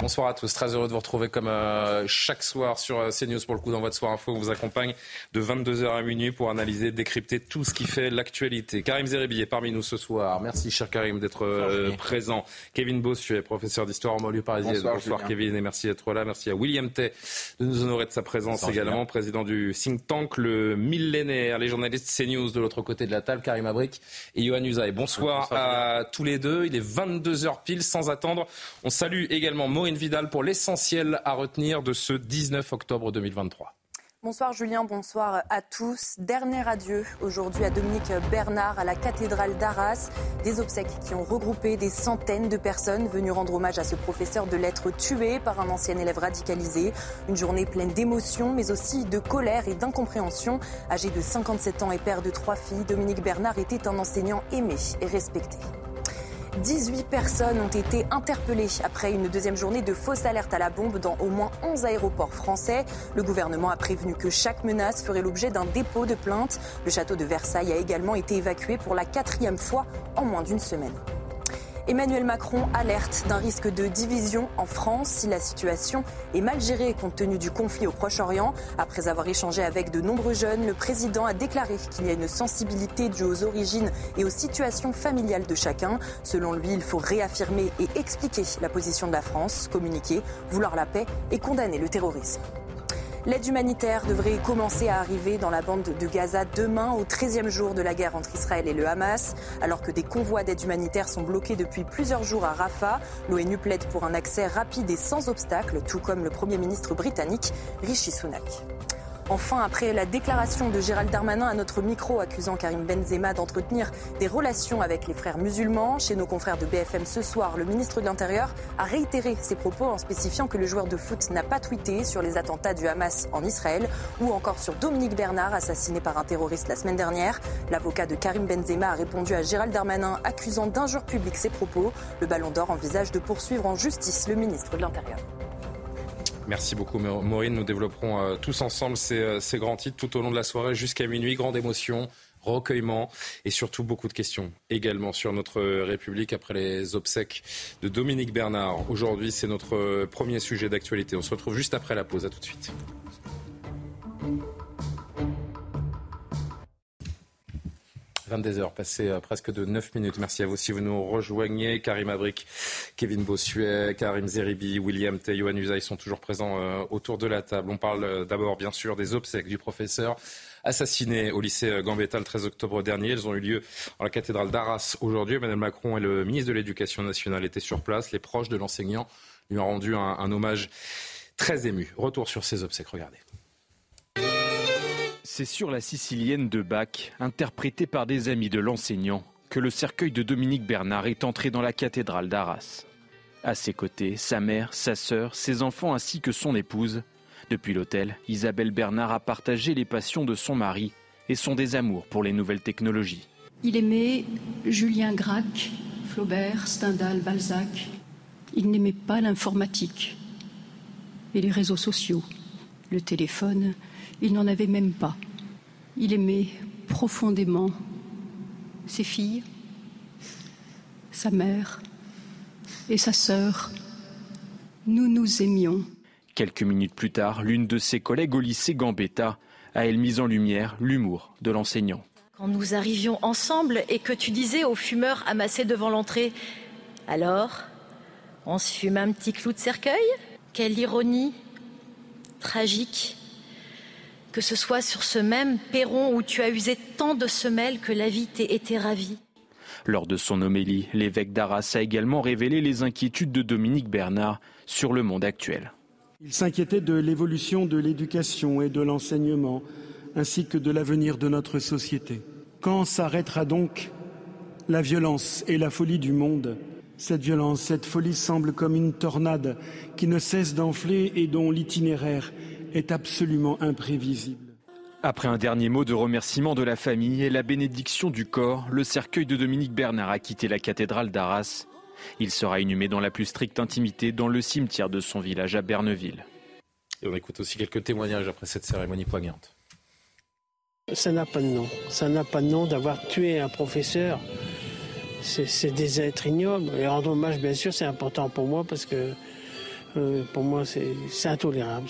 Bonsoir à tous, très heureux de vous retrouver comme euh, chaque soir sur euh, CNews pour le coup dans votre soir info. On vous accompagne de 22h à minuit pour analyser, décrypter tout ce qui fait l'actualité. Karim Zeribi est parmi nous ce soir. Merci cher Karim d'être euh, présent. Kevin Bossuet, professeur d'histoire en banlieue parisienne. Bonsoir. Kevin et merci d'être là. Merci à William Tay de nous honorer de sa présence également, président du think tank Le Millénaire, les journalistes CNews de l'autre côté de la table, Karim Abrik et Johan Usaï. Bonsoir, à tous les deux. Il est 22h pile sans attendre. On salue également Vidal pour l'essentiel à retenir de ce 19 octobre 2023. Bonsoir Julien, bonsoir à tous. Dernier adieu aujourd'hui à Dominique Bernard à la cathédrale d'Arras. Des obsèques qui ont regroupé des centaines de personnes venues rendre hommage à ce professeur de lettres tué par un ancien élève radicalisé. Une journée pleine d'émotions mais aussi de colère et d'incompréhension. Âgé de 57 ans et père de trois filles, Dominique Bernard était un enseignant aimé et respecté. 18 personnes ont été interpellées après une deuxième journée de fausse alerte à la bombe dans au moins 11 aéroports français. Le gouvernement a prévenu que chaque menace ferait l'objet d'un dépôt de plainte. Le château de Versailles a également été évacué pour la quatrième fois en moins d'une semaine. Emmanuel Macron alerte d'un risque de division en France si la situation est mal gérée compte tenu du conflit au Proche-Orient. Après avoir échangé avec de nombreux jeunes, le président a déclaré qu'il y a une sensibilité due aux origines et aux situations familiales de chacun. Selon lui, il faut réaffirmer et expliquer la position de la France, communiquer, vouloir la paix et condamner le terrorisme. L'aide humanitaire devrait commencer à arriver dans la bande de Gaza demain, au 13e jour de la guerre entre Israël et le Hamas. Alors que des convois d'aide humanitaire sont bloqués depuis plusieurs jours à Rafah, l'ONU plaide pour un accès rapide et sans obstacle, tout comme le Premier ministre britannique Rishi Sunak. Enfin, après la déclaration de Gérald Darmanin à notre micro accusant Karim Benzema d'entretenir des relations avec les frères musulmans, chez nos confrères de BFM ce soir, le ministre de l'Intérieur a réitéré ses propos en spécifiant que le joueur de foot n'a pas tweeté sur les attentats du Hamas en Israël ou encore sur Dominique Bernard, assassiné par un terroriste la semaine dernière. L'avocat de Karim Benzema a répondu à Gérald Darmanin accusant d'injure publique ses propos. Le Ballon d'Or envisage de poursuivre en justice le ministre de l'Intérieur. Merci beaucoup Maureen. Nous développerons euh, tous ensemble ces, euh, ces, grands titres tout au long de la soirée jusqu'à minuit. Grande émotion, recueillement et surtout beaucoup de questions également sur notre République après les obsèques de Dominique Bernard. Aujourd'hui, c'est notre premier sujet d'actualité. On se retrouve juste après la pause. À tout de suite. 22 heures, passées presque de 9 minutes. Merci à vous si vous nous rejoignez. Karim Abrik, Kevin Bossuet, Karim Zeribi, William Tay, Yohann Usaï sont toujours présents euh, autour de la table. On parle euh, d'abord, bien sûr, des obsèques du professeur assassiné au lycée Gambetta le 13 octobre dernier. Elles ont eu lieu en la cathédrale d'Arras aujourd'hui. Emmanuel Macron et le ministre de l'Éducation nationale étaient sur place. Les proches de l'enseignant lui ont rendu un, un hommage très ému. Retour sur ces obsèques, regardez. C'est sur la Sicilienne de Bach, interprétée par des amis de l'enseignant, que le cercueil de Dominique Bernard est entré dans la cathédrale d'Arras. À ses côtés, sa mère, sa sœur, ses enfants ainsi que son épouse. Depuis l'hôtel, Isabelle Bernard a partagé les passions de son mari et son désamour pour les nouvelles technologies. Il aimait Julien Gracq, Flaubert, Stendhal, Balzac. Il n'aimait pas l'informatique et les réseaux sociaux. Le téléphone, il n'en avait même pas. Il aimait profondément ses filles, sa mère et sa sœur. Nous nous aimions. Quelques minutes plus tard, l'une de ses collègues au lycée Gambetta a elle mis en lumière l'humour de l'enseignant. Quand nous arrivions ensemble et que tu disais aux fumeurs amassés devant l'entrée Alors, on se fume un petit clou de cercueil? Quelle ironie tragique que ce soit sur ce même perron où tu as usé tant de semelles que la vie t'ait été ravie. Lors de son homélie, l'évêque d'Arras a également révélé les inquiétudes de Dominique Bernard sur le monde actuel. Il s'inquiétait de l'évolution de l'éducation et de l'enseignement, ainsi que de l'avenir de notre société. Quand s'arrêtera donc la violence et la folie du monde? Cette violence, cette folie semble comme une tornade qui ne cesse d'enfler et dont l'itinéraire est absolument imprévisible. Après un dernier mot de remerciement de la famille et la bénédiction du corps, le cercueil de Dominique Bernard a quitté la cathédrale d'Arras. Il sera inhumé dans la plus stricte intimité dans le cimetière de son village à Berneville. Et on écoute aussi quelques témoignages après cette cérémonie poignante. Ça n'a pas de nom. Ça n'a pas de nom d'avoir tué un professeur. C'est des êtres ignobles. Et rendre hommage, bien sûr, c'est important pour moi parce que euh, pour moi, c'est intolérable.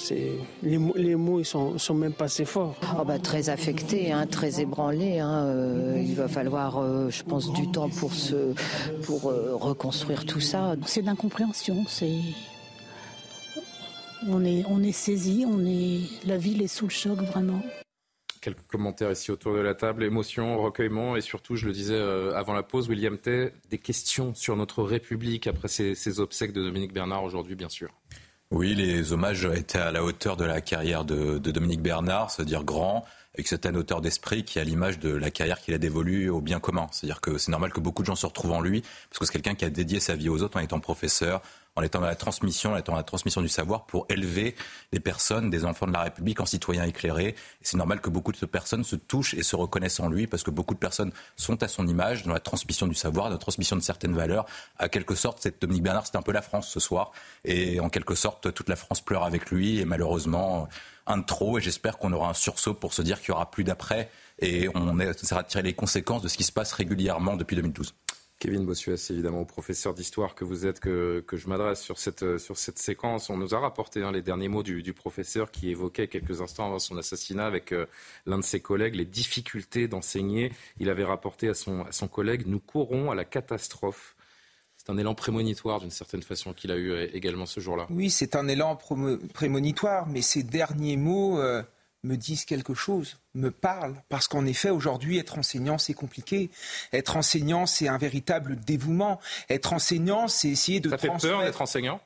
Les, les, mots, ils sont, sont même pas assez forts. Oh bah, très affecté, hein, très ébranlé. Hein, euh, il va falloir, euh, je pense, du temps pour, se, pour reconstruire tout ça. C'est d'incompréhension. C'est on est, on est saisi, on est, la ville est sous le choc vraiment. Quelques commentaires ici autour de la table, émotion, recueillement et surtout, je le disais euh, avant la pause, William Tay, des questions sur notre République après ces, obsèques de Dominique Bernard aujourd'hui, bien sûr. Oui, les hommages étaient à la hauteur de la carrière de, Dominique Bernard, c'est-à-dire grand, avec certaine hauteur d'esprit qui a l'image de la carrière qu'il a dévolue au bien commun. C'est-à-dire que c'est normal que beaucoup de gens se retrouvent en lui, parce que c'est quelqu'un qui a dédié sa vie aux autres en étant professeur, en étant dans la transmission, en étant dans la transmission du savoir pour élever les personnes, des enfants de la République en citoyens éclairés. c'est normal que beaucoup de personnes se touchent et se reconnaissent en lui parce que beaucoup de personnes sont à son image dans la transmission du savoir, dans la transmission de certaines valeurs. À quelque sorte, cette Dominique Bernard, c'est un peu la France ce soir. Et en quelque sorte, toute la France pleure avec lui et malheureusement, un trop. Et j'espère qu'on aura un sursaut pour se dire qu'il y aura plus d'après et on essaiera de tirer les conséquences de ce qui se passe régulièrement depuis 2012. Kevin Bossuet, c'est évidemment au professeur d'histoire que vous êtes que, je m'adresse sur cette, sur cette séquence. On nous a rapporté hein, les derniers mots du, professeur qui évoquait quelques instants avant son assassinat avec euh, l'un de ses collègues les difficultés d'enseigner. Il avait rapporté à son, à son collègue Nous courons à la catastrophe. C'est un élan prémonitoire d'une certaine façon qu'il a eu euh, également ce jour-là. Oui, c'est un élan prémonitoire, mais ces derniers mots. Euh, me disent quelque chose, me parlent, parce qu'en effet, aujourd'hui, être enseignant, c'est compliqué. Être enseignant, c'est un véritable dévouement. Être enseignant, c'est essayer de... Ça fait peur d'être enseignant?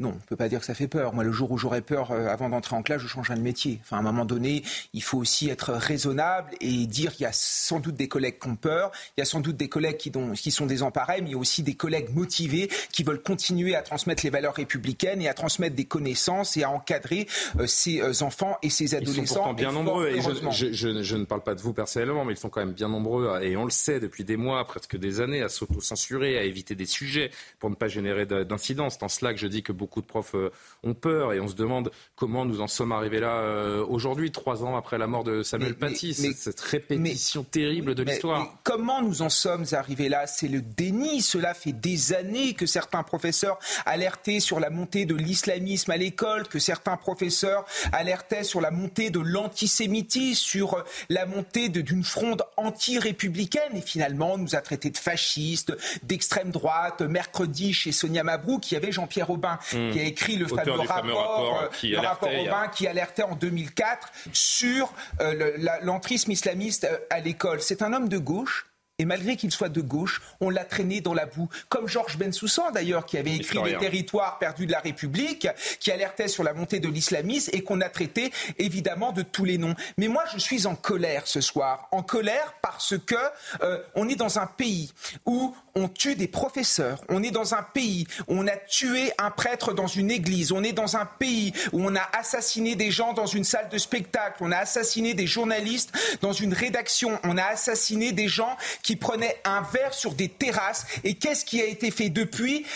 Non, on ne peut pas dire que ça fait peur. Moi, le jour où j'aurais peur euh, avant d'entrer en classe, je changerai de métier. Enfin, à un moment donné, il faut aussi être raisonnable et dire qu'il y a sans doute des collègues qui ont peur, il y a sans doute des collègues qui, qui sont désemparés, mais il y a aussi des collègues motivés qui veulent continuer à transmettre les valeurs républicaines et à transmettre des connaissances et à encadrer euh, ces euh, enfants et ces adolescents. Ils sont pourtant bien nombreux. Et je, je, ne parle pas de vous personnellement, mais ils sont quand même bien nombreux, et on le sait depuis des mois, presque des années, à s'auto-censurer, à éviter des sujets pour ne pas générer d'incidents. C'est en cela que je dis que beaucoup de profs euh, ont peur et on se demande comment nous en sommes arrivés là euh, aujourd'hui, trois ans après la mort de Samuel Paty. cette répétition terrible de l'histoire. Comment nous en sommes arrivés là? C'est le déni. Cela fait des années que certains professeurs alertaient sur la montée de l'islamisme à l'école, que certains professeurs alertaient sur la montée de l'antisémitisme, sur la montée d'une fronde anti-républicaine. Et finalement, on nous a traités de fascistes, d'extrême droite. Mercredi, chez Sonia Mabrouk, qui avait Jean-Pierre Aubin, qui a écrit le fameux rapport, euh, qui, alertait, qui alertait en 2004 sur euh, l'entrisme islamiste euh, à l'école. C'est un homme de gauche et malgré qu'il soit de gauche, on l'a traîné dans la boue. Comme Georges Bensoussan, d'ailleurs, qui avait écrit Les territoires perdus de la République, qui alertait sur la montée de l'islamisme et qu'on a traité, évidemment, de tous les noms. Mais moi, je suis en colère ce soir. En colère parce que euh, on est dans un pays où on tue des professeurs. On est dans un pays où on a tué un prêtre dans une église. On est dans un pays où on a assassiné des gens dans une salle de spectacle. On a assassiné des journalistes dans une rédaction. On a assassiné des gens qui prenait un verre sur des terrasses. Et qu'est-ce qui a été fait depuis?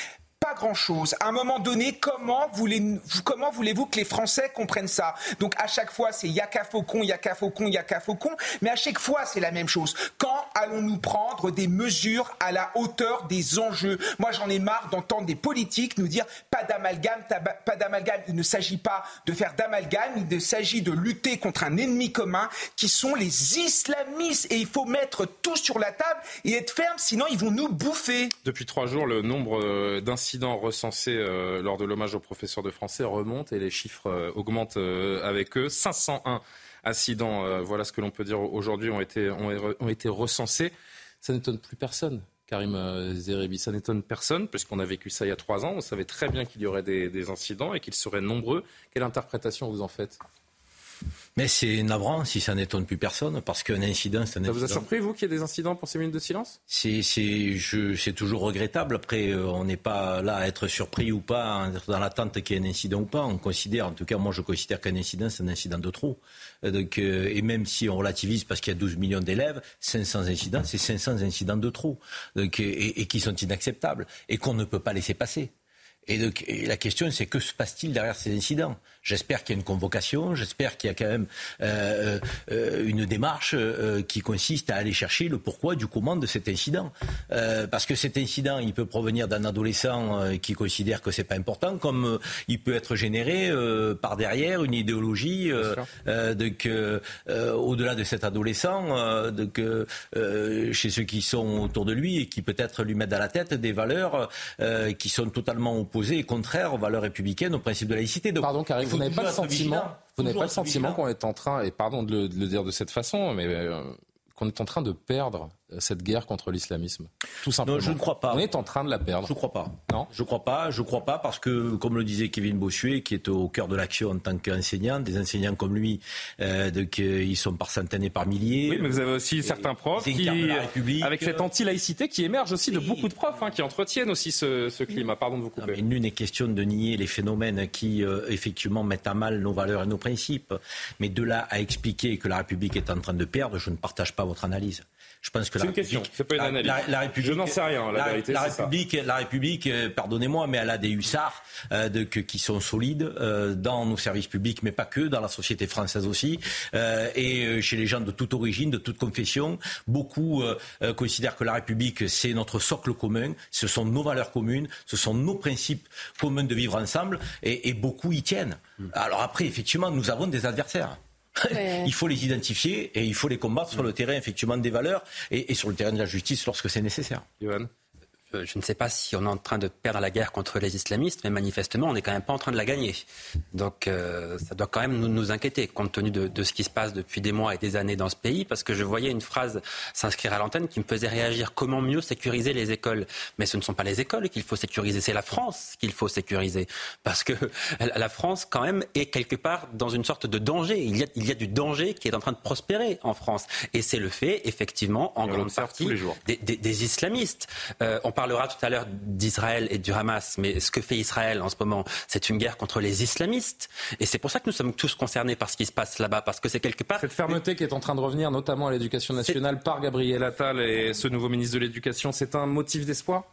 Pas grand-chose. À un moment donné, comment voulez-vous comment voulez que les Français comprennent ça? Donc à chaque fois, c'est Yaka Faucon, Yaka Faucon, Yaka Faucon, mais à chaque fois, c'est la même chose. Quand allons-nous prendre des mesures à la hauteur des enjeux? Moi, j'en ai marre d'entendre des politiques nous dire pas d'amalgame, pas d'amalgame. Il ne s'agit pas de faire d'amalgame, il s'agit de lutter contre un ennemi commun qui sont les islamistes. Et il faut mettre tout sur la table et être ferme, sinon ils vont nous bouffer. Depuis trois jours, le nombre euh, d'incidents incidents recensés euh, lors de l'hommage aux professeurs de français remontent et les chiffres euh, augmentent euh, avec eux. 501 incidents, voilà ce que l'on peut dire aujourd'hui, ont été, recensés. Ça n'étonne plus personne. Karim Zeribi, ça n'étonne personne, puisqu'on a vécu ça il y a trois ans. On savait très bien qu'il y aurait des incidents et qu'ils seraient nombreux. Quelle interprétation vous en faites? Mais c'est navrant si ça n'étonne plus personne, parce qu'un incident, c'est un Ça incident. vous a surpris, vous, qu'il y ait des incidents pour ces minutes de silence? C'est, toujours regrettable. Après, euh, on n'est pas là à être surpris ou pas, à être dans l'attente qu'il y ait un incident ou pas. On considère, en tout cas, moi, je considère qu'un incident, c'est un incident de trop. Euh, Donc, euh, et même si on relativise parce qu'il y a 12 millions d'élèves, 500 incidents, c'est 500 incidents de trop. Donc, et, et qui sont inacceptables et qu'on ne peut pas laisser passer. Et, donc, et la question, c'est que se passe-t-il derrière ces incidents? J'espère qu'il y a une convocation, j'espère qu'il y a quand même euh, euh, une démarche euh, qui consiste à aller chercher le pourquoi du comment de cet incident. Euh, parce que cet incident, il peut provenir d'un adolescent euh, qui considère que c'est pas important, comme euh, il peut être généré euh, par derrière une idéologie. euh, euh, euh, euh, au-delà de cet adolescent, euh, euh, euh, chez ceux qui sont autour de lui et qui peut-être lui mettent dans la tête des valeurs euh, qui sont totalement opposées et contraires aux valeurs républicaines, aux principes de laïcité. Donc, Pardon, Karim, il vous n'avez pas le sentiment, vigilant. vous n'avez Toujours pas le être sentiment vigilant. qu'on est en train, et pardon de le, de le dire de cette façon, mais euh, qu'on est en train de perdre cette guerre contre l'islamisme Tout simplement. Non, je ne crois pas. On est en train de la perdre. Je ne crois pas. Non? Je crois pas. Je crois pas parce que, comme le disait Kevin Bossuet, qui est au cœur de l'action en tant qu'enseignant, des enseignants comme lui, euh, donc, euh, ils sont par centaines et par milliers. Oui, mais vous avez aussi certains profs qui, avec cette anti-laïcité qui émerge aussi de beaucoup de profs, hein, qui entretiennent aussi ce, ce climat. Pardon de vous couper. Mais nul n'est question de nier les phénomènes qui, euh, effectivement, mettent à mal nos valeurs et nos principes. Mais de là à expliquer que la République est en train de perdre, je ne partage pas votre analyse. Je pense que C'est la une question, République- c'est pas une la- analyse. La, la République, Je n'en sais rien, la vérité, La ça. République, la République, euh, pardonnez-moi, mais elle a des hussards euh, de- que- qui sont solides euh, dans nos services publics, mais pas que, dans la société française aussi, euh, et euh, chez les gens de toute origine, de toute confession. Beaucoup euh, euh, considèrent que la République, c'est notre socle commun, ce sont nos valeurs communes, ce sont nos principes communs de vivre ensemble, et, et beaucoup y tiennent. Alors après, effectivement, nous avons des adversaires. Ouais. il faut les identifier et il faut les combattre sur le terrain effectivement des valeurs et, et sur le terrain de la justice lorsque c'est nécessaire. Johan? Je ne sais pas si on est en train de perdre la guerre contre les islamistes, mais manifestement, on n'est quand même pas en train de la gagner. Donc, euh, ça doit quand même nous, nous inquiéter, compte tenu de, de ce qui se passe depuis des mois et des années dans ce pays, parce que je voyais une phrase s'inscrire à l'antenne qui me faisait réagir. Comment mieux sécuriser les écoles? Mais ce ne sont pas les écoles qu'il faut sécuriser, c'est la France qu'il faut sécuriser, parce que la France, quand même, est quelque part dans une sorte de danger. Il y a, il y a du danger qui est en train de prospérer en France, et c'est le fait, effectivement, en Et grande partie des, des- des islamistes. Euh, on parlera tout à l'heure d'Israël et du Hamas, mais ce que fait Israël en ce moment, c'est une guerre contre les islamistes. Et c'est pour ça que nous sommes tous concernés par ce qui se passe là-bas, parce que c'est quelque part... Cette fermeté qui est en train de revenir, notamment à l'éducation nationale, par Gabriel Attal et ce nouveau ministre de l'Éducation, c'est un motif d'espoir?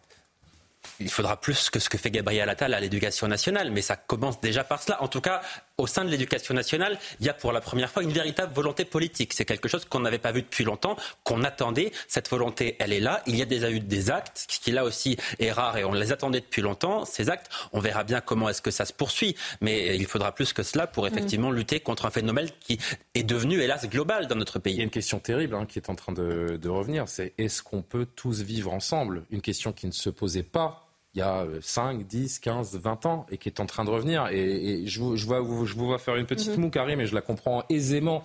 Il faudra plus que ce que fait Gabriel Attal à l'éducation nationale, mais ça commence déjà par cela. En tout cas, au sein de l'éducation nationale, il y a pour la première fois une véritable volonté politique. C'est quelque chose qu'on n'avait pas vu depuis longtemps, qu'on attendait. Cette volonté, elle est là. Il y a déjà eu des actes, ce qui là aussi est rare et on les attendait depuis longtemps. Ces actes, on verra bien comment est-ce que ça se poursuit. Mais il faudra plus que cela pour effectivement lutter contre un phénomène qui est devenu, hélas, global dans notre pays. Il y a une question terrible hein, qui est en train de, de revenir, c'est est-ce qu'on peut tous vivre ensemble? Une question qui ne se posait pas il y a euh, 5, 10, 15, 20 ans et qui est en train de revenir. Et, et je, vous, je, vois, je vous vois faire une petite moue, Karim, mais je la comprends aisément.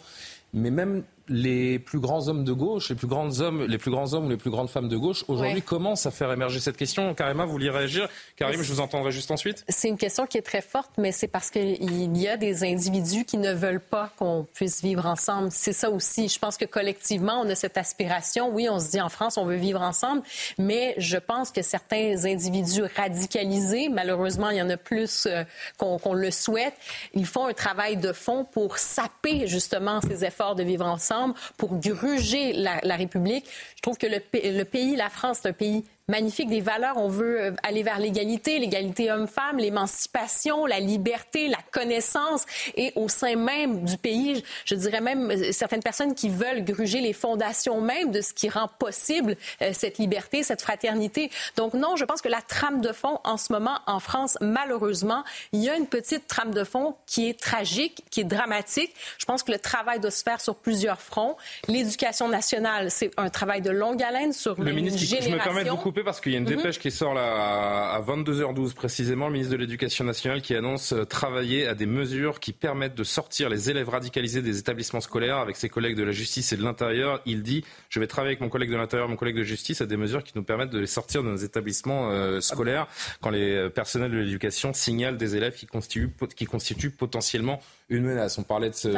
Mais même les plus grands hommes de gauche, les plus grands hommes, les plus grands hommes ou les plus grandes femmes de gauche, aujourd'hui Ouais. commencent à faire émerger cette question. Karima, vous voulez réagir Karim, je vous entendrai juste ensuite. C'est une question qui est très forte, mais c'est parce qu'il y a des individus qui ne veulent pas qu'on puisse vivre ensemble. C'est ça aussi. Je pense que collectivement, on a cette aspiration. Oui, on se dit en France, on veut vivre ensemble, mais je pense que certains individus radicalisés, malheureusement, il y en a plus euh, qu'on qu'on le souhaite, ils font un travail de fond pour saper justement ces efforts de vivre ensemble, pour gruger la, République. Je trouve que le, le pays, la France, c'est un pays magnifique, des valeurs. On veut euh, aller vers l'égalité, l'égalité homme-femme, l'émancipation, la liberté, la connaissance. Et au sein même du pays, je dirais même euh, certaines personnes qui veulent gruger les fondations même de ce qui rend possible euh, cette liberté, cette fraternité. Donc non, je pense que la trame de fond en ce moment en France, malheureusement, il y a une petite trame de fond qui est tragique, qui est dramatique. Je pense que le travail doit se faire sur plusieurs fronts. L'éducation nationale, c'est un travail de longue haleine sur Le une ministre, qui- je me génération. permets de vous couper couper parce qu'il y a une Mhm. dépêche qui sort là à 22h12 précisément. Le ministre de l'Éducation nationale qui annonce euh, travailler à des mesures qui permettent de sortir les élèves radicalisés des établissements scolaires avec ses collègues de la justice et de l'intérieur. Il dit Je vais travailler avec mon collègue de l'intérieur, mon collègue de justice à des mesures qui nous permettent de les sortir de nos établissements euh, scolaires quand les euh, personnels de l'éducation signalent des élèves qui constituent, qui constituent potentiellement une menace. On parlait de ce-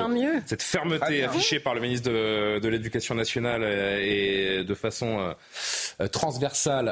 cette fermeté affichée par le ministre de, de l'Éducation nationale et de façon euh, euh,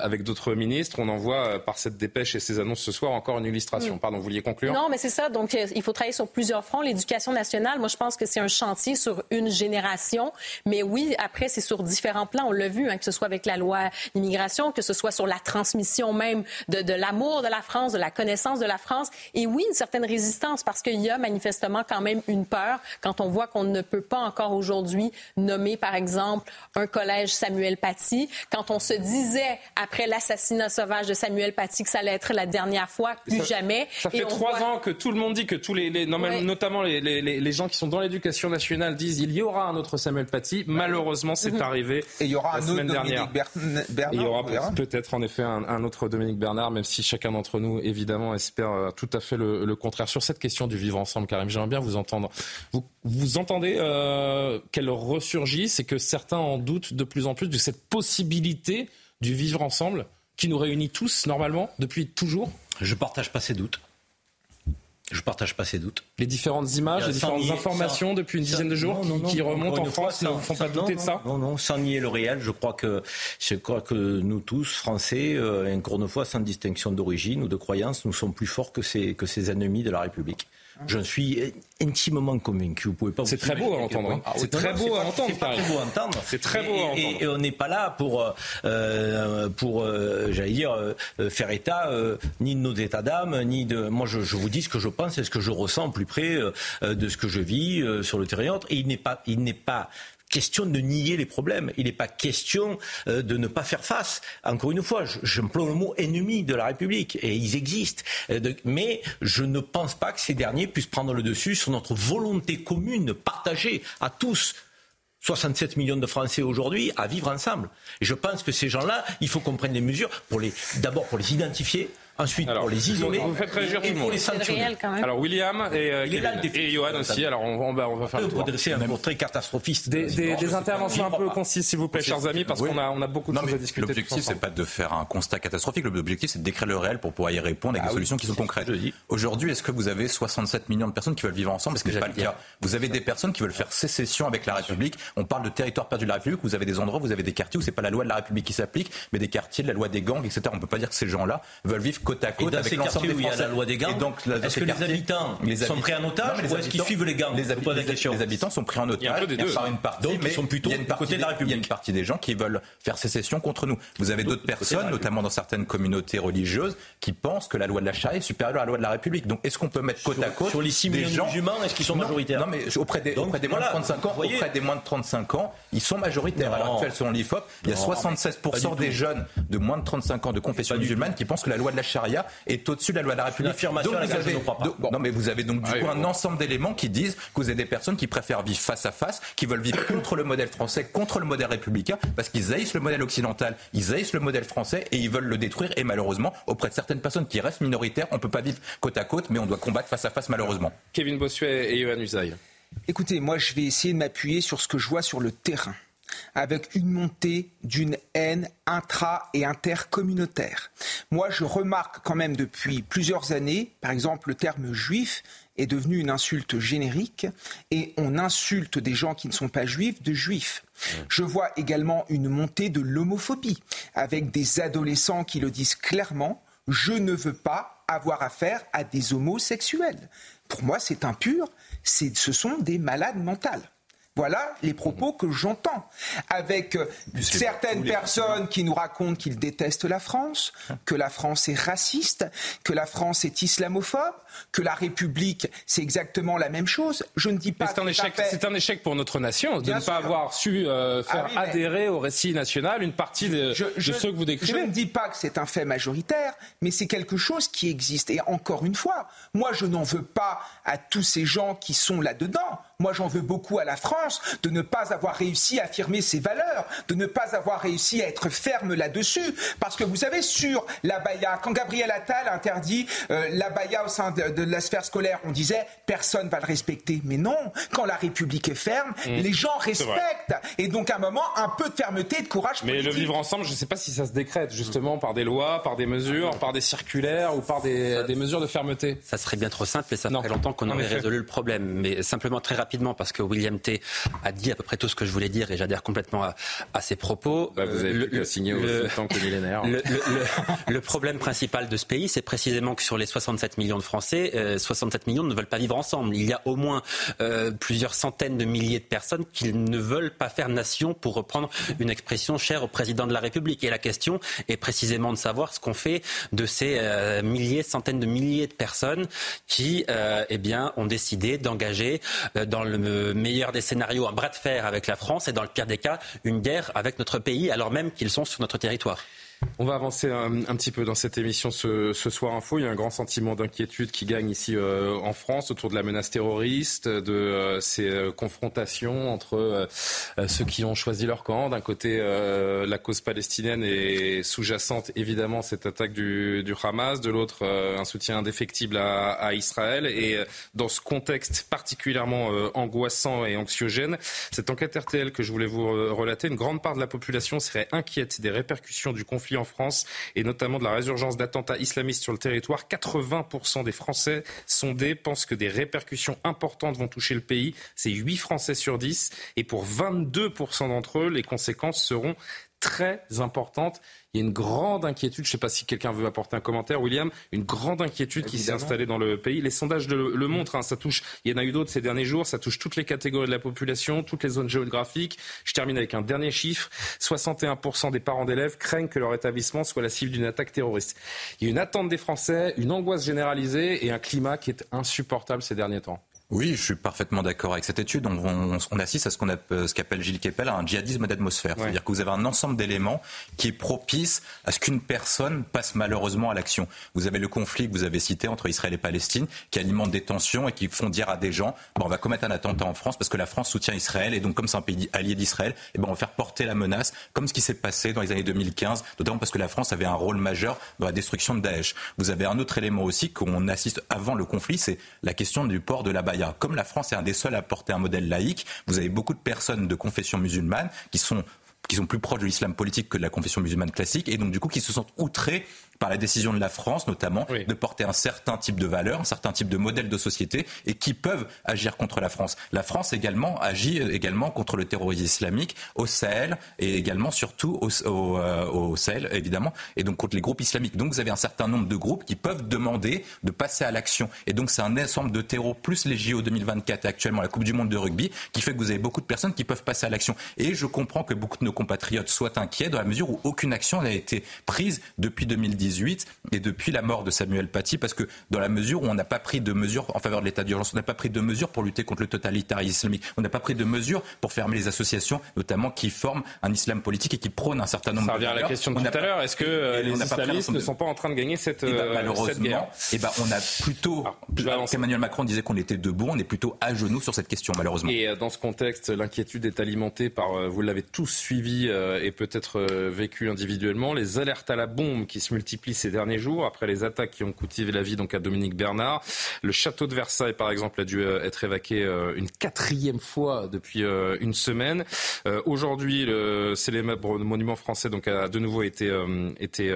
avec d'autres ministres. On en voit euh, par cette dépêche et ces annonces ce soir encore une illustration. Mm. Pardon, vous vouliez conclure? Non, mais c'est ça. Donc, euh, il faut travailler sur plusieurs fronts. L'éducation nationale, moi, je pense que c'est un chantier sur une génération. Mais oui, après, c'est sur différents plans. On l'a vu, hein, que ce soit avec la loi immigration, que ce soit sur la transmission même de, de l'amour de la France, de la connaissance de la France. Et oui, une certaine résistance, parce qu'il y a manifestement quand même une peur quand on voit qu'on ne peut pas encore aujourd'hui nommer, par exemple, un collège Samuel Paty. Quand on se disait, après l'assassinat sauvage de Samuel Paty, que ça allait être la dernière fois, plus Ça- jamais. Ça fait trois voit- ans que tout le monde dit que tous les, les- normalement, Ouais. notamment les, les- les- les gens qui sont dans l'éducation nationale disent il y aura un autre Samuel Paty. Malheureusement, c'est Mhm. arrivé Et il y aura la un autre semaine Dominique dernière. Ber- Bernard. Et il y aura peut-être en effet un, un autre Dominique Bernard, même si chacun d'entre nous, évidemment, espère euh, tout à fait le, le contraire. Sur cette question du vivre ensemble, Karim, j'aimerais bien vous entendre. Vous, vous entendez euh, qu'elle ressurgisse et que certains en doutent de plus en plus de cette possibilité du vivre ensemble qui nous réunit tous, normalement, depuis toujours Je partage pas ces doutes. Je partage pas ces doutes. Les différentes images, les différentes nier- informations depuis une dizaine de jours non, qui, non, non, qui remontent en France ne vous font pas douter de ça Non, non, sans nier le réel, je crois que, je crois que nous tous, Français, euh, encore une fois, sans distinction d'origine ou de croyance, nous sommes plus forts que ces, que ces ennemis de la République. J'en suis intimement convaincu. Vous pouvez pas. C'est très beau à entendre. C'est très beau à entendre, C'est très beau à entendre. C'est très beau à entendre. Et, on n'est pas là pour, euh, euh, pour, euh, j'allais dire, euh, euh, faire état euh, ni de nos états d'âme, ni de. Moi, je, je vous dis ce que je pense et ce que je ressens au plus près de ce que je vis euh, sur le terrain. Et il n'est pas, il n'est pas question de nier les problèmes. Il n'est pas question euh, de ne pas faire face. Encore une fois, je- j'emploie le mot ennemi de la République et ils existent. Euh, mais je ne pense pas que ces derniers puissent prendre le dessus sur notre volonté commune, partagée à tous. 67 millions de Français aujourd'hui à vivre ensemble. Je pense que ces gens-là, il faut qu'on prenne des mesures d'abord pour les identifier, ensuite pour les isoler, Vous faites réagir tout le pour monde. les sanctionner. Alors William et, euh, là, Kevin. défi. et Johan aussi. Alors on, on va, on va faire le tour. dresser un portrait catastrophiste. Des, des- des interventions un peu concises, s'il vous plaît, chers amis, parce Oui. qu'on a, on a beaucoup de Non, choses à discuter. L'objectif, c'est pas de faire un constat catastrophique. L'objectif, c'est de décrire le réel pour pouvoir y répondre avec Ah des oui, solutions qui sont concrètes. Aujourd'hui, est-ce que vous avez 67 millions de personnes qui veulent vivre ensemble? Parce que C'est c'est ce pas le cas? Vous avez des personnes qui veulent faire sécession avec la République. On parle de territoire perdu de la République. Vous avez des endroits, vous avez des quartiers où c'est pas la loi de la République qui s'applique, mais des quartiers de la loi des gangs, etc. On peut pas dire que ces gens-là veulent vivre côte à Et côte dans avec ces l'ensemble quartiers des où il y a Français. la loi des gangs, Et donc, là, dans est-ce que les habitants sont pris en otage ou est-ce qu'ils suivent les gangs les, habitants sont pris en otage. Par une partie, Donc, ils mais sont plutôt il y a une du partie côté de la des- Il y a République. une partie des gens qui veulent faire sécession contre nous. Vous avez d'autres personnes, République. notamment dans certaines communautés religieuses, qui pensent que la loi de la charia est supérieure à la loi de la République. Donc, est-ce qu'on peut mettre côte à côte sur les six des millions de gens musulmans, est-ce qu'ils sont majoritaires Non, mais auprès des, Donc, auprès des moins de 35 ans, auprès des moins de 35 ans, ils sont majoritaires. À l'heure actuelle, selon l'IFOP, il y a Non, 76% pas du des jeunes de moins de 35 ans de confession musulmane qui pensent que la loi de la charia est au-dessus de la loi de la République. affirmation Donc, vous je avez, ne crois pas. donc- non, mais vous avez donc du Ah oui, coup un bon. ensemble d'éléments qui disent que vous avez des personnes qui préfèrent vivre face à face, qui veulent vivre contre le modèle français, contre le modèle républicain, parce qu'ils haïssent le modèle occidental, ils haïssent le modèle français et ils veulent le détruire. Et malheureusement, auprès de certaines personnes qui restent minoritaires, on peut pas vivre côte à côte, mais on doit combattre face à face malheureusement. Kevin Bossuet et Johan Usaï. Écoutez, moi, je vais essayer de m'appuyer sur ce que je vois sur le terrain, avec une montée d'une haine intra- et intercommunautaire. Moi, je remarque quand même depuis plusieurs années, par exemple, le terme juif est devenu une insulte générique et on insulte des gens qui ne sont pas juifs de juifs. Je vois également une montée de l'homophobie avec des adolescents qui le disent clairement je ne veux pas avoir affaire à des homosexuels. Pour moi, c'est impur, ce sont des malades mentales. Voilà les propos que j'entends. Avec euh, certaines personnes qui nous racontent qu'ils détestent la France, que la France est raciste, que la France est islamophobe, que la République, c'est exactement la même chose. Je ne dis pas C'est un, échec, c'est un échec pour notre nation de Bien ne pas avoir su euh, faire Ah oui, adhérer au récit national une partie de, je, de je- ceux que vous je décrivez. ne dis pas que c'est un fait majoritaire, mais c'est quelque chose qui existe. Et encore une fois, moi, je n'en veux pas à tous ces gens qui sont là-dedans. Moi j'en veux beaucoup à la France de ne pas avoir réussi à affirmer ses valeurs, de ne pas avoir réussi à être ferme là-dessus. Parce que vous savez, sur la baya, quand Gabriel Attal interdit euh, la baya au sein de, la sphère scolaire, on disait personne va le respecter. Mais non, quand la République est ferme, mmh. les gens respectent. Et donc à un moment, un peu de fermeté, de courage. Mais le vivre ensemble, je ne sais pas si ça se décrète justement par des lois, par des mesures, par des circulaires ou par des, mesures de fermeté. Ça serait bien trop simple et ça fait longtemps qu'on aurait résolu le problème. Mais simplement très rapidement, parce que William T a dit à peu près tout ce que je voulais dire et j'adhère complètement à, ses propos. Bah, vous avez le, le, signer le, temps que millénaire. Le, problème principal de ce pays, c'est précisément que sur les 67 millions de Français, 67 euh, millions ne veulent pas vivre ensemble. Il y a au moins euh, plusieurs centaines de milliers de personnes qui ne veulent pas faire nation, pour reprendre une expression chère au président de la République. Et la question est précisément de savoir ce qu'on fait de ces euh, milliers, centaines de milliers de personnes qui, eh bien, ont décidé d'engager dans le meilleur des scénarios un bras de fer avec la France et dans le pire des cas une guerre avec notre pays alors même qu'ils sont sur notre territoire. On va avancer un, petit peu dans cette émission ce, soir info. Il y a un grand sentiment d'inquiétude qui gagne ici euh, en France autour de la menace terroriste, de euh, ces euh, confrontations entre ceux qui ont choisi leur camp. D'un côté, la cause palestinienne est sous-jacente évidemment cette attaque du, Hamas, de l'autre, un soutien indéfectible à, à, Israël. Et dans ce contexte particulièrement angoissant et anxiogène, cette enquête RTL que je voulais vous relater, une grande part de la population serait inquiète des répercussions du conflit en France et notamment de la résurgence d'attentats islamistes sur le territoire. 80% des Français sondés pensent que des répercussions importantes vont toucher le pays. C'est 8 Français sur 10 et pour 22% d'entre eux, les conséquences seront très importantes. Il y a une grande inquiétude, je ne sais pas si quelqu'un veut apporter un commentaire, William, une grande inquiétude qui s'est installée dans le pays. Les sondages le, montrent, hein, ça touche, il y en a eu d'autres ces derniers jours, ça touche toutes les catégories de la population, toutes les zones géographiques. Je termine avec un dernier chiffre, 61% des parents d'élèves craignent que leur établissement soit la cible d'une attaque terroriste. Il y a une attente des Français, une angoisse généralisée et un climat qui est insupportable ces derniers temps. Oui, je suis parfaitement d'accord avec cette étude. On, on, assiste à ce qu'on ce qu'appelle Gilles Kepel un djihadisme d'atmosphère. C'est-à-dire que vous avez un ensemble d'éléments qui est propice à ce qu'une personne passe malheureusement à l'action. Vous avez le conflit que vous avez cité entre Israël et Palestine, qui alimente des tensions et qui font dire à des gens, bon, on va commettre un attentat en France parce que la France soutient Israël et donc comme c'est un pays allié d'Israël, eh ben on va faire porter la menace, comme ce qui s'est passé dans les années 2015, notamment parce que la France avait un rôle majeur dans la destruction de Daesh. Vous avez un autre élément aussi qu'on assiste avant le conflit, c'est la question du port de la comme la France est un des seuls à porter un modèle laïque, vous avez beaucoup de personnes de confession musulmane qui sont qui sont plus proches de l'islam politique que de la confession musulmane classique, et donc du coup qui se sentent outrés par la décision de la France, notamment, de porter un certain type de valeurs, un certain type de modèle de société, et qui peuvent agir contre la France. La France également agit également contre le terrorisme islamique au Sahel et également surtout au, euh, au, Sahel, évidemment, et donc contre les groupes islamiques. Donc vous avez un certain nombre de groupes qui peuvent demander de passer à l'action. Et donc c'est un ensemble de terreaux plus les JO 2024 et actuellement la Coupe du Monde de rugby qui fait que vous avez beaucoup de personnes qui peuvent passer à l'action. Et je comprends que beaucoup de nos compatriotes soient inquiets dans la mesure où aucune action n'a été prise depuis 2010 et depuis la mort de Samuel Paty, parce que dans la mesure où on n'a pas pris de mesures en faveur de l'état d'urgence, on n'a pas pris de mesures pour lutter contre le totalitarisme islamique, on n'a pas pris de mesures pour fermer les associations, notamment qui forment un islam politique et qui prônent un certain nombre de. Ça revient à la question de tout à l'heure. Est-ce que euh, les islamistes ne sont pas en train de gagner cette, eh ben, euh, malheureusement, guerre eh ben, on a plutôt. Emmanuel Macron disait qu'on était debout, on est plutôt à genoux sur cette question, malheureusement. Et euh, dans ce contexte, l'inquiétude est alimentée par, vous l'avez tous suivi et peut-être vécu individuellement, les alertes à la bombe qui se multiplient ces derniers jours après les attaques qui ont coûté la vie donc à Dominique Bernard. Le château de Versailles, par exemple, a dû euh, être évacué euh, une quatrième fois depuis euh, une semaine. Aujourd'hui, le célèbre monument français donc a de nouveau été, été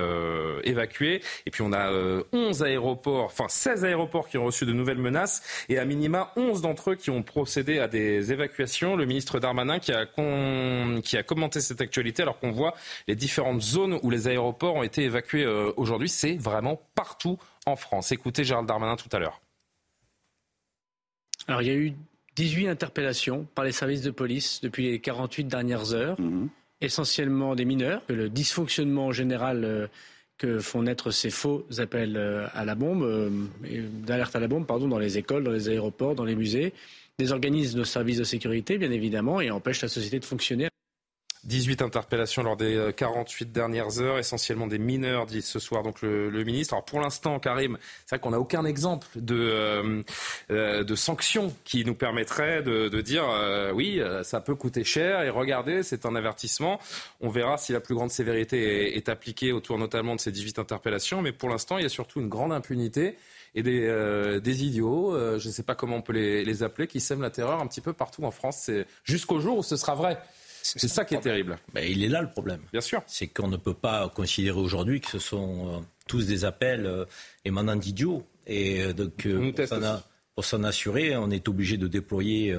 évacué. Et puis on a 11 aéroports, enfin 16 aéroports qui ont reçu de nouvelles menaces et à minima 11 d'entre eux qui ont procédé à des évacuations. Le ministre Darmanin qui a, qui a commenté cette actualité alors qu'on voit les différentes zones où les aéroports ont été évacués aujourd'hui. C'est vraiment partout en France. Écoutez Gérald Darmanin tout à l'heure. Alors il y a eu 18 interpellations par les services de police depuis les 48 dernières heures, mhm. essentiellement des mineurs. Le dysfonctionnement général euh, que font naître ces faux appels euh, à la bombe, euh, d'alerte à la bombe, pardon, dans les écoles, dans les aéroports, dans les musées, désorganisent nos services de sécurité, bien évidemment, et empêchent la société de fonctionner 18 interpellations lors des 48 euh, dernières heures, essentiellement des mineurs, dit ce soir donc le, ministre. Alors pour l'instant, Karim, c'est vrai qu'on n'a aucun exemple de, euh, euh, de sanctions qui nous permettrait de, dire oui, ça peut coûter cher et regardez, c'est un avertissement. On verra si la plus grande sévérité est, appliquée autour notamment de ces 18 interpellations, mais pour l'instant, il y a surtout une grande impunité et des, des idiots, je ne sais pas comment on peut les, les, appeler, qui sèment la terreur un petit peu partout en France. Jusqu'au jour où ce sera vrai. C'est ça qui est terrible. Ben, il est là le problème. Bien sûr. C'est qu'on ne peut pas considérer aujourd'hui que ce sont euh, tous des appels euh, émanant d'idiots. Et euh, donc, pour s'en assurer, on est obligé de déployer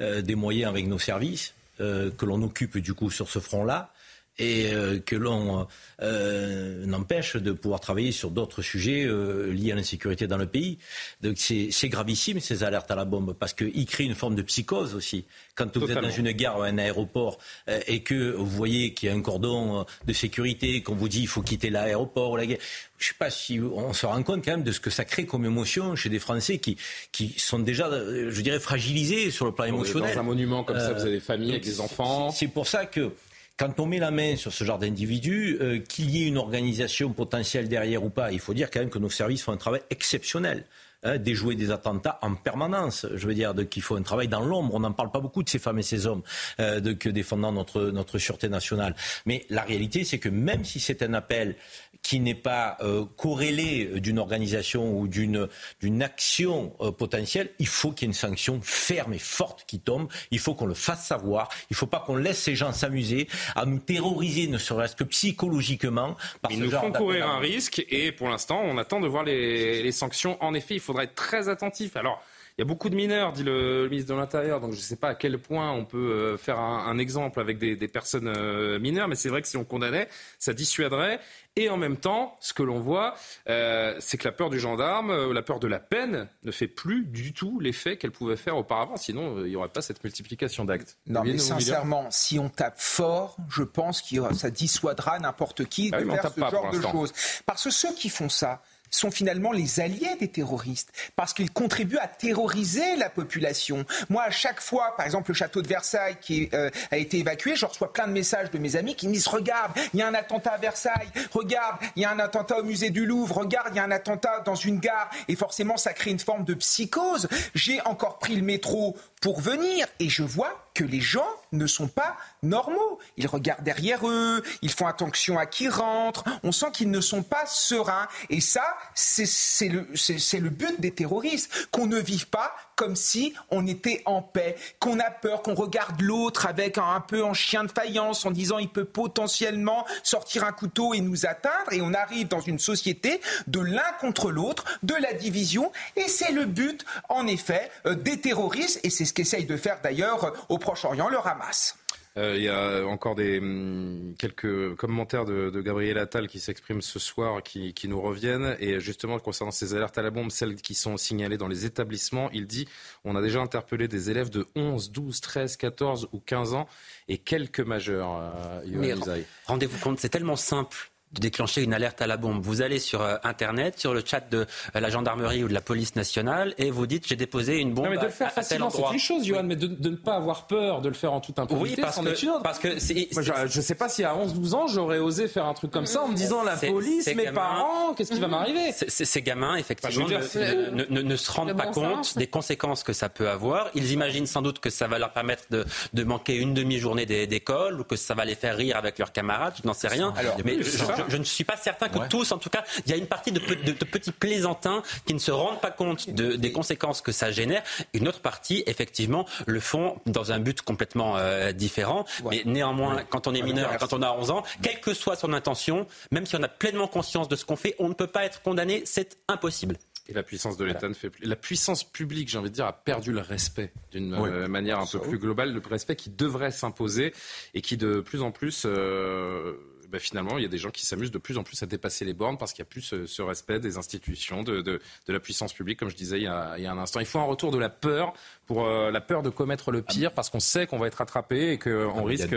des moyens avec nos services que l'on occupe du coup sur ce front-là et euh, que l'on euh, n'empêche de pouvoir travailler sur d'autres sujets euh, liés à l'insécurité dans le pays. Donc c'est gravissime ces alertes à la bombe parce qu'ils créent une forme de psychose aussi. Quand vous êtes dans une gare ou un aéroport et que vous voyez qu'il y a un cordon de sécurité, qu'on vous dit il faut quitter l'aéroport ou la gare, je ne sais pas si on se rend compte quand même de ce que ça crée comme émotion chez des Français qui, qui sont déjà, je dirais, fragilisés sur le plan émotionnel. Dans un monument comme ça, vous avez des familles avec des enfants. C'est pour ça que quand on met la main sur ce genre d'individus, euh, qu'il y ait une organisation potentielle derrière ou pas, il faut dire quand même que nos services font un travail exceptionnel. Hein, déjouer des attentats en permanence. Je veux dire qu'il faut un travail dans l'ombre. On n'en parle pas beaucoup de ces femmes et ces hommes euh, que défendant notre, notre sûreté nationale. Mais la réalité, c'est que même si c'est un appel qui n'est pas euh, corrélé d'une organisation ou d'une d'une action euh, potentielle, il faut qu'il y ait une sanction ferme et forte qui tombe. Il faut qu'on le fasse savoir. Il ne faut pas qu'on laisse ces gens s'amuser à nous terroriser, ne serait-ce que psychologiquement. Par Ils nous font courir un risque et pour l'instant, on attend de voir les, les sanctions. En effet, il faudra être très attentif. Alors. Il y a beaucoup de mineurs, dit le, ministre de l'Intérieur, donc je ne sais pas à quel point on peut euh, faire un, exemple avec des, des personnes mineures, mais c'est vrai que si on condamnait, ça dissuaderait. Et en même temps, ce que l'on voit, euh, c'est que la peur du gendarme, euh, la peur de la peine, ne fait plus du tout l'effet qu'elle pouvait faire auparavant. Sinon, euh, il n'y aurait pas cette multiplication d'actes. Non, mais sincèrement, si on tape fort, je pense que ça dissuadera n'importe qui ah de faire ce genre de choses. Parce que ceux qui font ça, sont finalement les alliés des terroristes, parce qu'ils contribuent à terroriser la population. Moi, à chaque fois, par exemple, le château de Versailles qui euh, a été évacué, je reçois plein de messages de mes amis qui me disent Regarde, il y a un attentat à Versailles, regarde, il y a un attentat au musée du Louvre, regarde, il y a un attentat dans une gare, et forcément, ça crée une forme de psychose. J'ai encore pris le métro pour venir et je vois que les gens ne sont pas normaux. Ils regardent derrière eux, ils font attention à qui rentre, on sent qu'ils ne sont pas sereins. Et ça, c'est le, but des terroristes, qu'on ne vive pas comme si on était en paix, qu'on a peur, qu'on regarde l'autre avec un, peu en chien de faïence en disant il peut potentiellement sortir un couteau et nous atteindre. Et on arrive dans une société de l'un contre l'autre, de la division. Et c'est le but en effet euh, des terroristes. Et c'est ce qu'essaye de faire d'ailleurs au Proche-Orient le Hamas. Euh, il y a encore des, hum, quelques commentaires de, de, Gabriel Attal qui s'expriment ce soir, qui, qui, nous reviennent. Et justement, concernant ces alertes à la bombe, celles qui sont signalées dans les établissements, il dit on a déjà interpellé des élèves de 11, 12, 13, 14 ou 15 ans et quelques majeurs. Euh, Rendez-vous compte, c'est tellement simple de déclencher une alerte à la bombe. Vous allez sur euh, Internet, sur le chat de euh, la gendarmerie ou de la police nationale, et vous dites j'ai déposé une bombe. Non, mais de le faire facilement, c'est une chose, Johan, mais de, ne pas avoir peur de le faire en toute impunité, oui, parce que, Parce que je ne sais pas si à 11-12 ans j'aurais osé faire un truc comme ça en me disant la police, mes parents, qu'est-ce qui va m'arriver? Ces gamins, effectivement, ne, ne, ne, se rendent pas compte des conséquences que ça peut avoir. Ils imaginent sans doute que ça va leur permettre de, de manquer une demi-journée d'école ou que ça va les faire rire avec leurs camarades. Je n'en sais rien. Alors, mais je, ne suis pas certain que tous, en tout cas, il y a une partie de, petits plaisantins qui ne se rendent pas compte des conséquences que ça génère. Une autre partie, effectivement, le font dans un but complètement euh, différent. Mais néanmoins, quand on est mineur, quand on a 11 ans, quelle que soit son intention, même si on a pleinement conscience de ce qu'on fait, on ne peut pas être condamné. C'est impossible. Et la puissance de l'État ne fait plus. La puissance publique, j'ai envie de dire, a perdu le respect d'une euh, manière un peu plus globale, le respect qui devrait s'imposer et qui de plus en plus. Euh, bah, finalement, il y a des gens qui s'amusent de plus en plus à dépasser les bornes parce qu'il n'y a plus ce, respect des institutions, de, de, la puissance publique, comme je disais il y, a, il y, a, un instant. Il faut un retour de la peur, pour euh, la peur de commettre le pire, parce qu'on sait qu'on va être attrapé et qu'on risque...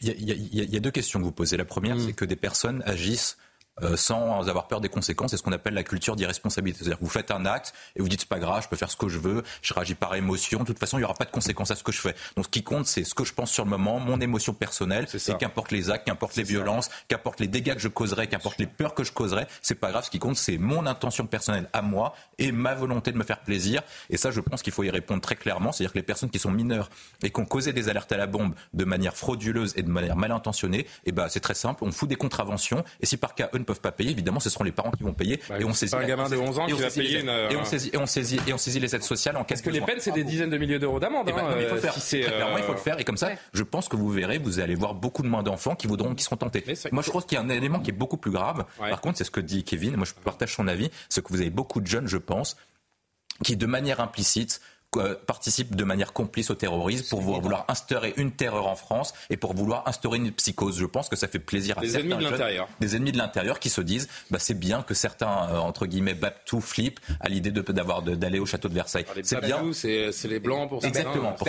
Il y, a, il y, a, deux questions que vous posez. La première, mm. c'est que des personnes agissent euh, sans avoir peur des conséquences. C'est ce qu'on appelle la culture d'irresponsabilité. C'est-à-dire que vous faites un acte et vous dites c'est pas grave, je peux faire ce que je veux, je réagis par émotion. De toute façon, il n'y aura pas de conséquences à ce que je fais. Donc ce qui compte, c'est ce que je pense sur le moment, mon émotion personnelle. Et qu'importe les actes, qu'importe les violences, qu'importe les dégâts que je causerai, qu'importe les peurs que je causerai, c'est pas grave. Ce qui compte, c'est mon intention personnelle à moi et ma volonté de me faire plaisir. Et ça, je pense qu'il faut y répondre très clairement. C'est-à-dire que les personnes qui sont mineures et qui ont causé des alertes à la bombe de manière frauduleuse et de manière mal intentionnée, eh ben, c'est très simple. On fout des contraventions. Et si par cas peuvent pas payer, évidemment, ce seront les parents qui vont payer. Bah, et on saisit. un gamin de 11 ans qui va payer une. Et on saisit, et on saisit, et on saisit les aides sociales en cas Parce que les peines, c'est des dizaines de milliers d'euros d'amende. Eh ben, il faut le hein, faire. clairement, il faut le faire. Et comme ça, je pense que vous verrez, vous allez voir beaucoup de moins d'enfants qui voudront, qui seront tentés. Moi, je trouve qu'il y a un élément qui est beaucoup plus grave. Par contre, c'est ce que dit Kevin. Moi, je partage son avis. C'est que vous avez beaucoup de jeunes, je pense, qui, de manière implicite, participe de manière complice au terrorisme pour vouloir instaurer une terreur en France et pour vouloir instaurer une psychose. Je pense que ça fait plaisir à des certains ennemis de l'intérieur. Des ennemis de l'intérieur qui se disent bah, c'est bien que certains, euh, entre guillemets, tout flip à l'idée d'avoir d'aller au château de Versailles. C'est bien. C'est les blancs pour Exactement. Pour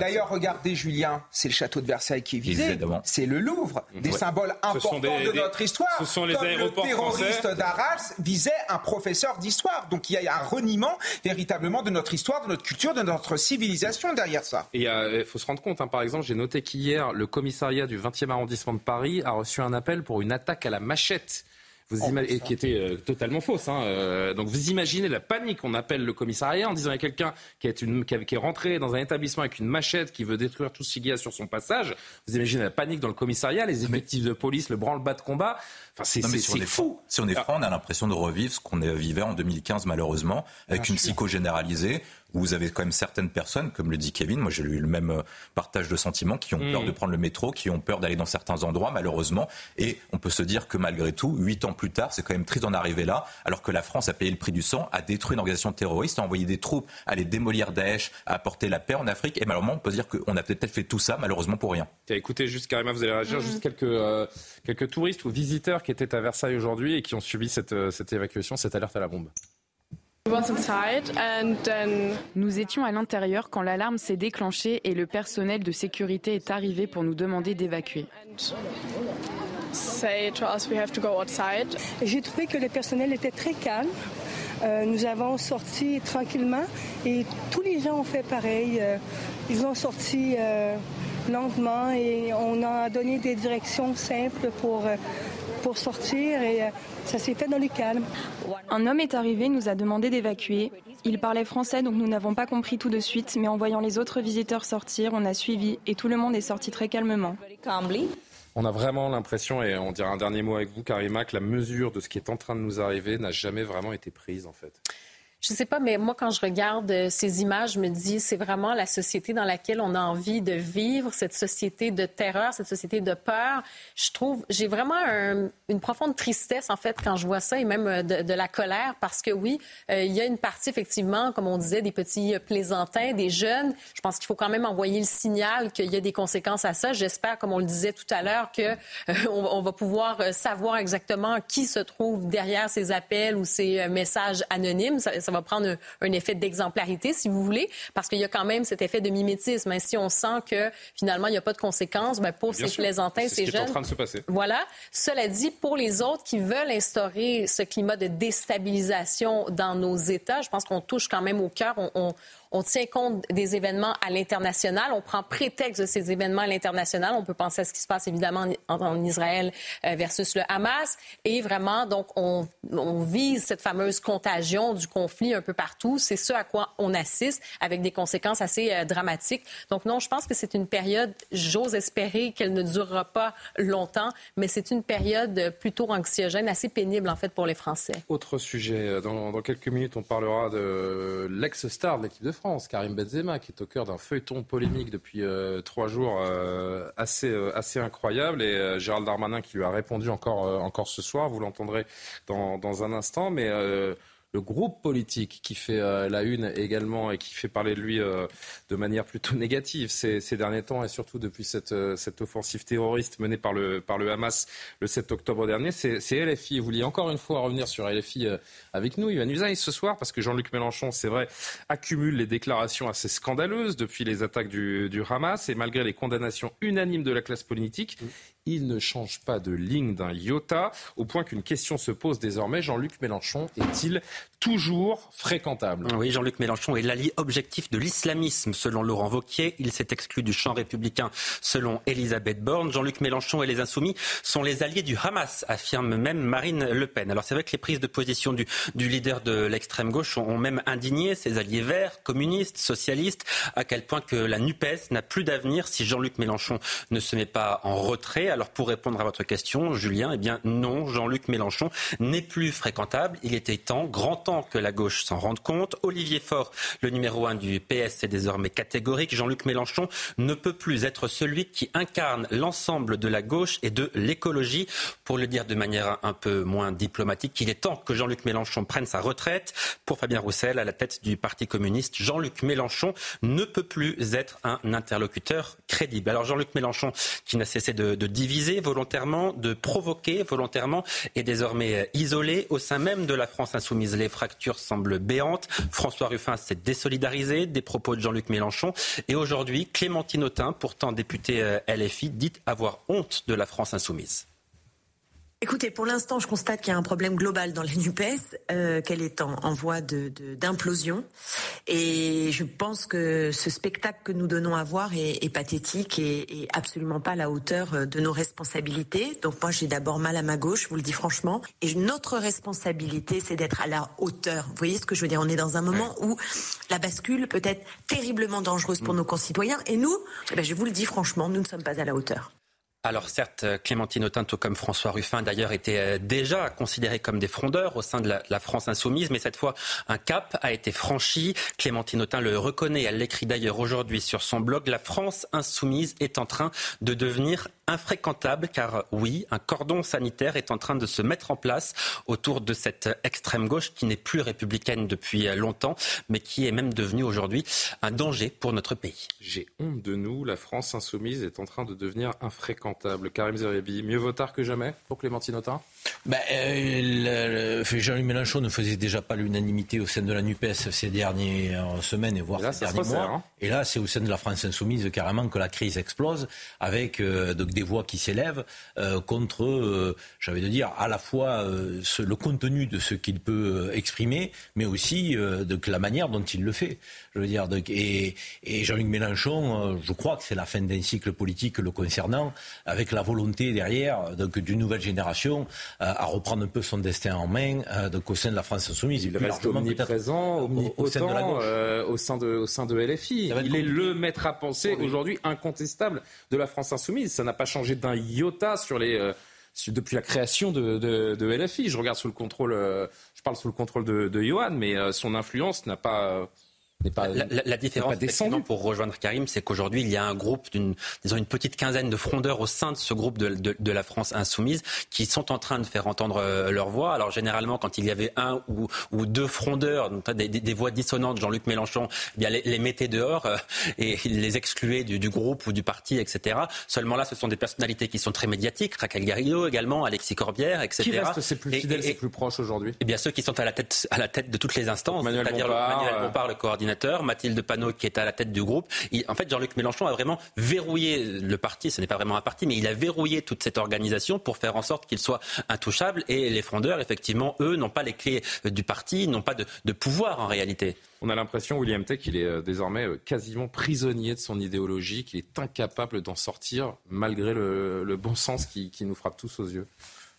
D'ailleurs, regardez, Julien, c'est le château de Versailles qui est visé. C'est le Louvre. Des symboles importants de notre histoire. Ce sont les aéroports le terroriste d'Arras visait un professeur d'histoire. Donc il y a un reniement véritablement de notre histoire, notre culture, de notre civilisation derrière ça. Et il faut se rendre compte, hein, par exemple, j'ai noté qu'hier, le commissariat du 20e arrondissement de Paris a reçu un appel pour une attaque à la machette. Vous oh, et qui était euh, totalement fausse. Hein, euh, donc vous imaginez la panique. On appelle le commissariat en disant il y a quelqu'un qui, est qui, est rentré dans un établissement avec une machette qui veut détruire tout ce qu'il y a sur son passage. Vous imaginez la panique dans le commissariat, les effectifs de police, le branle-bas de combat. Enfin, c'est fou. Si on est franc, on a l'impression de revivre ce qu'on vivait en 2015 malheureusement, avec une psycho généralisée où vous avez quand même certaines personnes, comme le dit Kevin, moi j'ai eu le même euh, partage de sentiments, qui ont peur mm. de prendre le métro, qui ont peur d'aller dans certains endroits, malheureusement. Et on peut se dire que malgré tout, huit ans plus tard, c'est quand même triste d'en arriver là, alors que la France a payé le prix du sang, a détruit une organisation terroriste, a envoyé des troupes à les démolir Daesh, à apporter la paix en Afrique. Et malheureusement, on peut se dire qu'on a peut-être fait tout ça, malheureusement, pour rien. Écoutez, juste Karima, vous allez réagir, mm. juste quelques, euh, quelques touristes ou visiteurs qui étaient à Versailles aujourd'hui et qui ont subi cette, euh, cette évacuation, cette alerte à la bombe. Nous étions à l'intérieur quand l'alarme s'est déclenchée et le personnel de sécurité est arrivé pour nous demander d'évacuer. J'ai trouvé que le personnel était très calme. Euh, nous avons sorti tranquillement et tous les gens ont fait pareil. Euh, ils ont sorti euh, lentement et on a donné des directions simples pour pour sortir et euh, ça s'est fait dans le calme. Un homme est arrivé, nous a demandé d'évacuer. Il parlait français, donc nous n'avons pas compris tout de suite, mais en voyant les autres visiteurs sortir, on a suivi et tout le monde est sorti très calmement. On a vraiment l'impression, et on dira un dernier mot avec vous, Karima, que la mesure de ce qui est en train de nous arriver n'a jamais vraiment été prise, en fait. Je sais pas, mais moi, quand je regarde euh, ces images, je me dis, c'est vraiment la société dans laquelle on a envie de vivre, cette société de terreur, cette société de peur. Je trouve, j'ai vraiment une profonde tristesse, en fait, quand je vois ça, et même euh, de, la colère, parce que oui, euh, il y a une partie, effectivement, comme on disait, des petits plaisantins, des jeunes. Je pense qu'il faut quand même envoyer le signal qu'il y a des conséquences à ça. J'espère, comme on le disait tout à l'heure, que on, va pouvoir savoir exactement qui se trouve derrière ces appels ou ces messages anonymes. Va prendre un, effet d'exemplarité, si vous voulez, parce qu'il y a quand même cet effet de mimétisme. Si on sent que finalement il n'y a pas de conséquences, ben, pour ces plaisantins, ces jeunes. en train de se passer. Voilà. Cela dit, pour les autres qui veulent instaurer ce climat de déstabilisation dans nos États, je pense qu'on touche quand même au cœur. on, on tient compte des événements à l'international. On prend prétexte de ces événements à l'international. On peut penser à ce qui se passe évidemment en, Israël euh, versus le Hamas. Et vraiment, donc, on, vise cette fameuse contagion du conflit un peu partout. C'est ce à quoi on assiste avec des conséquences assez euh, dramatiques. Donc, non, je pense que c'est une période, j'ose espérer qu'elle ne durera pas longtemps, mais c'est une période plutôt anxiogène, assez pénible en fait pour les Français. Autre sujet. Dans, dans quelques minutes, on parlera de l'ex-star de l'équipe de France, Karim Benzema, qui est au cœur d'un feuilleton polémique depuis euh, trois jours euh, assez, euh, assez incroyable. Et Gérald Darmanin qui lui a répondu encore, encore ce soir, vous l'entendrez dans, dans, un instant. Mais le groupe politique qui fait euh, la une également et qui fait parler de lui euh, de manière plutôt négative ces, derniers temps et surtout depuis cette, euh, offensive terroriste menée par le, Hamas le 7 octobre dernier, c'est LFI. Vous vouliez encore une fois revenir sur LFI avec nous, Ivan Usaï, ce soir, parce que Jean-Luc Mélenchon, c'est vrai, accumule les déclarations assez scandaleuses depuis les attaques du, du, Hamas et malgré les condamnations unanimes de la classe politique, il ne change pas de ligne d'un iota, au point qu'une question se pose désormais. Jean-Luc Mélenchon est-il toujours fréquentable? Oui, Jean-Luc Mélenchon est l'allié objectif de l'islamisme, selon Laurent Vauquier. Il s'est exclu du champ républicain, selon Elisabeth Borne. Jean-Luc Mélenchon et les Insoumis sont les alliés du Hamas, affirme même Marine Le Pen. Alors c'est vrai que les prises de position du, leader de l'extrême gauche ont, ont, même indigné ses alliés verts, communistes, socialistes, à quel point que la NUPES n'a plus d'avenir si Jean-Luc Mélenchon ne se met pas en retrait. Alors pour répondre à votre question, Julien, eh bien non, Jean-Luc Mélenchon n'est plus fréquentable. Il était temps, grand temps que la gauche s'en rende compte. Olivier Faure, le numéro un du PS, est désormais catégorique. Jean-Luc Mélenchon ne peut plus être celui qui incarne l'ensemble de la gauche et de l'écologie. Pour le dire de manière un peu moins diplomatique, il est temps que Jean-Luc Mélenchon prenne sa retraite. Pour Fabien Roussel, à la tête du Parti communiste, Jean-Luc Mélenchon ne peut plus être un interlocuteur crédible. Alors Jean-Luc Mélenchon, qui n'a cessé de, de diviser volontairement, de provoquer volontairement, est désormais isolé au sein même de la France insoumise. Les fractures semblent béantes. François Ruffin s'est désolidarisé des propos de Jean-Luc Mélenchon. Et aujourd'hui, Clémentine Autain, pourtant députée euh, LFI, dit avoir honte de la France insoumise. Écoutez, pour l'instant, je constate qu'il y a un problème global dans la NUPES, euh, qu'elle est en, en voie d'implosion. De, et je pense que ce spectacle que nous donnons à voir est, est pathétique et, et, absolument pas à la hauteur de nos responsabilités. Donc moi, j'ai d'abord mal à ma gauche, je vous le dis franchement. Et notre responsabilité, c'est d'être à la hauteur. Vous voyez ce que je veux dire? On est dans un moment où la bascule peut être terriblement dangereuse pour nos concitoyens. Et nous, eh bien, je vous le dis franchement, nous ne sommes pas à la hauteur. Alors certes, Clémentine Autain, tout comme François Ruffin d'ailleurs, étaient déjà considérés comme des frondeurs au sein de la, France insoumise, mais cette fois, un cap a été franchi. Clémentine Autain le reconnaît, elle l'écrit d'ailleurs aujourd'hui sur son blog. La France insoumise est en train de devenir infréquentable, car oui, un cordon sanitaire est en train de se mettre en place autour de cette extrême gauche qui n'est plus républicaine depuis longtemps, mais qui est même devenue aujourd'hui un danger pour notre pays. J'ai honte de nous, la France insoumise est en train de devenir infréquentable. Karim Zeribi, mieux vaut tard que jamais pour Clémentine Autain? Ben, euh, Jean-Luc Mélenchon ne faisait déjà pas l'unanimité au sein de la NUPES ces dernières semaines et voire et là, ces derniers mois. Hein. Et là, c'est au sein de la France insoumise carrément que la crise explose, avec euh, donc des voix qui s'élèvent euh, contre, j'avais de dire, à la fois ce, le contenu de ce qu'il peut exprimer, mais aussi donc, la manière dont il le fait. Je veux dire, donc, et, et Jean-Luc Mélenchon, je crois que c'est la fin d'un cycle politique le concernant, avec la volonté derrière donc d'une nouvelle génération à reprendre un peu son destin en main donc au sein de la France insoumise. Il reste omniprésent au, au, sein de la gauche. Euh, au sein de, au sein de LFI. Il est le maître à penser aujourd'hui incontestable de la France insoumise. Ça n'a pas changé d'un iota sur les, euh, depuis la création de, de, de, LFI. Je regarde sous le contrôle, euh, je parle sous le contrôle de, de Johan, mais euh, son influence n'a pas pas, la, la, la, différence, pour rejoindre Karim, c'est qu'aujourd'hui, il y a un groupe d'une, disons, une petite quinzaine de frondeurs au sein de ce groupe de, de, de, la France insoumise qui sont en train de faire entendre euh, leur voix. Alors, généralement, quand il y avait un ou, ou deux frondeurs, des, des, des, voix dissonantes, Jean-Luc Mélenchon, eh bien, les, les, mettait dehors euh, et les excluait du, du, groupe ou du parti, etc. Seulement là, ce sont des personnalités qui sont très médiatiques. Raquel Garrido également, Alexis Corbière, etc. Qui reste ses plus fidèles, ses plus proches aujourd'hui? Eh bien, ceux qui sont à la tête, à la tête de toutes les instances, c'est-à-dire Manuel Bompard, le coordinateur Mathilde Panot qui est à la tête du groupe. En fait, Jean-Luc Mélenchon a vraiment verrouillé le parti. Ce n'est pas vraiment un parti, mais il a verrouillé toute cette organisation pour faire en sorte qu'il soit intouchable. Et les frondeurs, effectivement, eux, n'ont pas les clés du parti, n'ont pas de, pouvoir en réalité. On a l'impression, William Tech, qu'il est désormais quasiment prisonnier de son idéologie, qu'il est incapable d'en sortir malgré le, bon sens qui nous frappe tous aux yeux.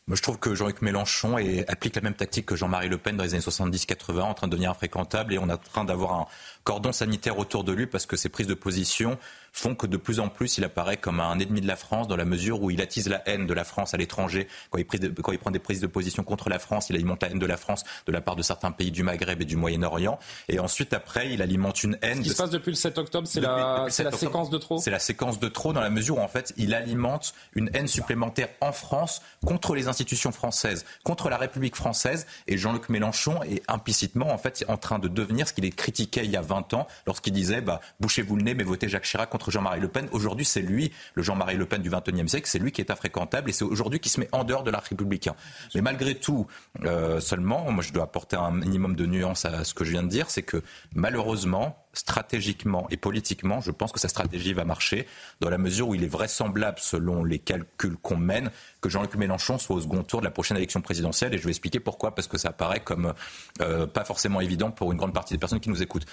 Moi, je trouve que Jean-Luc Mélenchon applique la même tactique que Jean-Marie Le Pen dans les années 70-80, en train de devenir infréquentable et on est en train d'avoir un cordon sanitaire autour de lui parce que ses prises de position font que de plus en plus il apparaît comme un ennemi de la France dans la mesure où il attise la haine de la France à l'étranger. Quand, quand, il prend des prises de position contre la France, il alimente la haine de la France de la part de certains pays du Maghreb et du Moyen-Orient. Et ensuite, après, il alimente une haine. Ce qui de... se passe depuis le 7 octobre, c'est la, la séquence de trop C'est la séquence de trop dans la mesure où, en fait, il alimente une haine supplémentaire en France contre les institutions françaises, contre la République française. Et Jean-Luc Mélenchon est implicitement, en fait, en train de devenir ce qu'il est critiqué il y a 20 ans lorsqu'il disait bah, bouchez-vous le nez, mais votez Jacques Chirac contre Jean-Marie Le Pen. Aujourd'hui, c'est lui, le Jean-Marie Le Pen du XXIe siècle, c'est lui qui est infréquentable et c'est aujourd'hui qui se met en dehors de l'art républicain. Mais malgré tout, euh, seulement, moi je dois apporter un minimum de nuance à ce que je viens de dire, c'est que malheureusement, stratégiquement et politiquement, je pense que sa stratégie va marcher, dans la mesure où il est vraisemblable, selon les calculs qu'on mène, que Jean-Luc Mélenchon soit au second tour de la prochaine élection présidentielle. Et je vais expliquer pourquoi, parce que ça paraît comme euh, pas forcément évident pour une grande partie des personnes qui nous écoutent.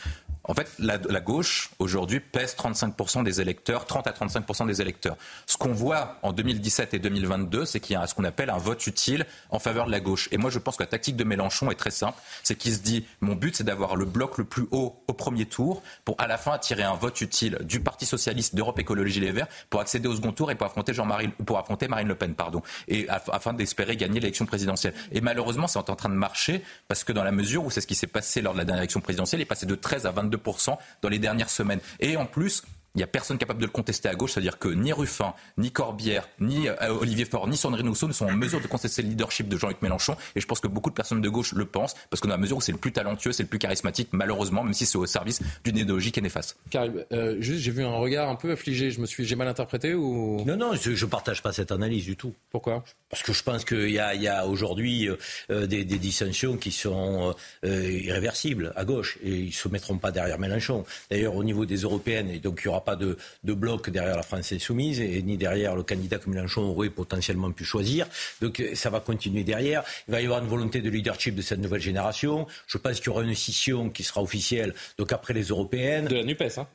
En fait, la, la gauche, aujourd'hui, pèse 35% des électeurs, 30 à 35% des électeurs. Ce qu'on voit en 2017 et 2022, c'est qu'il y a ce qu'on appelle un vote utile en faveur de la gauche. Et moi, je pense que la tactique de Mélenchon est très simple. C'est qu'il se dit, mon but, c'est d'avoir le bloc le plus haut au premier tour pour à la fin attirer un vote utile du Parti socialiste, d'Europe Écologie Les Verts, pour accéder au second tour et pour affronter Jean-Marie, pour affronter Marine Le Pen, pardon et afin d'espérer gagner l'élection présidentielle. Et malheureusement, c'est en train de marcher parce que dans la mesure où c'est ce qui s'est passé lors de la dernière élection présidentielle, il est passé de 13 à 22% dans les dernières semaines. Et en plus, il n'y a personne capable de le contester à gauche, c'est-à-dire que ni Ruffin, ni Corbière, ni euh, Olivier Faure, ni Sandrine Rousseau ne sont en mesure de contester le leadership de Jean-Luc Mélenchon. Et je pense que beaucoup de personnes de gauche le pensent, parce que dans la mesure où c'est le plus talentueux, c'est le plus charismatique, malheureusement, même si c'est au service d'une idéologie qui est néfaste. Karim, euh, juste, j'ai vu un regard un peu affligé. Je me suis, j'ai mal interprété ou? Non, non, je, ne partage pas cette analyse du tout. Pourquoi? Parce que je pense qu'il y a, y a aujourd'hui euh, des, des, dissensions qui sont irréversibles à gauche et ils se mettront pas derrière Mélenchon. D'ailleurs, au niveau des européennes, et donc il n'y aura pas de, de bloc derrière la France insoumise et ni derrière le candidat que Mélenchon aurait potentiellement pu choisir. Donc euh, ça va continuer derrière. Il va y avoir une volonté de leadership de cette nouvelle génération. Je pense qu'il y aura une scission qui sera officielle donc après les européennes. De la NUPES, hein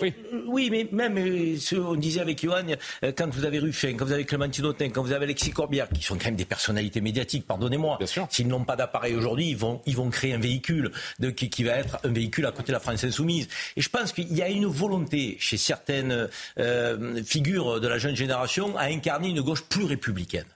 oui. oui, mais même, euh, ce, on disait avec Johan, euh, quand vous avez Ruffin, quand vous avez Clémentine Autain, quand vous avez Alexis Corbière, qui sont quand même des personnalités médiatiques, pardonnez-moi. S'ils n'ont pas d'appareil aujourd'hui, ils vont, ils vont créer un véhicule de, qui, qui va être un véhicule à côté de la France insoumise. Et je pense qu'il y a une volonté chez certaines euh, figure de la jeune génération à incarner une gauche plus républicaine.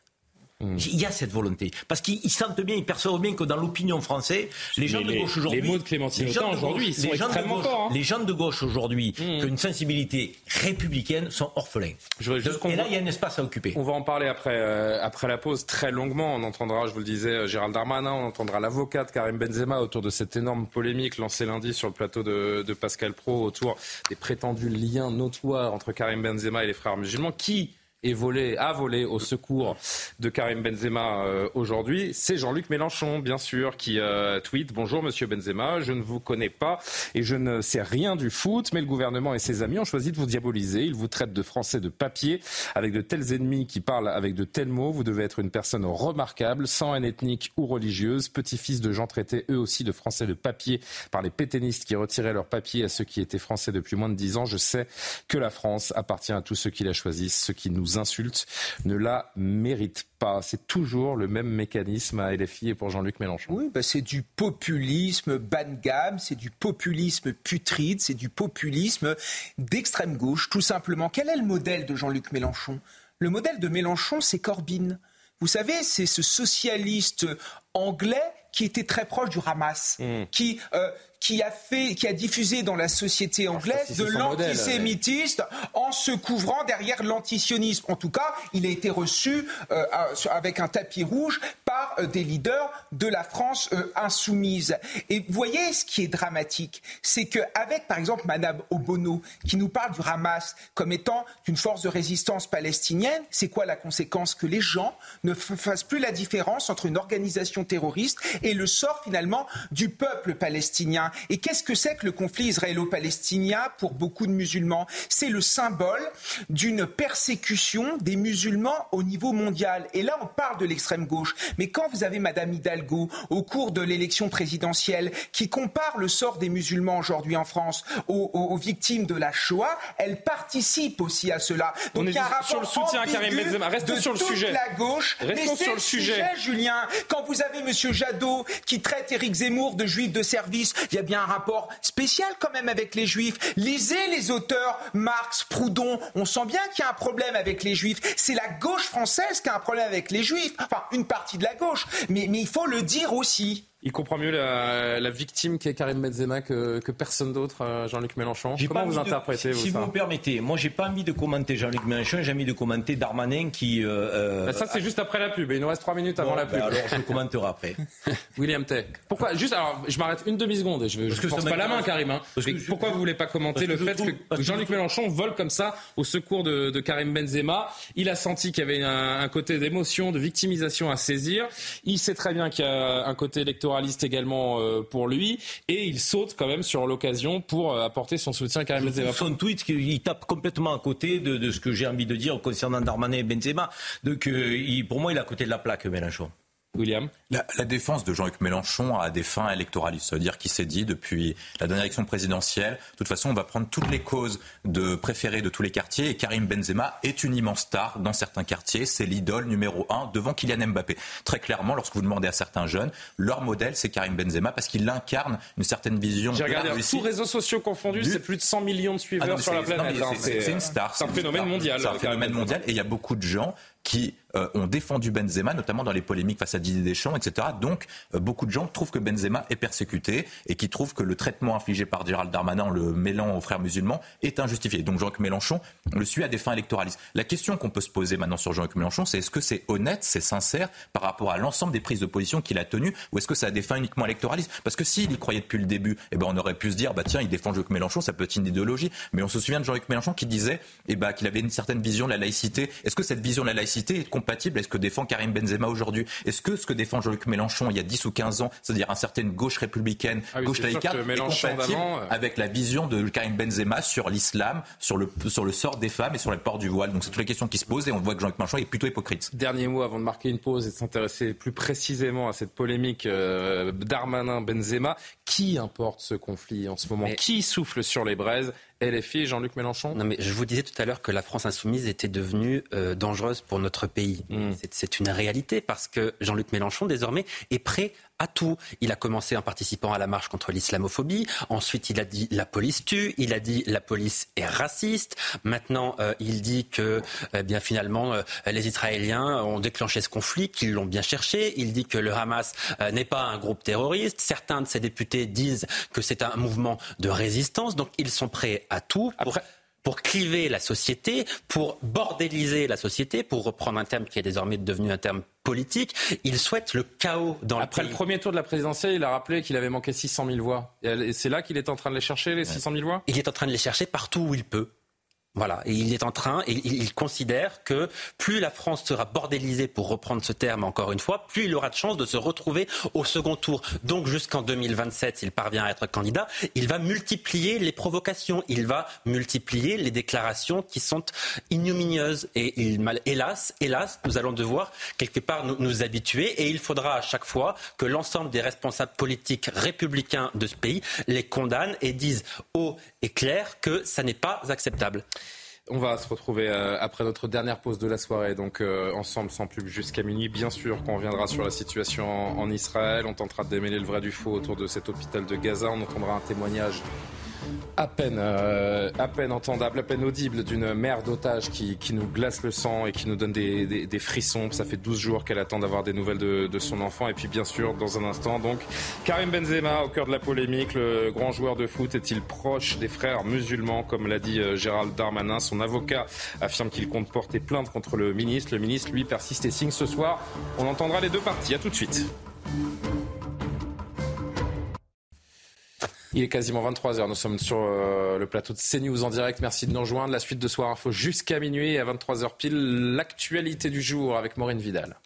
Hmm. Il y a cette volonté. Parce qu'ils sentent bien, ils perçoivent bien que dans l'opinion française, les gens de gauche aujourd'hui. Les mots de Clémentine aujourd'hui, sont extrêmement forts. Hein. Les gens de gauche aujourd'hui, mmh. qui une sensibilité républicaine, sont orphelins. et là, il y a un espace à occuper. On va en parler après, euh, après la pause très longuement. On entendra, je vous le disais, euh, Gérald Darmanin, on entendra l'avocate Karim Benzema autour de cette énorme polémique lancée lundi sur le plateau de, de Pascal Pro autour des prétendus liens notoires entre Karim Benzema et les frères musulmans. Qui est volé, a volé au secours de Karim Benzema euh, aujourd'hui, c'est Jean-Luc Mélenchon, bien sûr, qui euh, tweet Bonjour Monsieur Benzema, je ne vous connais pas et je ne sais rien du foot, mais le gouvernement et ses amis ont choisi de vous diaboliser. Ils vous traitent de Français de papier, avec de tels ennemis qui parlent avec de tels mots. Vous devez être une personne remarquable, sans haine ethnique ou religieuse, petit-fils de gens traités eux aussi de Français de papier par les pétainistes qui retiraient leur papier à ceux qui étaient Français depuis moins de dix ans. Je sais que la France appartient à tous ceux qui la choisissent, ceux qui nous insultes ne la méritent pas. C'est toujours le même mécanisme à LFI et pour Jean-Luc Mélenchon. Oui, bah c'est du populisme bas de gamme, c'est du populisme putride, c'est du populisme d'extrême gauche, tout simplement. Quel est le modèle de Jean-Luc Mélenchon? Le modèle de Mélenchon, c'est Corbyn. Vous savez, c'est ce socialiste anglais qui était très proche du Hamas, mmh. qui euh, qui a fait, qui a diffusé dans la société anglaise de l'antisémitisme en se couvrant derrière l'antisionisme. En tout cas, il a été reçu euh, avec un tapis rouge par euh, des leaders de la France euh, insoumise. Et vous voyez, ce qui est dramatique, c'est qu'avec, par exemple, Madame Obono, qui nous parle du Hamas comme étant une force de résistance palestinienne, c'est quoi la conséquence Que les gens ne fassent plus la différence entre une organisation terroriste et le sort finalement du peuple palestinien? Et qu'est-ce que c'est que le conflit israélo-palestinien pour beaucoup de musulmans? C'est le symbole d'une persécution des musulmans au niveau mondial. Et là, on parle de l'extrême gauche. Mais quand vous avez Madame Hidalgo, au cours de l'élection présidentielle, qui compare le sort des musulmans aujourd'hui en France aux, victimes de la Shoah, elle participe aussi à cela. Donc on il y a un rapport sur le soutien à Karim Benzema. Restons sur le sujet. la gauche. Restons sur le sujet. Julien. Quand vous avez Monsieur Jadot qui traite Éric Zemmour de juif de service, il y a bien un rapport spécial quand même avec les juifs. Lisez les auteurs Marx, Proudhon, on sent bien qu'il y a un problème avec les juifs. C'est la gauche française qui a un problème avec les juifs, enfin une partie de la gauche, mais, mais il faut le dire aussi. Il comprend mieux la, la victime qui est Karim Benzema que, que personne d'autre, euh, Jean-Luc Mélenchon. Comment vous interprétez Si vous me permettez, moi j'ai pas envie de commenter Jean-Luc Mélenchon, j'ai envie de commenter Darmanin qui. Euh, euh bah, ça c'est juste après la pub. Il nous reste trois minutes avant la pub. alors je le commenterai après. William Tech. Pourquoi Juste alors, je m'arrête une demi seconde et je, ne je pas la main, Karim. Hein. pourquoi vous voulez pas commenter le fait que, Jean-Luc Mélenchon vole comme ça au secours de, de Karim Benzema? Il a senti qu'il y avait un, un côté d'émotion, de victimisation à saisir. Il sait très bien qu'il y a un côté électoral électoraliste également pour lui, et il saute quand même sur l'occasion pour apporter son soutien à Karim Benzema. Son tweet, il tape complètement à côté de, ce que j'ai envie de dire concernant Darmanin et Benzema. Donc, pour moi, il est à côté de la plaque, Mélenchon. William la, défense de Jean-Luc Mélenchon a des fins électoralistes. Ça veut dire qu'il s'est dit depuis la dernière élection présidentielle, de toute façon, on va prendre toutes les causes de préférées de tous les quartiers. Et Karim Benzema est une immense star dans certains quartiers. C'est l'idole numéro un devant Kylian Mbappé. Très clairement, lorsque vous demandez à certains jeunes, leur modèle, c'est Karim Benzema parce qu'il incarne une certaine vision. J'ai regardé tous réseaux sociaux confondus, c'est plus de 100 millions de suiveurs ah sur la planète. Hein. C'est une star. C'est un phénomène mondial. C'est un phénomène mondial. Et il y a beaucoup de gens qui euh, ont défendu Benzema, notamment dans les polémiques face à Didier Deschamps, etc. Donc, euh, beaucoup de gens trouvent que Benzema est persécuté et qui trouvent que le traitement infligé par Gérald Darmanin en le mêlant aux frères musulmans est injustifié. Donc, Jean-Luc Mélenchon le suit à des fins électoralistes. La question qu'on peut se poser maintenant sur Jean-Luc Mélenchon, c'est est-ce que c'est honnête, c'est sincère par rapport à l'ensemble des prises de position qu'il a tenues ou est-ce que ça a des fins uniquement électoralistes? Parce que s'il y croyait depuis le début, eh ben, on aurait pu se dire, bah, tiens, il défend Jean-Luc Mélenchon, ça peut être une idéologie. Mais on se souvient de Jean-Luc Mélenchon qui disait eh ben, qu'il avait une certaine vision de la laïcité. Est-ce que cette vision de la laïcité est compatible Est-ce que défend Karim Benzema aujourd'hui Est-ce que ce que défend Jean-Luc Mélenchon il y a 10 ou 15 ans, c'est-à-dire une certaine gauche républicaine, ah gauche laïcarte, est compatible euh, avec la vision de Karim Benzema sur l'islam, sur le, sur le sort des femmes et sur le port du voile? Donc c'est toutes les questions qui se posent et on voit que Jean-Luc Mélenchon est plutôt hypocrite. Dernier mot avant de marquer une pause et de s'intéresser plus précisément à cette polémique euh, Darmanin-Benzema. Qui importe ce conflit en ce moment? Qui souffle sur les braises? LFI Jean-Luc Mélenchon? Non, mais je vous disais tout à l'heure que la France insoumise était devenue euh, dangereuse pour notre pays. Hmm. C'est une réalité parce que Jean-Luc Mélenchon, désormais, est prêt à tout. Il a commencé en participant à la marche contre l'islamophobie. Ensuite, il a dit la police tue. Il a dit la police est raciste. Maintenant, euh, il dit que, eh bien finalement, euh, les Israéliens ont déclenché ce conflit, qu'ils l'ont bien cherché. Il dit que le Hamas n'est pas un groupe terroriste. Certains de ses députés disent que c'est un mouvement de résistance. Donc, ils sont prêts à tout pour, pour cliver la société, pour bordéliser la société, pour reprendre un terme qui est désormais devenu un terme politique. Il souhaite le chaos dans Après le Après le premier tour de la présidentielle, il a rappelé qu'il avait manqué 600 000 voix. Et c'est là qu'il est en train de les chercher, les 600 000 voix? Il est en train de les chercher partout où il peut. Voilà, et il est en train, et il considère que plus la France sera bordélisée, pour reprendre ce terme encore une fois, plus il aura de chances de se retrouver au second tour. Donc jusqu'en 2027, s'il parvient à être candidat, il va multiplier les provocations, il va multiplier les déclarations qui sont ignominieuses. Et il, hélas, hélas, nous allons devoir quelque part nous, habituer, et il faudra à chaque fois que l'ensemble des responsables politiques républicains de ce pays les condamnent et disent haut et clair que ça n'est pas acceptable. On va se retrouver euh, après notre dernière pause de la soirée, donc euh, ensemble sans pub jusqu'à minuit. Bien sûr qu'on reviendra sur la situation en Israël. On tentera de démêler le vrai du faux autour de cet hôpital de Gaza. On entendra un témoignage à peine, euh, entendable, à peine audible d'une mère d'otage qui, nous glace le sang et qui nous donne des, frissons. Ça fait 12 jours qu'elle attend d'avoir des nouvelles de, son enfant. Et puis bien sûr, dans un instant, donc Karim Benzema au cœur de la polémique, le grand joueur de foot est-il proche des frères musulmans, comme l'a dit Gérald Darmanin. Avocat affirme qu'il compte porter plainte contre le ministre. Le ministre, lui, persiste et signe ce soir. On entendra les deux parties. À tout de suite. Il est quasiment 23h. Nous sommes sur euh, le plateau de CNews en direct. Merci de nous rejoindre. La suite de Soir Info jusqu'à minuit et à 23h pile. L'actualité du jour avec Maureen Vidal.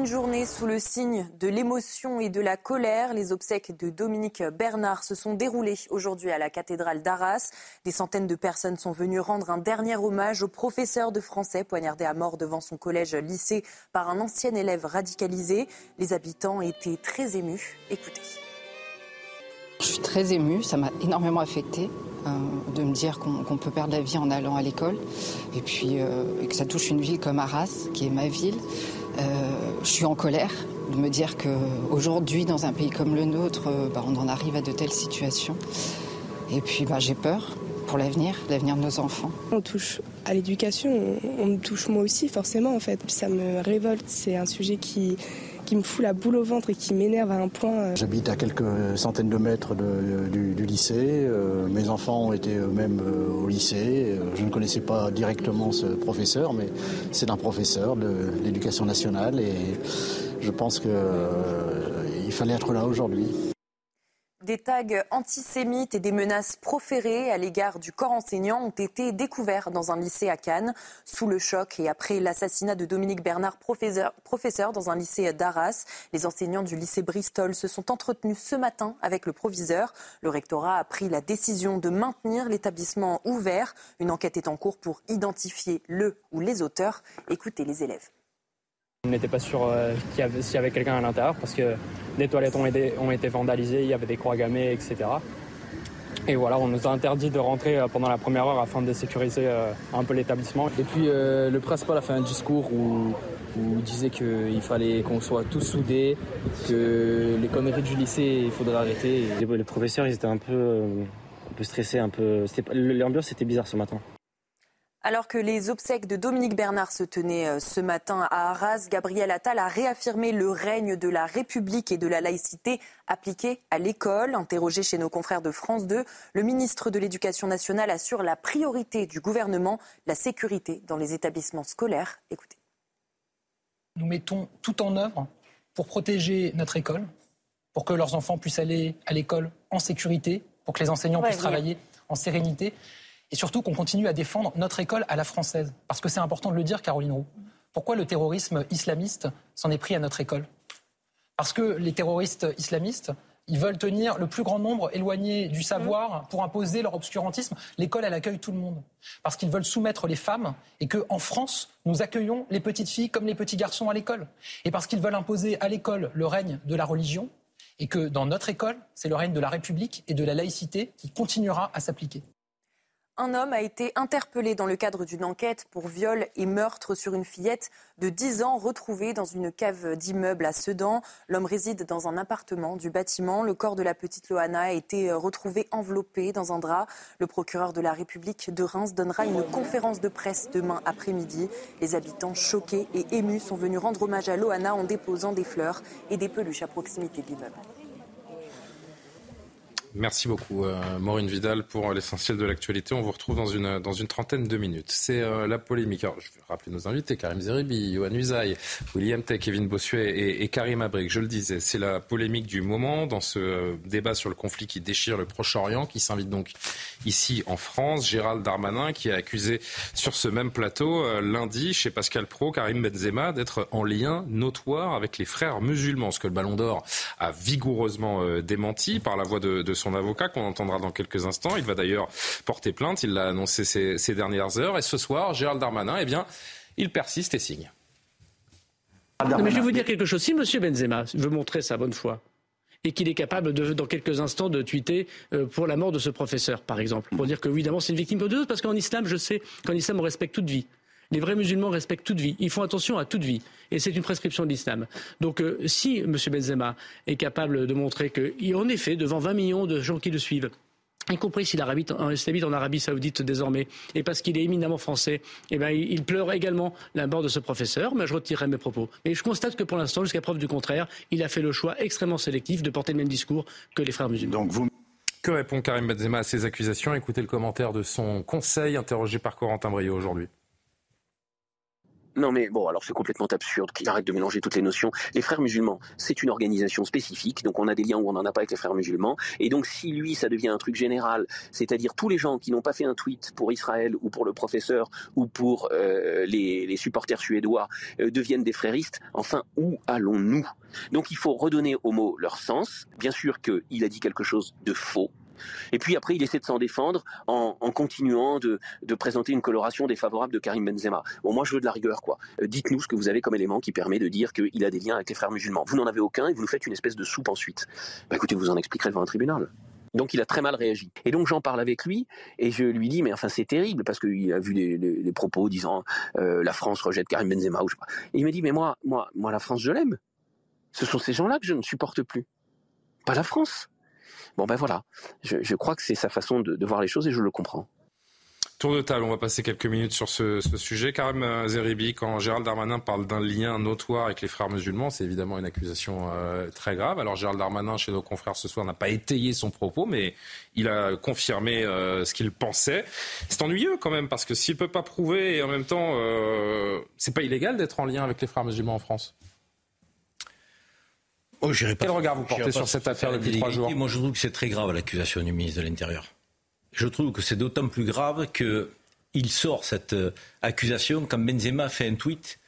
Une journée sous le signe de l'émotion et de la colère. Les obsèques de Dominique Bernard se sont déroulées aujourd'hui à la cathédrale d'Arras. Des centaines de personnes sont venues rendre un dernier hommage au professeur de français poignardé à mort devant son collège-lycée par un ancien élève radicalisé. Les habitants étaient très émus. Écoutez. Je suis très émue, ça m'a énormément affectée. Euh, de me dire qu'on peut perdre la vie en allant à l'école et puis euh, que ça touche une ville comme Arras, qui est ma ville. Euh, je suis en colère de me dire qu'aujourd'hui, dans un pays comme le nôtre, euh, bah, on en arrive à de telles situations. Et puis bah, j'ai peur pour l'avenir, l'avenir de nos enfants. On touche à l'éducation, on, me touche moi aussi forcément en fait. Ça me révolte, c'est un sujet qui, qui me fout la boule au ventre et qui m'énerve à un point. Euh. J'habite à quelques centaines de mètres du, lycée. Euh, mes enfants ont été eux-mêmes euh, au lycée. Je ne connaissais pas directement ce professeur, mais c'est un professeur de l'éducation nationale et je pense qu'il fallait être là aujourd'hui. Des tags antisémites et des menaces proférées à l'égard du corps enseignant ont été découverts dans un lycée à Cannes. Sous le choc et après l'assassinat de Dominique Bernard, professeur, professeur dans un lycée d'Arras, les enseignants du lycée Bristol se sont entretenus ce matin avec le proviseur. Le rectorat a pris la décision de maintenir l'établissement ouvert. Une enquête est en cours pour identifier le ou les auteurs. Écoutez les élèves. On n'était pas sûr euh, s'il y avait, quelqu'un à l'intérieur parce que les toilettes ont été, ont été vandalisées, il y avait des croix gammées, etc. Et voilà, on nous a interdit de rentrer euh, pendant la première heure afin de sécuriser euh, un peu l'établissement. Et puis le principal a fait un discours où, il disait qu'il fallait qu'on soit tous soudés, que les conneries du lycée, il faudrait arrêter. Les, professeurs, ils étaient un peu, un peu stressés, un peu. L'ambiance était bizarre ce matin. Alors que les obsèques de Dominique Bernard se tenaient euh, ce matin à Arras, Gabriel Attal a réaffirmé le règne de la République et de la laïcité appliquée à l'école. Interrogé chez nos confrères de France 2, le ministre de l'Éducation nationale assure la priorité du gouvernement, la sécurité dans les établissements scolaires. Écoutez. Nous mettons tout en œuvre pour protéger notre école, pour que leurs enfants puissent aller à l'école en sécurité, pour que les enseignants puissent travailler en sérénité et surtout qu'on continue à défendre notre école à la française. Parce que c'est important de le dire, Caroline Roux. Pourquoi le terrorisme islamiste s'en est pris à notre école? Parce que les terroristes islamistes, veulent tenir le plus grand nombre éloigné du savoir pour imposer leur obscurantisme. L'école, elle accueille tout le monde. Parce qu'ils veulent soumettre les femmes et qu'en France, nous accueillons les petites filles comme les petits garçons à l'école. Et parce qu'ils veulent imposer à l'école le règne de la religion et que dans notre école, c'est le règne de la République et de la laïcité qui continuera à s'appliquer. Un homme a été interpellé dans le cadre d'une enquête pour viol et meurtre sur une fillette de 10 ans retrouvée dans une cave d'immeuble à Sedan. L'homme réside dans un appartement du bâtiment. Le corps de la petite Loana a été retrouvé enveloppé dans un drap. Le procureur de la République de Reims donnera une conférence de presse demain après-midi. Les habitants choqués et émus sont venus rendre hommage à Loana en déposant des fleurs et des peluches à proximité de l'immeuble. Merci beaucoup, euh, Maureen Vidal, pour l'essentiel de l'actualité. On vous retrouve dans une, dans une trentaine de minutes. C'est euh, la polémique. Je vais rappeler nos invités Karim Zeribi, Yohann Usaï, William Tech, Kevin Bossuet et, Karim Abrik. Je le disais, c'est la polémique du moment dans ce euh, débat sur le conflit qui déchire le Proche-Orient, qui s'invite donc ici en France. Gérald Darmanin, qui a accusé sur ce même plateau lundi chez Pascal Pro, Karim Benzema, d'être en lien notoire avec les frères musulmans, ce que le Ballon d'Or a vigoureusement démenti par la voix de, de son avocat qu'on entendra dans quelques instants. Il va d'ailleurs porter plainte, il l'a annoncé ces, dernières heures. Et ce soir, Gérald Darmanin, eh bien, il persiste et signe. mais je vais vous dire quelque chose. Si M. Benzema veut montrer sa bonne foi, et qu'il est capable de, dans quelques instants de tweeter euh, pour la mort de ce professeur, par exemple, pour dire que évidemment c'est une victime de parce qu'en islam, je sais qu'en islam on respecte toute vie. Les vrais musulmans respectent toute vie. Ils font attention à toute vie. Et c'est une prescription de l'islam. Donc euh, si M. Benzema est capable de montrer qu'en effet, devant 20 millions de gens qui le suivent, y compris s'il habite en Arabie Saoudite désormais, et parce qu'il est éminemment français, eh ben, il pleure également la mort de ce professeur, mais je retirerai mes propos. Mais je constate que pour l'instant, jusqu'à preuve du contraire, il a fait le choix extrêmement sélectif de porter le même discours que les frères musulmans. Donc vous... Que répond Karim Benzema à ces accusations? Écoutez le commentaire de son conseil interrogé par Corentin Brio aujourd'hui. Non mais bon, alors c'est complètement absurde qu'il arrête de mélanger toutes les notions. Les frères musulmans, c'est une organisation spécifique, donc on a des liens où on n'en a pas avec les frères musulmans. Et donc si lui, ça devient un truc général, c'est-à-dire tous les gens qui n'ont pas fait un tweet pour Israël ou pour le professeur ou pour euh, les, supporters suédois euh, deviennent des fréristes, enfin où allons-nous? Donc il faut redonner aux mots leur sens. Bien sûr qu'il a dit quelque chose de faux, et puis après, il essaie de s'en défendre en, continuant de, présenter une coloration défavorable de Karim Benzema. Bon, moi, je veux de la rigueur, quoi. Euh, dites-nous ce que vous avez comme élément qui permet de dire qu'il a des liens avec les frères musulmans. Vous n'en avez aucun et vous nous faites une espèce de soupe ensuite. Bah, écoutez, vous en expliquerez devant un tribunal. Donc il a très mal réagi. Et donc j'en parle avec lui et je lui dis mais enfin c'est terrible parce qu'il a vu les, propos disant euh, la France rejette Karim Benzema ou je sais pas. Et il me dit mais moi moi moi la France je l'aime. Ce sont ces gens-là que je ne supporte plus. Pas la France. Bon ben voilà, je, crois que c'est sa façon de, voir les choses et je le comprends. Tour de table, on va passer quelques minutes sur ce, sujet. Karim euh, Zeribi, quand Gérald Darmanin parle d'un lien notoire avec les frères musulmans, c'est évidemment une accusation euh, très grave. Alors Gérald Darmanin, chez nos confrères ce soir, n'a pas étayé son propos, mais il a confirmé euh, ce qu'il pensait. C'est ennuyeux quand même, parce que s'il ne peut pas prouver, et en même temps, c'est pas illégal d'être en lien avec les frères musulmans en France? Oh, Quel regard vous portez sur cette affaire depuis trois jours Moi, je trouve que c'est très grave l'accusation du ministre de l'Intérieur. Je trouve que c'est d'autant plus grave qu'il sort cette euh, accusation quand Benzema fait un tweet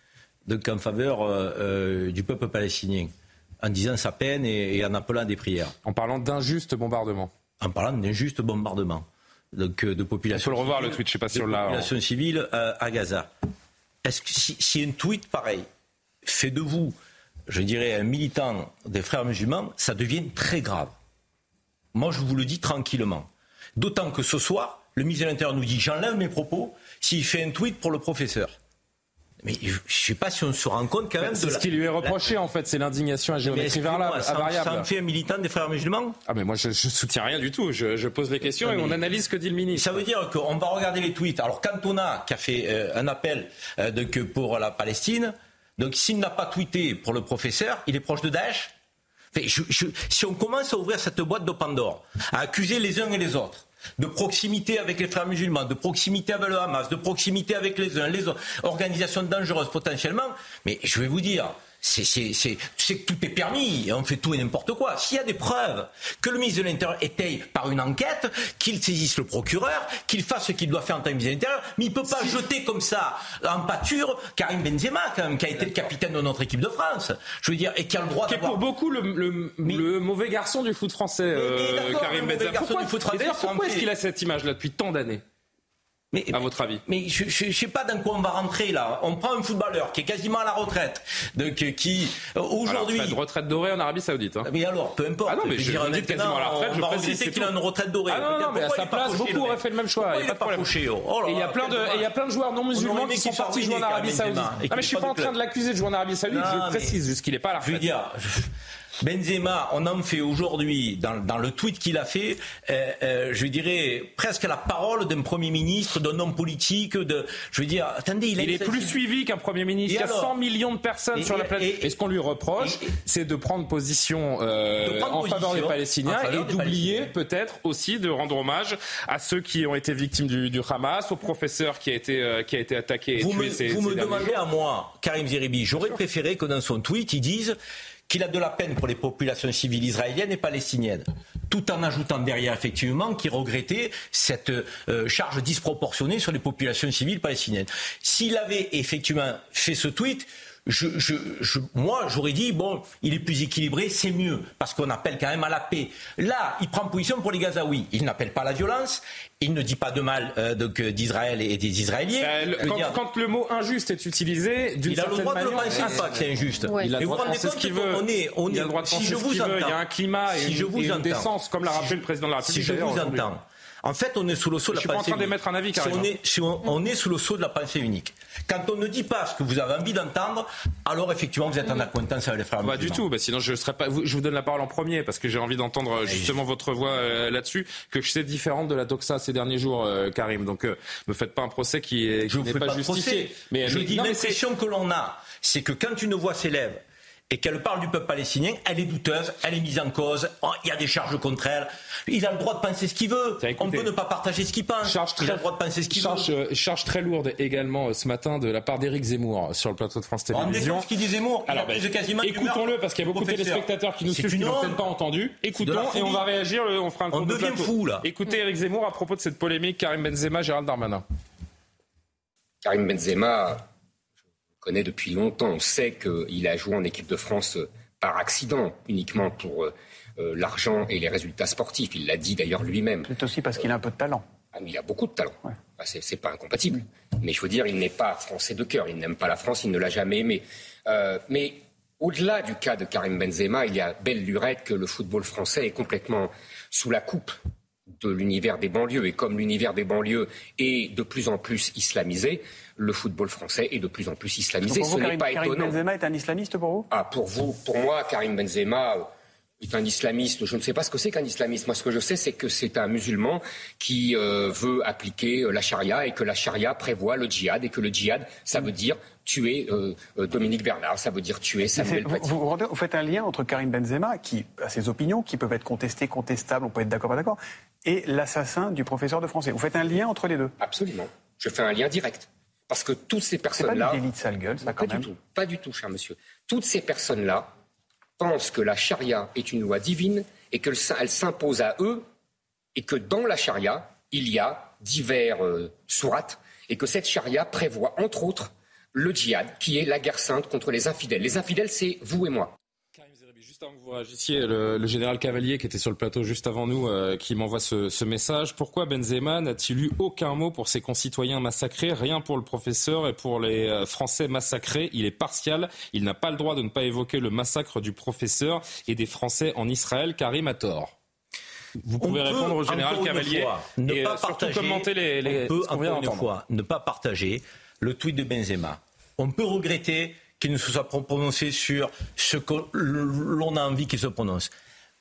en faveur euh, euh, du peuple palestinien, en disant sa peine et, en appelant des prières. En parlant d'injustes bombardements. En parlant d'injustes bombardements. Donc, de population. Il faut le revoir le tweet, je sais pas si on l'a. Population civile à Gaza. Est-ce que si, un tweet pareil fait de vous, je dirais, un militant des frères musulmans, ça devient très grave. Moi, je vous le dis tranquillement. D'autant que ce soir, le ministre de l'Intérieur nous dit j'enlève mes propos s'il fait un tweet pour le professeur. Mais je ne sais pas si on se rend compte quand même. C'est ce qui lui est reproché en fait, c'est l'indignation à géométrie variable. Ça, ça en fait un militant des frères musulmans? Ah mais moi je, je soutiens rien du tout. Je, pose les questions et on analyse ce que dit le ministre. Ça veut dire qu'on va regarder les tweets. Alors Cantona qui a fait euh, un appel euh, de, que pour la Palestine, donc s'il n'a pas tweeté pour le professeur, il est proche de Daesh. si on commence à ouvrir cette boîte de Pandore, à accuser les uns et les autres, de proximité avec les frères musulmans, de proximité avec le Hamas, de proximité avec les uns, les autres, organisations dangereuses potentiellement. Mais je vais vous dire, c'est, que tout est permis, on fait tout et n'importe quoi. S'il y a des preuves que le ministre de l'Intérieur étaye par une enquête, qu'il saisisse le procureur, qu'il fasse ce qu'il doit faire en tant que ministre de l'Intérieur, mais il ne peut pas jeter comme ça en pâture Karim Benzema, quand même, qui a été le capitaine de notre équipe de France. Je veux dire, et qui a le droit Qui est pour beaucoup le, le, mauvais garçon du foot français, euh, Karim Benzema. Pourquoi, pourquoi est-ce qu'il a cette image-là depuis tant d'années? Mais, à votre avis Mais je ne sais pas dans quoi on va rentrer là. On prend un footballeur qui est quasiment à la retraite, donc qui euh, aujourd'hui. de retraite dorée en Arabie Saoudite. Hein. Mais alors, peu importe. Ah non, mais je, je dis quasiment à la retraite. On je va précise qu'il a une retraite dorée. Ah non, non mais à sa place, beaucoup auraient fait le même choix. Il n'y a pas de. Oh il y a plein de, il y a plein de joueurs non musulmans qui sont partis jouer en Arabie Saoudite. Non mais je suis pas en train de l'accuser de jouer en Arabie Saoudite. Je précise juste qu'il n'est pas à la retraite. Benzema, on en fait aujourd'hui, dans, le tweet qu'il a fait, euh, euh, je dirais presque la parole d'un Premier ministre, d'un homme politique. De, je veux dire, attendez, il, est plus suivi qu'un Premier ministre. il y a 100 millions de personnes sur la planète. Et, ce qu'on lui reproche, c'est de prendre position euh, en faveur des Palestiniens et d'oublier peut-être aussi de rendre hommage à ceux qui ont été victimes du, Hamas, au professeur qui a été, qui a été attaqué et vous tué me, ces, Vous me demandez à moi, Karim Zeribi, j'aurais préféré que dans son tweet, il dise qu'il a de la peine pour les populations civiles israéliennes et palestiniennes, tout en ajoutant derrière effectivement qu'il regrettait cette euh, charge disproportionnée sur les populations civiles palestiniennes. S'il avait effectivement fait ce tweet, je, je, je, moi, j'aurais dit, bon, il est plus équilibré, c'est mieux, parce qu'on appelle quand même à la paix. Là, il prend position pour les Gazaouis. Il n'appelle pas à la violence, il ne dit pas de mal euh, d'Israël et des Israéliens. Euh, quand, dire... quand, le mot injuste est utilisé, d'une certaine manière... Il a le droit de le penser, pas que c'est injuste. Ouais. Il a le droit de penser ce qu'il veut. On est, on il a le droit de penser ce qu'il veut. Il y a un climat et, si une, et une décence, comme l'a rappelé le président de la République. Si je vous entends, en fait, on est sous le sceau de la pensée. Je suis pas en train d'émettre un avis, si on, est, si on, est sous le sceau de la pensée unique. Quand on ne dit pas ce que vous avez envie d'entendre, alors effectivement, vous êtes en accointance avec les frères. Pas du tout. Bah, sinon, je serais pas. Je vous donne la parole en premier parce que j'ai envie d'entendre justement votre voix euh, là-dessus, que je sais différente de la doxa ces derniers jours, euh, Karim. Donc, euh, me faites pas un procès qui n'est pas, pas justifié. Mais je dis l'impression que l'on a, c'est que quand une voix s'élève et qu'elle parle du peuple palestinien, elle est douteuse, elle est mise en cause, oh, il y a des charges contre elle. Il a le droit de penser ce qu'il veut. On peut ne pas partager ce qu'il pense. Charge il a le droit de penser ce qu'il veut. Euh, charge très lourde également euh, ce matin de la part d'Éric Zemmour sur le plateau de France Télévisions. ce qu'il dit Zemmour. Alors, ben, écoutons-le parce qu'il y a beaucoup de téléspectateurs qui nous suivent qui n'ont peut-être pas entendu. Écoutons et on va réagir. On fera un on devient fou là. Écoutez Éric Zemmour à propos de cette polémique Karim Benzema, Gérald Darmanin. Karim Benzema, connais depuis longtemps. On sait qu'il a joué en équipe de France par accident, uniquement pour euh, euh, l'argent et les résultats sportifs. Il l'a dit d'ailleurs lui-même. C'est aussi parce qu'il a un peu de talent. Ah, il a beaucoup de talent. Ah, c'est pas incompatible. Mais je veux dire, il n'est pas français de cœur. Il n'aime pas la France. Il ne l'a jamais aimé. Euh, mais au-delà du cas de Karim Benzema, il y a belle lurette que le football français est complètement sous la coupe l'univers des banlieues. Et comme l'univers des banlieues est de plus en plus islamisé, le football français est de plus en plus islamisé. Pour vous, Ce n'est pas Karim Benzema est un islamiste pour vous? Ah, pour vous, pour moi, Karim Benzema est un islamiste. Je ne sais pas ce que c'est qu'un islamiste. Moi, ce que je sais, c'est que c'est un musulman qui euh, veut appliquer la charia et que la charia prévoit le djihad et que le djihad, ça veut dire tuer euh, Dominique Bernard, ça veut dire tuer Samuel Paty. Vous, vous, faites un lien entre Karim Benzema, qui a ses opinions, qui peuvent être contestées, contestables, on peut être d'accord, pas d'accord, et l'assassin du professeur de français. Vous faites un lien entre les deux? Absolument. Je fais un lien direct. Parce que toutes ces personnes-là. C'est pas du délit de sale gueule, ça, quand pas Du tout, pas du tout, cher monsieur. Toutes ces personnes-là pensent que la charia est une loi divine et qu'elle s'impose à eux et que dans la charia, il y a divers euh, sourates et que cette charia prévoit, entre autres, le djihad, qui est la guerre sainte contre les infidèles. Les infidèles, c'est vous et moi. Juste avant que vous réagissiez, le, général Cavalier qui était sur le plateau juste avant nous, euh, qui m'envoie ce, message. Pourquoi Benzema n'a-t-il eu aucun mot pour ses concitoyens massacrés Rien pour le professeur et pour les euh, Français massacrés? Il est partial. Il n'a pas le droit de ne pas évoquer le massacre du professeur et des Français en Israël. Karim a tort. Vous pouvez répondre au général Cavalier ne pas euh, partager, commenter les, on peut, encore une fois, ne pas partager le tweet de Benzema. On peut regretter qu'il ne se soit prononcé sur ce que l'on a envie qu'il se prononce.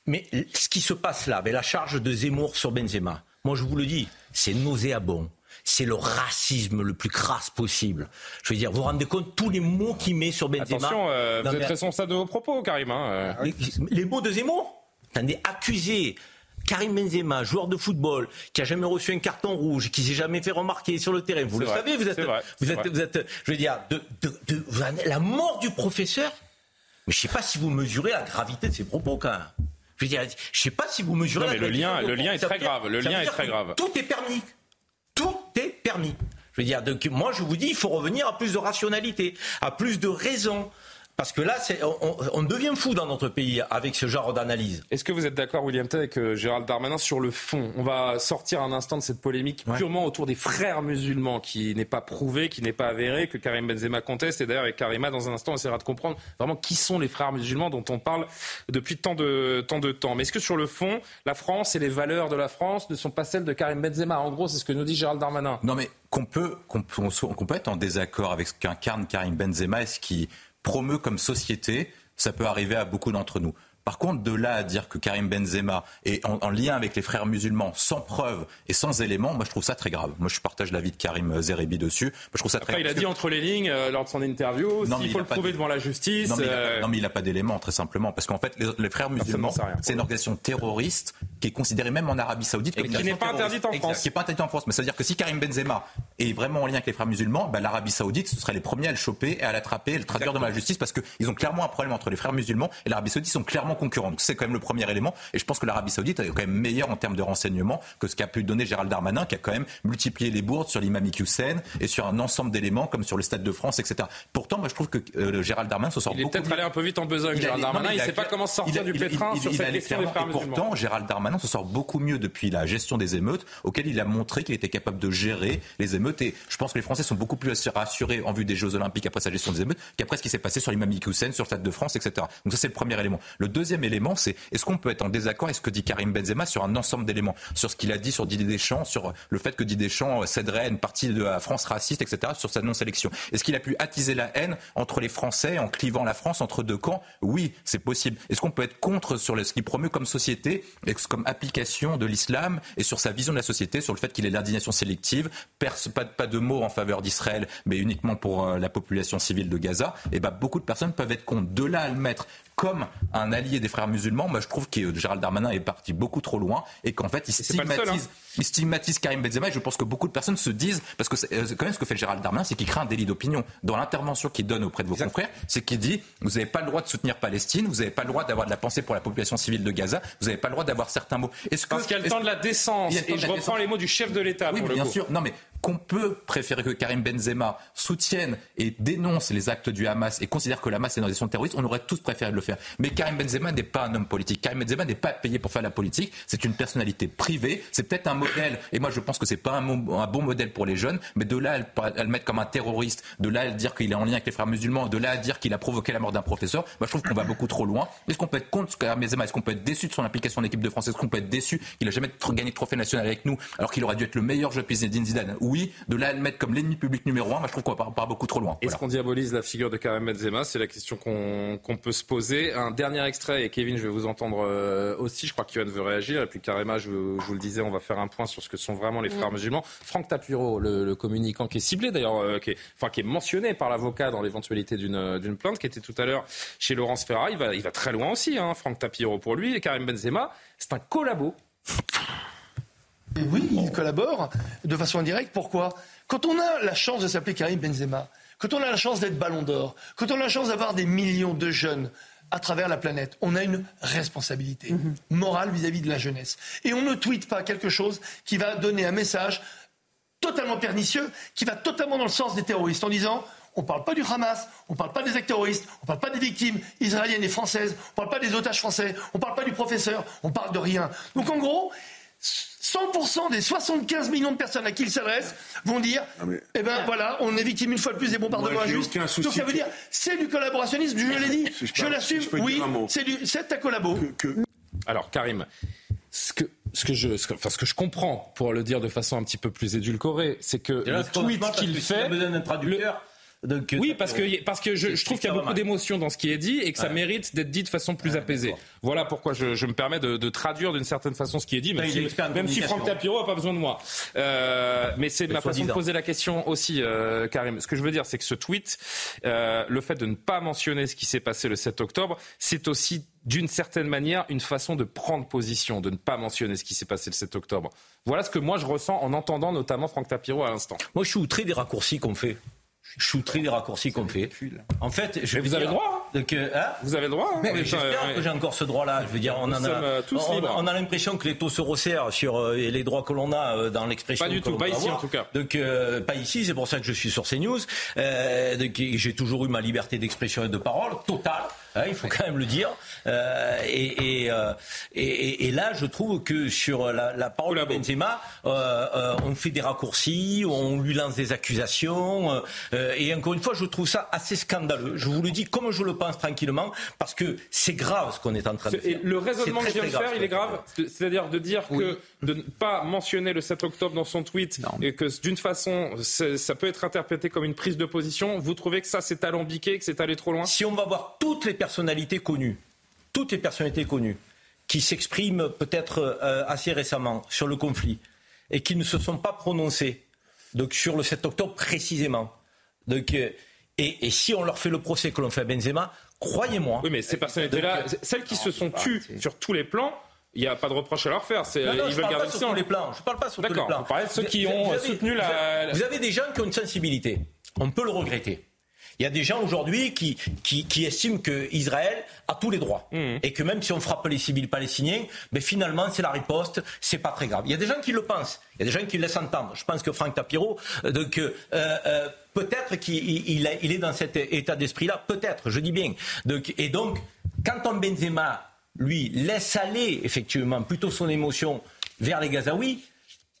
Mais ce qui se passe là, avec la charge de Zemmour sur Benzema, moi je vous le dis, c'est nauséabond. C'est le racisme le plus crasse possible. Je veux dire, vous vous rendez compte tous les mots qu'il met sur Benzema Attention, euh, vous êtes responsable de vos propos, Karim. Hein, euh. les, mots de Zemmour Attendez, accusé Karim Benzema, joueur de football, qui a jamais reçu un carton rouge, qui s'est jamais fait remarquer sur le terrain. Vous le savez, vous êtes, vous êtes, vous êtes, je veux dire, de, de, la mort du professeur. Mais je sais pas si vous mesurez la gravité de ces propos, quand même. Je veux dire, je sais pas si vous mesurez. Non, mais le lien, le lien est très grave. Le lien est très grave. Tout est permis. Tout est permis. Je veux dire, donc, moi, je vous dis, il faut revenir à plus de rationalité, à plus de raison. Parce que là, on, devient fou dans notre pays avec ce genre d'analyse. Est-ce que vous êtes d'accord, William Tay, avec euh, Gérald Darmanin sur le fond? On va sortir un instant de cette polémique purement autour des frères musulmans, qui n'est pas prouvé, qui n'est pas avéré, que Karim Benzema conteste. Et d'ailleurs, avec Karima, dans un instant, on essaiera de comprendre vraiment qui sont les frères musulmans dont on parle depuis tant de, tant de temps. Mais est-ce que sur le fond, la France et les valeurs de la France ne sont pas celles de Karim Benzema? En gros, c'est ce que nous dit Gérald Darmanin. Non, mais qu'on peut, qu'on peut être en désaccord avec ce qu'incarne Karim Benzema et ce qui promeut comme société, ça peut arriver à beaucoup d'entre nous. Par contre, de là à dire que Karim Benzema est en, lien avec les frères musulmans sans preuve et sans éléments, moi je trouve ça très grave. Moi je partage l'avis de Karim Zeribi dessus. je trouve ça Après, il a dit entre les lignes euh, lors de son interview, s'il faut le prouver devant la justice. Euh, non mais, il n'a pas d'éléments, très simplement. Parce qu'en fait, les, frères musulmans, c'est une organisation terroriste qui est considérée même en Arabie Saoudite comme qui n'est pas interdite en France. Qui n'est pas interdite en France. Mais ça veut dire que si Karim Benzema est vraiment en lien avec les frères musulmans, ben, l'Arabie Saoudite, ce serait les premiers à le choper et à l'attraper et le traduire devant la justice parce qu'ils ont clairement un problème entre les frères musulmans et l'Arabie Saoudite sont clairement concurrents. Donc c'est quand même le premier élément. Et je pense que l'Arabie Saoudite est quand même meilleure en termes de renseignements que ce qu'a pu donner Gérald Darmanin, qui a quand même multiplié les bourdes sur l'imam Hussein et sur un ensemble d'éléments comme sur le Stade de France, etc. Pourtant, moi, je trouve que euh, Gérald Darmanin se sort il est peut-être allé un peu vite en besogne, Gérald Darmanin. Il ne sait pas comment sortir du pétrin sur cette question des frères musulmans. Pourtant, Gérald Darmanin se sort beaucoup mieux depuis la gestion des émeutes, auquel il a montré qu'il était capable de gérer les émeutes. Et je pense que les Français sont beaucoup plus rassurés en vue des Jeux Olympiques après sa gestion des émeutes qu'après ce qui s'est passé sur l'imam Hussein, sur le Stade de France, etc. Donc ça, c'est le premier élément. Le deuxième élément, c'est est-ce qu'on peut être en désaccord avec ce que dit Karim Benzema sur un ensemble d'éléments, sur ce qu'il a dit sur Didier Deschamps, sur le fait que Didier Deschamps céderait à une partie de la France raciste, etc., sur sa non-sélection? Est-ce qu'il a pu attiser la haine entre les Français en clivant la France entre deux camps? Oui, c'est possible. Est-ce qu'on peut être contre sur ce qu'il promeut comme société, comme application de l'islam et sur sa vision de la société, sur le fait qu'il est l'indignation sélective, pas, pas de mots en faveur d'Israël, mais uniquement pour euh, la population civile de Gaza Et eh ben, beaucoup de personnes peuvent être contre. De là à le mettre comme un allié des frères musulmans, moi je trouve que Gérald Darmanin est parti beaucoup trop loin et qu'en fait il stigmatise, hein. il stigmatise Karim Benzema et je pense que beaucoup de personnes se disent, parce que c'est euh, quand même ce que fait Gérald Darmanin, c'est qu'il crée un délit d'opinion. Dans l'intervention qu'il donne auprès de vos confrères, c'est qu'il dit vous n'avez pas le droit de soutenir Palestine, vous n'avez pas le droit d'avoir de la pensée pour la population civile de Gaza, vous n'avez pas le droit d'avoir certains mots. Est-ce que, Parce qu'il y a le temps de la décence, et je reprends les mots du chef de l'État. Oui, bien sûr. Non mais qu'on peut préférer que Karim Benzema soutienne et dénonce les actes du Hamas et considère que le Hamas est une organisation terroriste, on aurait tous préféré le faire. Mais Karim Benzema n'est pas un homme politique. Karim Benzema n'est pas payé pour faire la politique. C'est une personnalité privée. C'est peut-être un modèle. Et moi, je pense que c'est pas un, bon modèle pour les jeunes. Mais de là à le mettre comme un terroriste, de là à dire qu'il est en lien avec les frères musulmans, de là à dire qu'il a provoqué la mort d'un professeur, moi, je trouve qu'on va beaucoup trop loin. Est-ce qu'on peut être contre Karim Benzema? Est-ce qu'on peut être déçu de son implication en équipe de France? Est-ce qu'on peut être déçu qu'il a jamais gagné de trophée national avec nous alors qu'il aurait dû être le meilleur joueur Zidane Oui. De là à le mettre comme l'ennemi public numéro un, moi, je trouve qu'on part, part beaucoup trop loin. Est-ce qu'on diabolise la figure de Karim Benzema? C'est la question qu'on peut se poser. Un dernier extrait, et Kevin, je vais vous entendre euh, aussi. Je crois qu'Yohan veut réagir. Et puis, carrément, je, vous le disais, on va faire un point sur ce que sont vraiment les frères musulmans. Franck Tapiro, le, communicant qui est ciblé d'ailleurs, euh, qui, est, enfin, qui est mentionné par l'avocat dans l'éventualité d'une plainte, qui était tout à l'heure chez Laurence Ferrari, il va, il va très loin aussi, hein, Franck Tapiro pour lui. Et Karim Benzema, c'est un collabo. Oui, il collabore de façon indirecte. Pourquoi? Quand on a la chance de s'appeler Karim Benzema, quand on a la chance d'être ballon d'or, quand on a la chance d'avoir des millions de jeunes à travers la planète. On a une responsabilité morale vis-à-vis de la jeunesse. Et on ne tweete pas quelque chose qui va donner un message totalement pernicieux, qui va totalement dans le sens des terroristes, en disant on ne parle pas du Hamas, on ne parle pas des actes terroristes, on ne parle pas des victimes israéliennes et françaises, on ne parle pas des otages français, on ne parle pas du professeur, on parle de rien. Donc en gros, 100% des 75 millions de personnes à qui il s'adresse vont dire Eh ben voilà, on est victime une fois de plus des bombardements injustes. Donc ça veut dire c'est du collaborationnisme, je l'ai dit, je l'assume, oui, c'est du c'est ta collabo. Alors Karim, ce que, ce que je, ce que, enfin, ce que je comprends, pour le dire de façon un petit peu plus édulcorée, c'est que le tweet qu'il fait. Donc, oui, parce que, parce que je, je trouve qu'il y a beaucoup d'émotions dans ce qui est dit et que ça mérite d'être dit de façon plus apaisée. Voilà pourquoi je, je me permets de, de traduire d'une certaine façon ce qui est dit, même, si, même. Franck Tapiro n'a pas besoin de moi. Euh, mais c'est Mais ma façon de poser la question aussi, euh, Karim. Ce que je veux dire, c'est que ce tweet, euh, le fait de ne pas mentionner ce qui s'est passé le 7 octobre, c'est aussi d'une certaine manière une façon de prendre position, de ne pas mentionner ce qui s'est passé le 7 octobre. Voilà ce que moi je ressens en entendant notamment Franck Tapiro à l'instant. Moi, je suis outré des raccourcis qu'on fait. Outré des raccourcis qu'on fait. En fait, je Mais veux vous avez le droit, Donc, euh, hein Vous avez le droit. hein. Mais J'espère euh, que j'ai encore ce droit-là. Je veux dire, on en a, euh, tous on, on a l'impression que les taux se resserrent sur euh, les droits que l'on a euh, dans l'expression. Pas du tout, pas ici, avoir. en tout cas. Donc euh, pas ici. C'est pour ça que je suis sur CNews. Euh, donc, j'ai toujours eu ma liberté d'expression et de parole totale. Hein, il faut quand même le dire. Euh, et, et, euh, et- là, je trouve que sur la, la parole de Benzema, euh, on fait des raccourcis, on lui lance des accusations. et encore une fois, je trouve ça assez scandaleux. Je vous le dis comme je le pense tranquillement, parce que c'est grave ce qu'on est en train de faire. le raisonnement que C'est je viens très, de très faire, il est grave. C'est-à-dire de dire que de ne pas mentionner le 7 octobre dans son tweet et que d'une façon, ça peut être interprété comme une prise de position. Vous trouvez que ça, c'est alambiqué, que c'est allé trop loin Si on va voir toutes les personnalités connues, toutes les personnalités connues, qui s'expriment peut-être euh, assez récemment sur le conflit et qui ne se sont pas prononcées donc sur le 7 octobre précisément. Donc, euh, et, et si on leur fait le procès que l'on fait à Benzema, croyez-moi. Oui, mais ces personnalités-là, celles qui se sont tues sur tous les plans, il n'y a pas de reproche à leur faire. C'est- Non, non, ils je veulent parle garder pas le sur les plans. Je parle pas sur tous les D'accord. plans. Vous parlez de ceux qui Vous- ont vous avez- soutenu la- Vous avez des gens qui ont une sensibilité. On peut le regretter. Il y a des gens aujourd'hui qui, qui, qui estiment qu'Israël a tous les droits. Mmh. Et que même si on frappe les civils palestiniens, mais finalement, c'est la riposte, c'est pas très grave. Il y a des gens qui le pensent. Il y a des gens qui le laissent entendre. Je pense que Franck Tapiro, euh, donc, euh, euh, peut-être qu'il il est dans cet état d'esprit-là. Peut-être, je dis bien. Donc, et donc, quand on Benzema, lui, laisse aller, effectivement, plutôt son émotion vers les Gazaouis,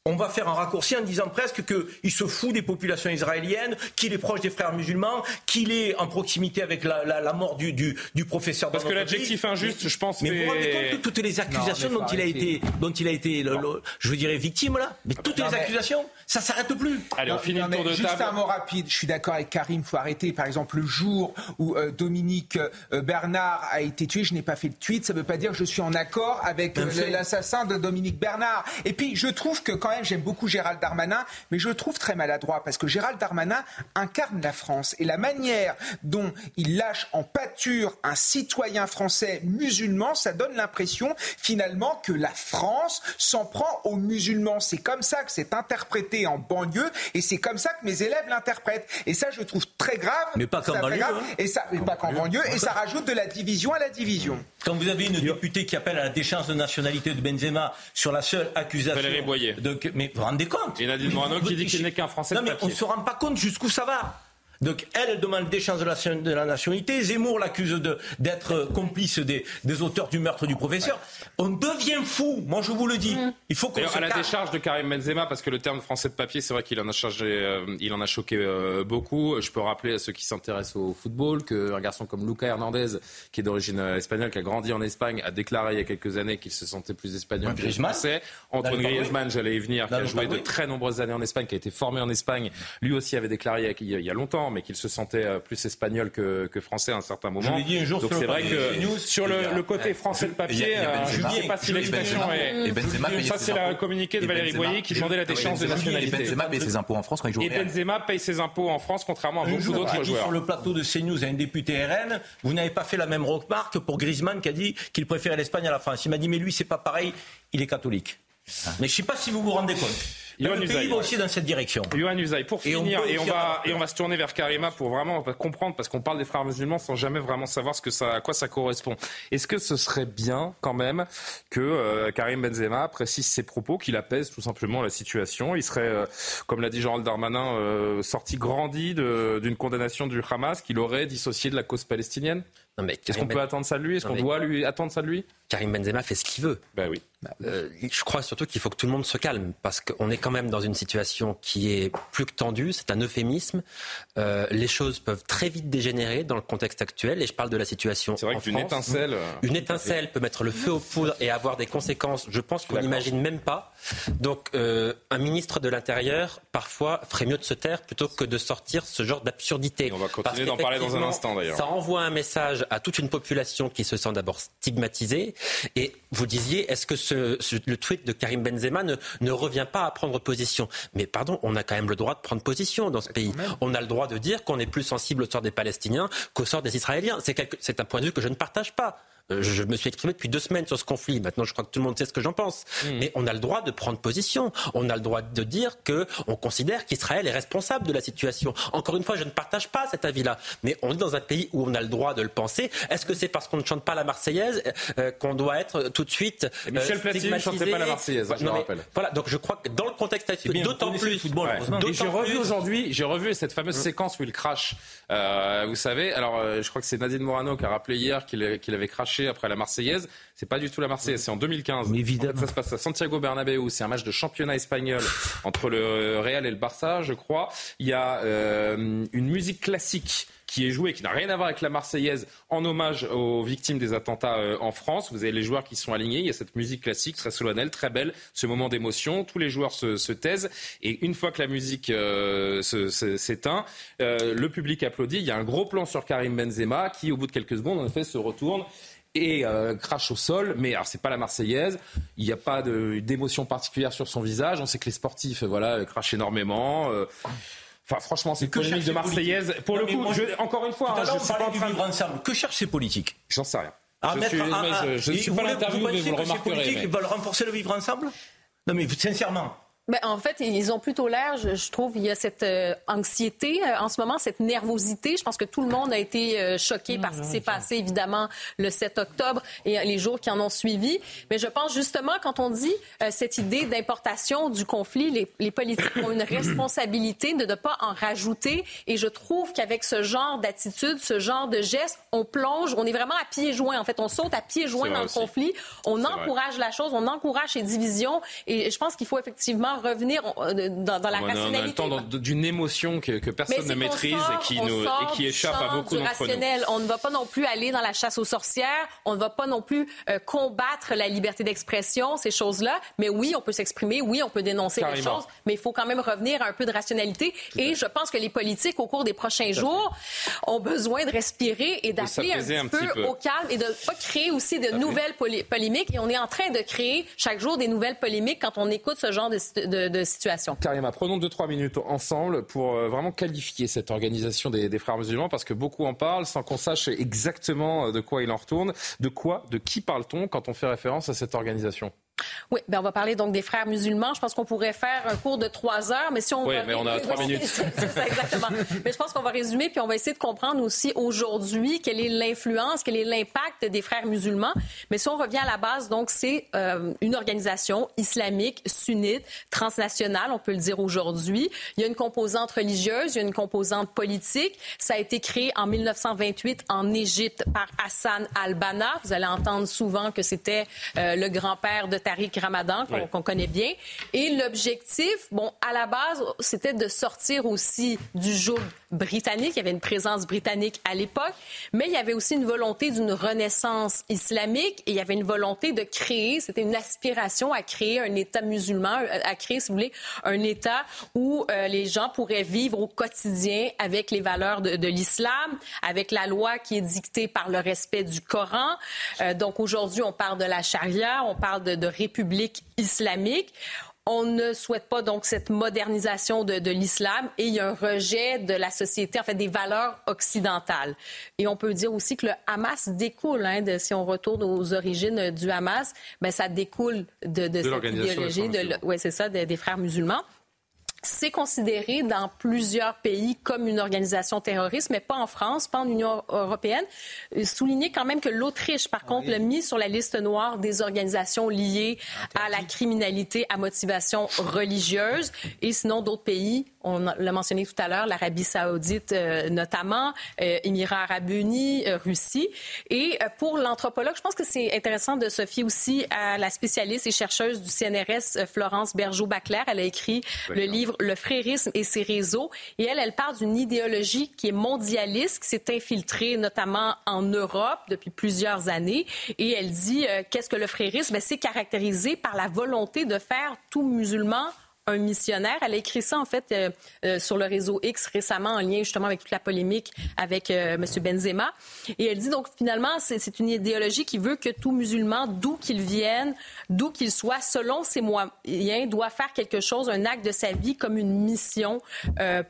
on va faire un raccourci en disant presque qu'il se fout des populations israéliennes, qu'il est proche des frères musulmans, qu'il est en proximité avec la, la- la mort du, du, du professeur. Parce dans que l'adjectif injuste, je pense, Mais vous fait- vous rendez compte de toutes les accusations Non, dont il a été, dont il a été, le- le- je dirais, victime là. Mais toutes Non, les mais- accusations, ça s'arrête plus. Allez, on Non, finit non, le tour de juste table. un mot rapide. Je suis d'accord avec Karim. Faut arrêter. Par exemple, le jour où euh, Dominique euh, Bernard a été tué, je n'ai pas fait de tweet. Ça ne veut pas dire que je suis en accord avec euh, Bien fait. l'assassin de Dominique Bernard. Et puis, je trouve que quand même, j'aime beaucoup Gérald Darmanin, mais je le trouve très maladroit parce que Gérald Darmanin incarne la France et la manière dont il lâche en pâture un citoyen français musulman, ça donne l'impression finalement que la France s'en prend aux musulmans. C'est comme ça que c'est interprété en banlieue et c'est comme ça que mes élèves l'interprètent. Et ça, je trouve très grave. Mais pas qu'en banlieue, grave. hein. Et ça, mais pas qu'en banlieue. Et ça rajoute de la division à la division. Quand vous avez une députée qui appelle à la déchéance de nationalité de Benzema sur la seule accusation. Valérie Mais vous vous rendez compte Et Nadine Morano qui dit qu'il n'est qu'un Français Non, de mais on ne se rend pas compte jusqu'où ça va. Donc elle, elle demande déchéance de la, de la nationalité. Zemmour l'accuse de- d'être complice des, des auteurs du meurtre du professeur. On devient fou. Moi, je vous le dis. Il faut qu'on se à la décharge de Karim Benzema, parce que le terme français de papier, c'est vrai qu'il en a chargé, euh, il en a choqué euh, beaucoup. Je peux rappeler à ceux qui s'intéressent au football qu'un garçon comme Luca Hernandez, qui est d'origine euh, espagnole, qui a grandi en Espagne, a déclaré il y a quelques années qu'il se sentait plus espagnol Ouais, que Griezmann. français. Antoine Griezmann, j'allais y venir, qui a joué de très nombreuses années en Espagne, qui a été formé en Espagne, lui aussi avait déclaré il y a, il y a longtemps, mais qu'il se sentait euh, plus espagnol que, que français à un certain moment. l'ai dit un jour Donc sur c'est le vrai que sur le, le côté français de a- papier, a euh, je ne sais pas si Et l'expression est. et Benzema Ça, c'est la communiqué de Et Valérie Boyer qui demandait la déchéance de Et nationalité. Benzema paye ses impôts en France quand il joue Et. Benzema paye ses impôts en France, contrairement à beaucoup d'autres joueurs. sur le plateau de CNews à un député RN, vous n'avez pas fait la même remarque pour Griezmann qui a dit qu'il préférait l'Espagne à la France. Il m'a dit mais lui c'est pas pareil, il est catholique. Mais je ne sais pas si vous vous rendez compte. Yohann le pays va aussi dans cette direction. Yohann Usaï, pour Et on finir, peut et on, va, et on va se tourner vers Karima pour vraiment comprendre, parce qu'on parle des frères musulmans sans jamais vraiment savoir ce que ça, à quoi ça correspond. Est-ce que ce serait bien, quand même, que euh, Karim Benzema précise ses propos, qu'il apaise tout simplement la situation? Il serait, euh, comme l'a dit Jean-Luc Darmanin, euh, sorti grandi d'une condamnation du Hamas, qu'il aurait dissocié de la cause palestinienne? Non, mais Est-ce qu'on peut attendre ça de lui? Est-ce qu'on doit lui attendre ça de lui? Karim Benzema fait ce qu'il veut. Ben oui. Euh, je crois surtout qu'il faut que tout le monde se calme parce qu'on est quand même dans une situation qui est plus que tendue. C'est un euphémisme. Euh, les choses peuvent très vite dégénérer dans le contexte actuel. Et je parle de la situation. C'est vrai qu'une étincelle, Une étincelle peut mettre le feu aux poudres et avoir des conséquences. Je pense qu'on n'imagine même pas. Donc, euh, un ministre de l'Intérieur parfois ferait mieux de se taire plutôt que de sortir ce genre d'absurdité. On va continuer d'en parler dans un instant d'ailleurs. Ça envoie un message à toute une population qui se sent d'abord stigmatisée. Et vous disiez, est-ce que ce, ce- le tweet de Karim Benzema ne, ne revient pas à prendre position? Mais pardon, on a quand même le droit de prendre position dans ce pays. On a le droit de dire qu'on est plus sensible au sort des Palestiniens qu'au sort des Israéliens. C'est un point de vue que je ne partage pas. Euh, Je me suis exprimé depuis deux semaines sur ce conflit. Maintenant, je crois que tout le monde sait ce que j'en pense. Mais on a le droit de prendre position. On a le droit de dire que on considère qu'Israël est responsable de la situation. Encore une fois, je ne partage pas cet avis-là. Mais on est dans un pays où on a le droit de le penser. Est-ce que c'est parce qu'on ne chante pas la Marseillaise euh, qu'on doit être tout de suite euh, Michel Platini ne chantait pas la Marseillaise, je Non, le mais rappelle. Voilà. Donc je crois que dans le contexte actuel, d'autant plus football, Ouais. heureusement. Et j'ai revu aujourd'hui, j'ai revu cette fameuse séquence où il crache. Euh, vous savez, alors euh, je crois que c'est Nadine Morano qui a rappelé hier qu'il qu'il avait craché après la Marseillaise. C'est pas du tout la Marseillaise, c'est en 2015. Mais évidemment. En fait, ça se passe à Santiago Bernabéu. C'est un match de championnat espagnol entre le Real et le Barça, je crois. Il y a euh, une musique classique qui est jouée, qui n'a rien à voir avec la Marseillaise, en hommage aux victimes des attentats euh, en France. Vous avez les joueurs qui sont alignés. Il y a cette musique classique très solennelle, très belle, ce moment d'émotion. Tous les joueurs se, se taisent. Et une fois que la musique euh, s'éteint, euh, le public applaudit. Il y a un gros plan sur Karim Benzema qui, au bout de quelques secondes, en effet, se retourne et crache au sol. Mais alors, c'est pas la Marseillaise. Il n'y a pas d'émotion particulière sur son visage. On sait que les sportifs, voilà, crachent énormément. Enfin, franchement, c'est Que polémique de Marseillaise. Pour Non, le coup, moi, je- encore une fois, hein, je suis pas en du train de- vivre ensemble. Que cherchent ces politiques? J'en sais rien. À je mettre- suis, je, je ne suis vous pas l'interview, mais vous le que ces remarquerez. politiques mais- veulent renforcer le vivre ensemble? Non, mais sincèrement. Ben, en fait, ils ont plutôt l'air, je, je trouve, il y a cette euh, anxiété euh, en ce moment, cette nervosité. Je pense que tout le monde a été euh, choqué par ce qui s'est passé, évidemment, le 7 octobre et les jours qui en ont suivi. Mais je pense justement, quand on dit cette idée d'importation du conflit, les, les politiques ont une responsabilité de ne pas en rajouter. Et je trouve qu'avec ce genre d'attitude, ce genre de geste, on plonge, on est vraiment à pieds joints. En fait, on saute à pieds joints dans le conflit. On encourage la chose, on encourage les divisions. Et je pense qu'il faut effectivement revenir euh, dans, dans la On on rationalité. temps dans- d'une émotion que, que personne ne maîtrise sort- et qui, on nous, sort et qui du échappe à beaucoup d'entre nous. On ne va pas non plus aller dans la chasse aux sorcières. On ne va pas non plus euh, combattre la liberté d'expression, ces choses-là. Mais oui, on peut s'exprimer. Oui, on peut dénoncer les Carrément. choses. Mais il faut quand même revenir à un peu de rationalité. Et je pense que les politiques, au cours des prochains jours, ont besoin de respirer et d'appeler un, petit un peu, petit peu. au calme et de pas créer aussi de nouvelles polémiques. Et on est en train de créer chaque jour des nouvelles polémiques quand on écoute ce genre de, de, de situation. Karima, prenons 2-3 minutes ensemble pour euh, vraiment qualifier cette organisation des, des frères musulmans parce que beaucoup en parlent sans qu'on sache exactement euh, de quoi il en retourne. De quoi, de qui parle-t-on quand on fait référence à cette organisation? Oui, ben on va parler donc des frères musulmans. Je pense qu'on pourrait faire un cours de trois heures, mais si on Oui, va- mais on a trois minutes. c'est- c'est ça, exactement. mais je pense qu'on va résumer puis on va essayer de comprendre aussi aujourd'hui quelle est l'influence, quel est l'impact des frères musulmans. Mais si on revient à la base, donc c'est euh, une organisation islamique sunnite transnationale, on peut le dire aujourd'hui. Il y a une composante religieuse, il y a une composante politique. Ça a été créé en 1928 en Égypte par Hassan al-Banna. Vous allez entendre souvent que c'était euh, le grand-père de Tariq Ramadan, qu'on Oui. connaît bien. Et l'objectif, bon, à la base, c'était de sortir aussi du joug britannique. Il y avait une présence britannique à l'époque, mais il y avait aussi une volonté d'une renaissance islamique et il y avait une volonté de créer, c'était une aspiration à créer un État musulman, euh, à créer, si vous voulez, un État où euh, les gens pourraient vivre au quotidien avec les valeurs de, de l'islam, avec la loi qui est dictée par le respect du Coran. Euh, donc aujourd'hui, on parle de la charia, on parle de, de république islamique. on ne souhaite pas donc cette modernisation de, l'islam et il y a un rejet de la société, en fait, des valeurs occidentales. Et on peut dire aussi que le Hamas découle, hein, de, si on retourne aux origines du Hamas, ben ça découle de, de, cette idéologie, de, ouais, c'est ça, des frères musulmans c'est considéré dans plusieurs pays comme une organisation terroriste, mais pas en France, pas en Union européenne. Euh, souligner quand même que l'Autriche, par contre, l'a mis sur la liste noire des organisations liées à la criminalité à motivation religieuse. Et sinon, d'autres pays on l'a mentionné tout à l'heure, l'Arabie saoudite euh, notamment, euh, Émirats arabes unis, euh, Russie. Et pour l'anthropologue, je pense que c'est intéressant de se fier aussi à la spécialiste et chercheuse du CNRS, Florence Bergeau-Baclair. Elle a écrit le livre Le frérisme et ses réseaux. Et elle, elle parle d'une idéologie qui est mondialiste, qui s'est infiltrée notamment en Europe depuis plusieurs années. Et elle dit, qu'est-ce que le frérisme? Ben, c'est caractérisé par la volonté de faire tout musulman un missionnaire. Elle a écrit ça, en fait, euh, euh, sur le réseau X récemment, en lien justement avec toute la polémique avec euh, M. Benzema. Et elle dit donc, finalement, c'est une idéologie qui veut que tout musulman, d'où qu'il vienne, d'où qu'il soit, selon ses moyens, doit faire quelque chose, un acte de sa vie comme une mission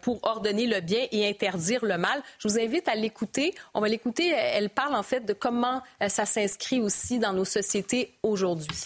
pour ordonner le bien et interdire le mal. Je vous invite à l'écouter. On va l'écouter. Elle parle, en fait, de comment ça s'inscrit aussi dans nos sociétés aujourd'hui.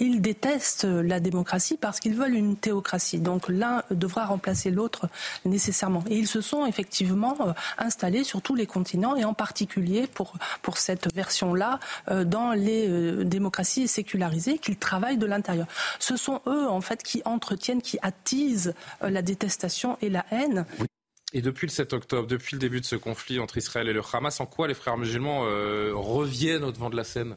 Ils détestent la démocratie parce qu'ils veulent une théocratie. Donc l'un devra remplacer l'autre nécessairement. Et ils se sont effectivement euh, installés sur tous les continents et en particulier pour, pour cette version-là euh, dans les euh, démocraties sécularisées qu'ils travaillent de l'intérieur. Ce sont eux en fait qui entretiennent, qui attisent la détestation et la haine. Et depuis le 7 octobre, depuis le début de ce conflit entre Israël et le Hamas, en quoi les frères musulmans reviennent au devant de la scène?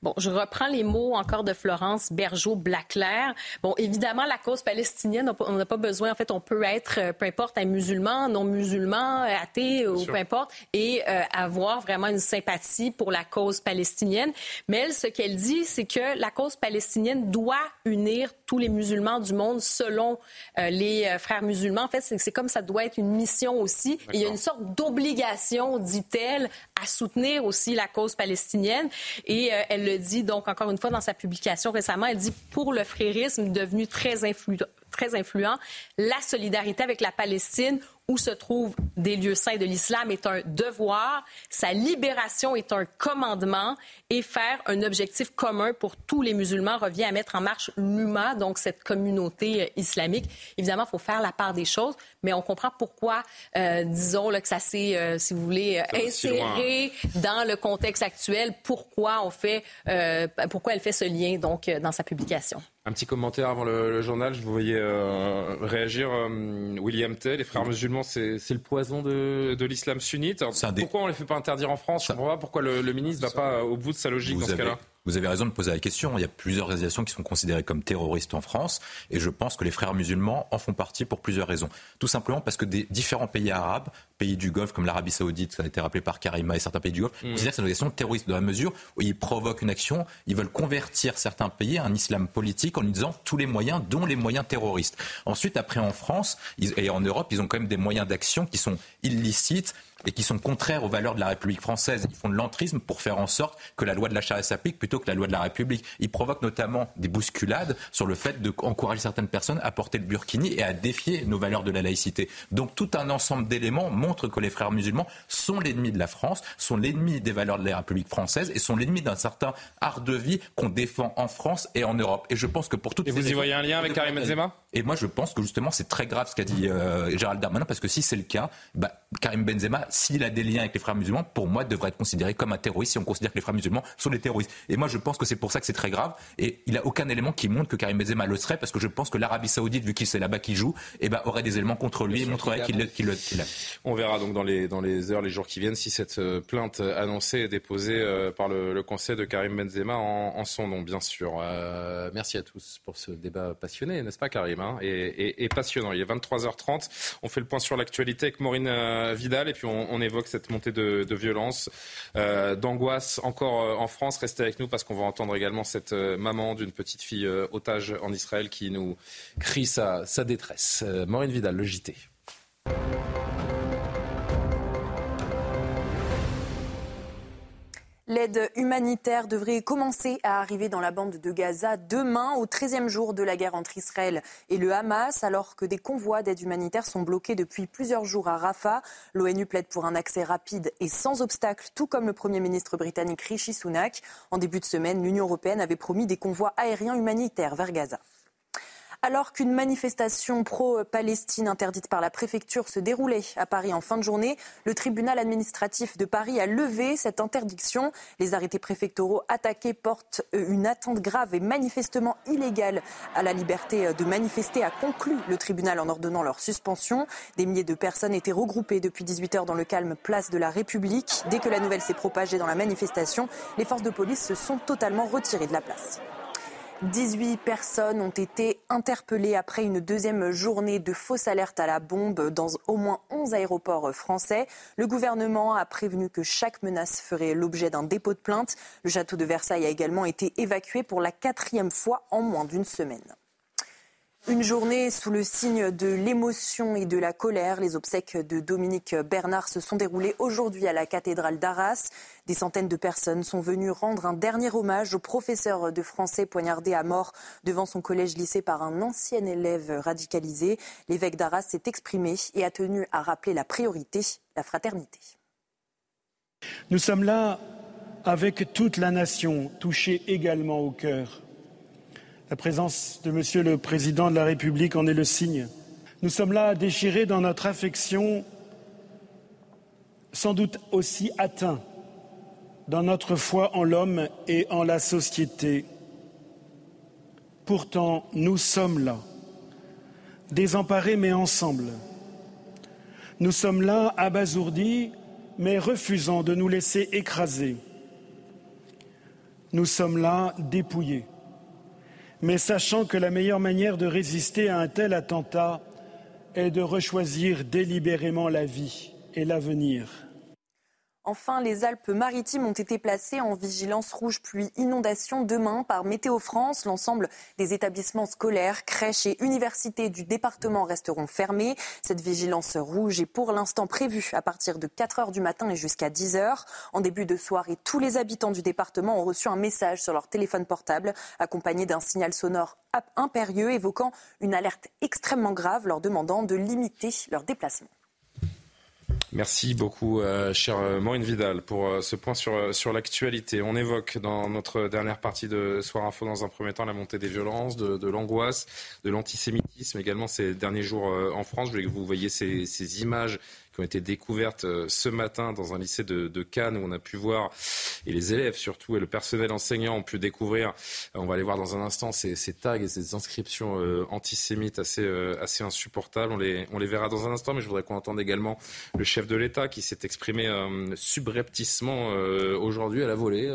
Bon, je reprends les mots encore de Florence Bergeau-Blaclair. Bon, évidemment, la cause palestinienne, on n'a pas besoin, en fait, on peut être, euh, peu importe, un musulman, non musulman, euh, athée ou peu importe, et euh, avoir vraiment une sympathie pour la cause palestinienne. Mais elle, ce qu'elle dit, c'est que la cause palestinienne doit unir tous les musulmans du monde selon les frères musulmans. En fait, c'est comme ça doit être une mission aussi. il y a une sorte d'obligation, dit-elle, à soutenir aussi la cause palestinienne. Et elle le dit donc encore une fois dans sa publication récemment. Elle dit pour le frérisme devenu très influent, très influent, la solidarité avec la Palestine où se trouvent des lieux saints de l'islam est un devoir, sa libération est un commandement. Et faire un objectif commun pour tous les musulmans revient à mettre en marche l'UMA, donc cette communauté euh, islamique. Évidemment, il faut faire la part des choses, mais on comprend pourquoi, euh, disons là, que ça s'est, euh, si vous voulez, inséré dans le contexte actuel, pourquoi on fait, pourquoi elle fait ce lien donc dans sa publication. Un petit commentaire avant le, journal. Je vous voyais euh, réagir. Euh, William Tell, les frères musulmans, c'est le poison de, l'islam sunnite. Pourquoi on ne les fait pas interdire en France? Je ne comprends pas pourquoi le, ministre ne va pas au bout de sa logique dans ce cas-là. Vous avez raison de poser la question. Il y a plusieurs organisations qui sont considérées comme terroristes en France et je pense que les frères musulmans en font partie pour plusieurs raisons. Tout simplement parce que des différents pays arabes, pays du Golfe comme l'Arabie Saoudite, ça a été rappelé par Karima et certains pays du Golfe, mmh. considèrent que c'est une organisation terroriste dans la mesure où ils provoquent une action, ils veulent convertir certains pays à un islam politique en utilisant tous les moyens, dont les moyens terroristes. Ensuite, après en France et en Europe, ils ont quand même des moyens d'action qui sont illicites et qui sont contraires aux valeurs de la République française. Ils font de l'entrisme pour faire en sorte que la loi de la charia s'applique plutôt que la loi de la République. Ils provoquent notamment des bousculades sur le fait d'encourager certaines personnes à porter le burkini et à défier nos valeurs de la laïcité. Donc tout un ensemble d'éléments montre que les frères musulmans sont l'ennemi de la France, sont l'ennemi des valeurs de la République française et sont l'ennemi d'un certain art de vie qu'on défend en France et en Europe. Et je pense que pour toutes et vous y voyez un lien avec Karim Benzema Et moi je pense que justement c'est très grave ce qu'a dit euh, Gérald Darmanin parce que si c'est le cas, bah, Karim Benzema s'il a des liens avec les frères musulmans, pour moi, devrait être considéré comme un terroriste si on considère que les frères musulmans sont des terroristes. Et moi, je pense que c'est pour ça que c'est très grave. Et il n'a aucun élément qui montre que Karim Benzema le serait, parce que je pense que l'Arabie Saoudite, vu qu'il c'est là-bas qu'il joue, eh ben, aurait des éléments contre lui et montrerait qu'il le, On verra donc dans les, dans les heures, les jours qui viennent, si cette euh, plainte annoncée est déposée euh, par le, conseil de Karim Benzema en, son nom, bien sûr. Euh, merci à tous pour ce débat passionné, n'est-ce pas, Karim hein, et, passionnant. Il est 23h30. On fait le point sur l'actualité avec Maureen Vidal et puis on, on évoque cette montée de, violence, euh, d'angoisse encore euh, en France. Restez avec nous parce qu'on va entendre également cette euh, maman d'une petite fille otage en Israël qui nous crie sa, sa détresse. Maureen Vidal, le JT. L'aide humanitaire devrait commencer à arriver dans la bande de Gaza demain, au 13e jour de la guerre entre Israël et le Hamas, alors que des convois d'aide humanitaire sont bloqués depuis plusieurs jours à Rafah. L'ONU plaide pour un accès rapide et sans obstacle, tout comme le Premier ministre britannique Rishi Sunak. En début de semaine, l'Union européenne avait promis des convois aériens humanitaires vers Gaza. Alors qu'une manifestation pro-Palestine interdite par la préfecture se déroulait à Paris en fin de journée, le tribunal administratif de Paris a levé cette interdiction. Les arrêtés préfectoraux attaqués portent une attente grave et manifestement illégale à la liberté de manifester, a conclu le tribunal en ordonnant leur suspension. Des milliers de personnes étaient regroupées depuis 18 heures dans le calme place de la République. Dès que la nouvelle s'est propagée dans la manifestation, les forces de police se sont totalement retirées de la place. 18 personnes ont été interpellées après une deuxième journée de fausse alerte à la bombe dans au moins 11 aéroports français. Le gouvernement a prévenu que chaque menace ferait l'objet d'un dépôt de plainte. Le château de Versailles a également été évacué pour la quatrième fois en moins d'une semaine. Une journée sous le signe de l'émotion et de la colère. Les obsèques de Dominique Bernard se sont déroulées aujourd'hui à la cathédrale d'Arras. Des centaines de personnes sont venues rendre un dernier hommage au professeur de français poignardé à mort devant son collège-lycée par un ancien élève radicalisé. L'évêque d'Arras s'est exprimé et a tenu à rappeler la priorité, la fraternité. Nous sommes là avec toute la nation, touchée également au cœur la présence de Monsieur le Président de la République en est le signe. Nous sommes là déchirés dans notre affection, sans doute aussi atteints dans notre foi en l'homme et en la société. Pourtant, nous sommes là, désemparés mais ensemble. Nous sommes là, abasourdis, mais refusant de nous laisser écraser. Nous sommes là, dépouillés mais sachant que la meilleure manière de résister à un tel attentat est de rechoisir délibérément la vie et l'avenir. Enfin, les Alpes-Maritimes ont été placées en vigilance rouge pluie inondation demain par Météo France. L'ensemble des établissements scolaires, crèches et universités du département resteront fermés. Cette vigilance rouge est pour l'instant prévue à partir de 4 heures du matin et jusqu'à 10 heures. En début de soirée, tous les habitants du département ont reçu un message sur leur téléphone portable accompagné d'un signal sonore impérieux évoquant une alerte extrêmement grave leur demandant de limiter leurs déplacements. Merci beaucoup, euh, cher euh, Maureen Vidal, pour euh, ce point sur, sur l'actualité. On évoque dans notre dernière partie de Soir Info, dans un premier temps, la montée des violences, de, l'angoisse, de l'antisémitisme également ces derniers jours en France. Je voulais que vous voyez ces images qui ont été découvertes euh, ce matin dans un lycée de, Cannes où on a pu voir, et les élèves surtout, et le personnel enseignant ont pu découvrir, euh, on va aller voir dans un instant, ces, tags et ces inscriptions euh, antisémites assez, assez insupportables. On les, on les verra dans un instant, mais je voudrais qu'on entende également le chef de l'État qui s'est exprimé subrepticement aujourd'hui à la volée,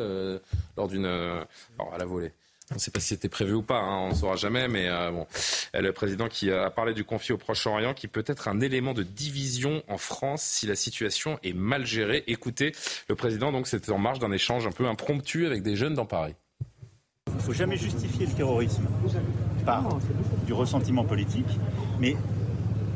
lors d'une... à la volée on ne sait pas si c'était prévu ou pas, hein, on ne saura jamais, mais euh, bon, le président qui a parlé du conflit au Proche-Orient, qui peut être un élément de division en France si la situation est mal gérée. Écoutez, le président, donc, c'était en marge d'un échange un peu impromptu avec des jeunes dans Paris. Il ne faut jamais justifier le terrorisme par du ressentiment politique, mais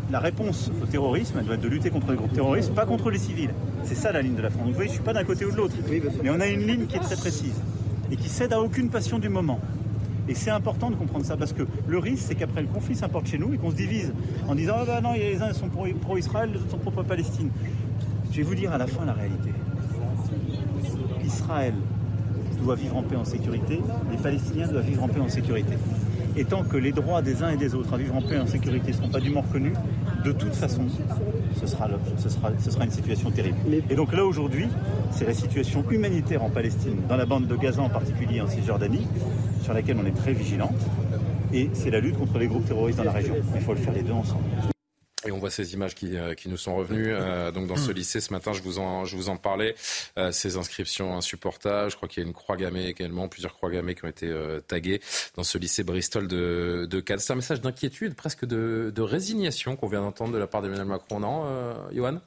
la réponse au terrorisme doit être de lutter contre les groupes terroristes, pas contre les civils. C'est ça la ligne de la France. vous voyez, je ne suis pas d'un côté ou de l'autre, mais on a une ligne qui est très précise et qui cède à aucune passion du moment. Et c'est important de comprendre ça parce que le risque, c'est qu'après le conflit s'importe chez nous et qu'on se divise en disant Ah bah non, les uns sont pro-Israël, les autres sont pro-Palestine. Je vais vous dire à la fin la réalité. Israël doit vivre en paix en sécurité, les Palestiniens doivent vivre en paix en sécurité. Et tant que les droits des uns et des autres à vivre en paix et en sécurité ne seront pas dûment reconnus, de toute façon, ce sera, une situation terrible. Et donc là, aujourd'hui, c'est la situation humanitaire en Palestine, dans la bande de Gaza en particulier, en Cisjordanie, sur laquelle on est très vigilante. Et c'est la lutte contre les groupes terroristes dans la région. Il faut le faire les deux ensemble. Et on voit ces images qui, euh, qui nous sont revenues. Euh, donc dans ce lycée ce matin, je vous en, je vous en parlais. Euh, ces inscriptions insupportables. Je crois qu'il y a une croix gammée également, plusieurs croix gammées qui ont été taguées dans ce lycée Bristol de, de Cannes. C'est un message d'inquiétude, presque de, de résignation qu'on vient d'entendre de la part d'Emmanuel Macron, non, Johan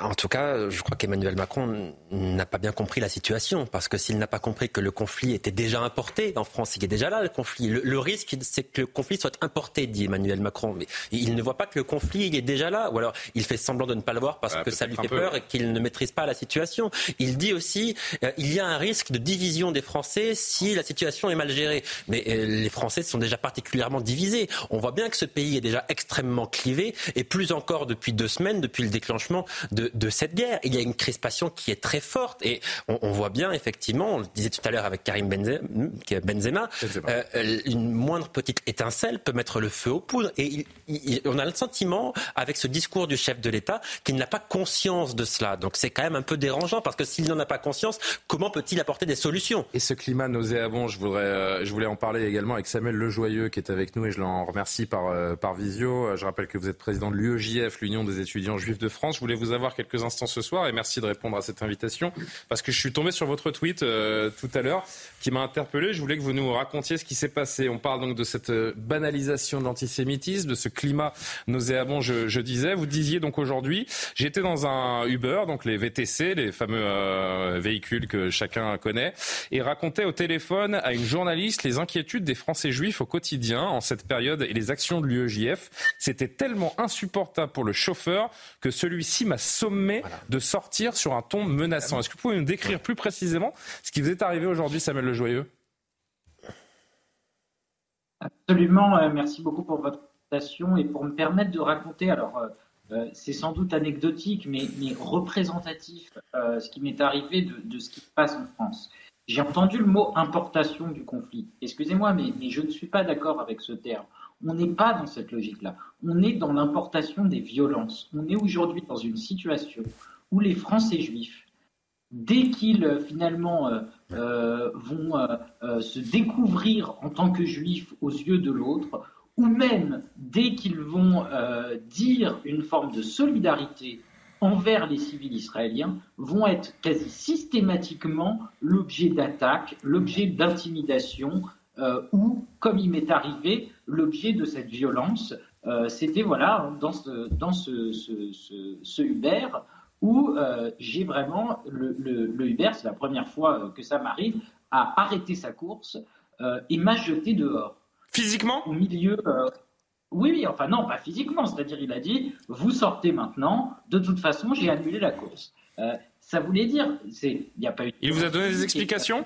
en tout cas, je crois qu'Emmanuel Macron n'a pas bien compris la situation, parce que s'il n'a pas compris que le conflit était déjà importé en France, il est déjà là le conflit. Le, risque, c'est que le conflit soit importé, dit Emmanuel Macron. Mais il ne voit pas que le conflit, il est déjà là, ou alors il fait semblant de ne pas le voir parce ah, que ça lui fait peur et qu'il ne maîtrise pas la situation. Il dit aussi, euh, il y a un risque de division des Français si la situation est mal gérée. Mais euh, les Français sont déjà particulièrement divisés. On voit bien que ce pays est déjà extrêmement clivé, et plus encore depuis deux semaines, depuis le déclenchement de, cette guerre. Il y a une crispation qui est très forte et on, voit bien effectivement, on le disait tout à l'heure avec Karim Benzema, euh, une moindre petite étincelle peut mettre le feu aux poudres. Et on a le sentiment, avec ce discours du chef de l'État, qu'il n'a pas conscience de cela. Donc c'est quand même un peu dérangeant parce que s'il n'en a pas conscience, comment peut-il apporter des solutions? Et ce climat nauséabond, je, voudrais, euh, je voulais en parler également avec Samuel Lejoyeux qui est avec nous et je l'en remercie par, euh, par visio. Je rappelle que vous êtes président de l'UEJF, l'Union des étudiants juifs de France. Je voulais vous avoir quelques instants ce soir et merci de répondre à cette invitation parce que je suis tombé sur votre tweet euh, tout à l'heure qui m'a interpellé. Je voulais que vous nous racontiez ce qui s'est passé. On parle donc de cette euh, banalisation de l'antisémitisme, de ce climat nauséabond, je, je disais. Vous disiez donc aujourd'hui, j'étais dans un Uber, donc les VTC, les fameux euh, véhicules que chacun connaît, et racontait au téléphone à une journaliste les inquiétudes des Français juifs au quotidien en cette période et les actions de l'UEJF. C'était tellement insupportable pour le chauffeur que celui-ci m'a sommé de sortir sur un ton menaçant. Est-ce que vous pouvez nous décrire plus précisément ce qui vous est arrivé aujourd'hui, Samuel Lejoyeux Absolument. Euh, merci beaucoup pour votre invitation et pour me permettre de raconter. Alors, euh, euh, c'est sans doute anecdotique, mais, représentatif, ce qui m'est arrivé de, ce qui se passe en France. J'ai entendu le mot importation du conflit. Excusez-moi, mais, mais je ne suis pas d'accord avec ce terme. On n'est pas dans cette logique-là. On est dans l'importation des violences. On est aujourd'hui dans une situation où les Français juifs, dès qu'ils euh, finalement euh, euh, vont se découvrir en tant que juifs aux yeux de l'autre, ou même dès qu'ils vont dire une forme de solidarité envers les civils israéliens, vont être quasi systématiquement l'objet d'attaques, l'objet d'intimidation, ou, comme il m'est arrivé, l'objet de cette violence, euh, c'était voilà dans ce, dans ce, ce, Uber où euh, j'ai vraiment le, le, Uber, c'est la première fois euh, que ça m'arrive, a arrêté sa course et m'a jeté dehors. Physiquement? Au milieu. oui, oui, enfin non, pas physiquement. C'est-à-dire, il a dit vous sortez maintenant. De toute façon, j'ai annulé la course. ça voulait dire, c'est, il a pas eu. Il vous a donné des explications?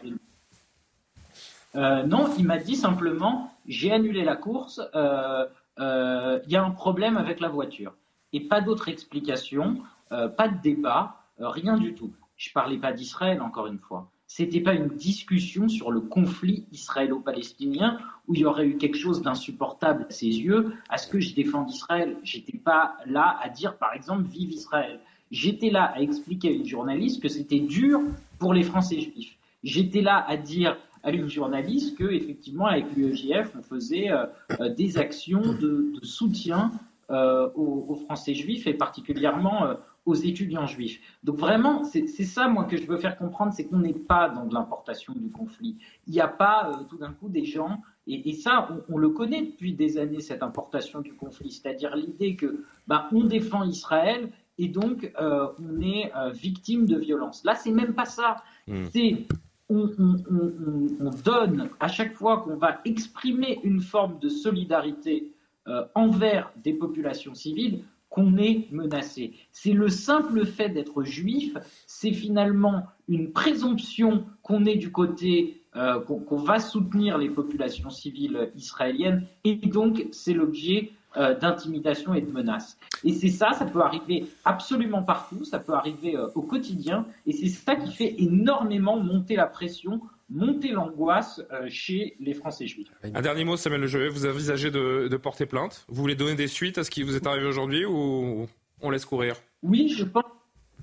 Non, il m'a dit simplement j'ai annulé la course, il euh, euh, y a un problème avec la voiture. Et pas d'autre explication, euh, pas de débat, rien du tout. Je parlais pas d'Israël, encore une fois. C'était pas une discussion sur le conflit israélo-palestinien où il y aurait eu quelque chose d'insupportable à ses yeux. À ce que je défends Israël, j'étais pas là à dire, par exemple, vive Israël. J'étais là à expliquer à une journaliste que c'était dur pour les Français juifs. J'étais là à dire à une journaliste que effectivement avec l'UEJF on faisait euh, euh, des actions de, soutien euh, aux, Français juifs et particulièrement aux étudiants juifs. Donc vraiment, c'est ça moi que je veux faire comprendre, c'est qu'on n'est pas dans de l'importation du conflit. Il n'y a pas tout d'un coup des gens, et, ça on, le connaît depuis des années, cette importation du conflit, c'est-à-dire l'idée que bah, on défend Israël et donc on est victime de violence. Là, c'est même pas ça. Hmm. C'est on, donne à chaque fois qu'on va exprimer une forme de solidarité euh, envers des populations civiles qu'on est menacé. C'est le simple fait d'être juif, c'est finalement une présomption qu'on est du côté, euh, qu'on va soutenir les populations civiles israéliennes, et donc c'est l'objet euh, d'intimidation et de menaces. Et c'est ça, ça peut arriver absolument partout, ça peut arriver euh, au quotidien, et c'est ça qui fait énormément monter la pression, monter l'angoisse euh, chez les Français juifs. Un dernier mot, Samuel Le vous envisagez de, de, porter plainte? Vous voulez donner des suites à ce qui vous est arrivé aujourd'hui ou on laisse courir? Oui, je pense.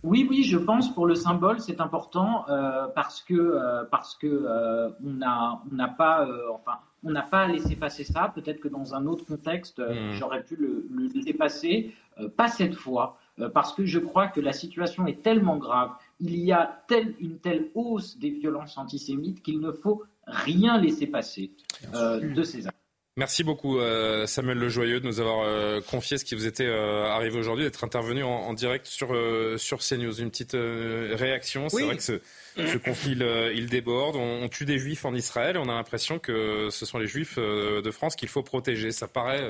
Oui, oui, je pense pour le symbole, c'est important parce que parce que on n'a on n'a pas enfin on n'a pas laissé passer ça. Peut-être que dans un autre contexte, euh, hmm. j'aurais pu le, laisser passer. Euh, pas cette fois, euh, parce que je crois que la situation est tellement grave. Il y a une telle hausse des violences antisémites qu'il ne faut rien laisser passer de ces actes. Merci beaucoup euh, Samuel Lejoyeux de nous avoir euh, confié ce qui vous était euh, arrivé aujourd'hui, d'être intervenu en, direct sur, sur CNews. Une petite réaction, c'est vrai que ce, ce conflit il, déborde, on, tue des juifs en Israël et on a l'impression que ce sont les juifs de France qu'il faut protéger. Ça paraît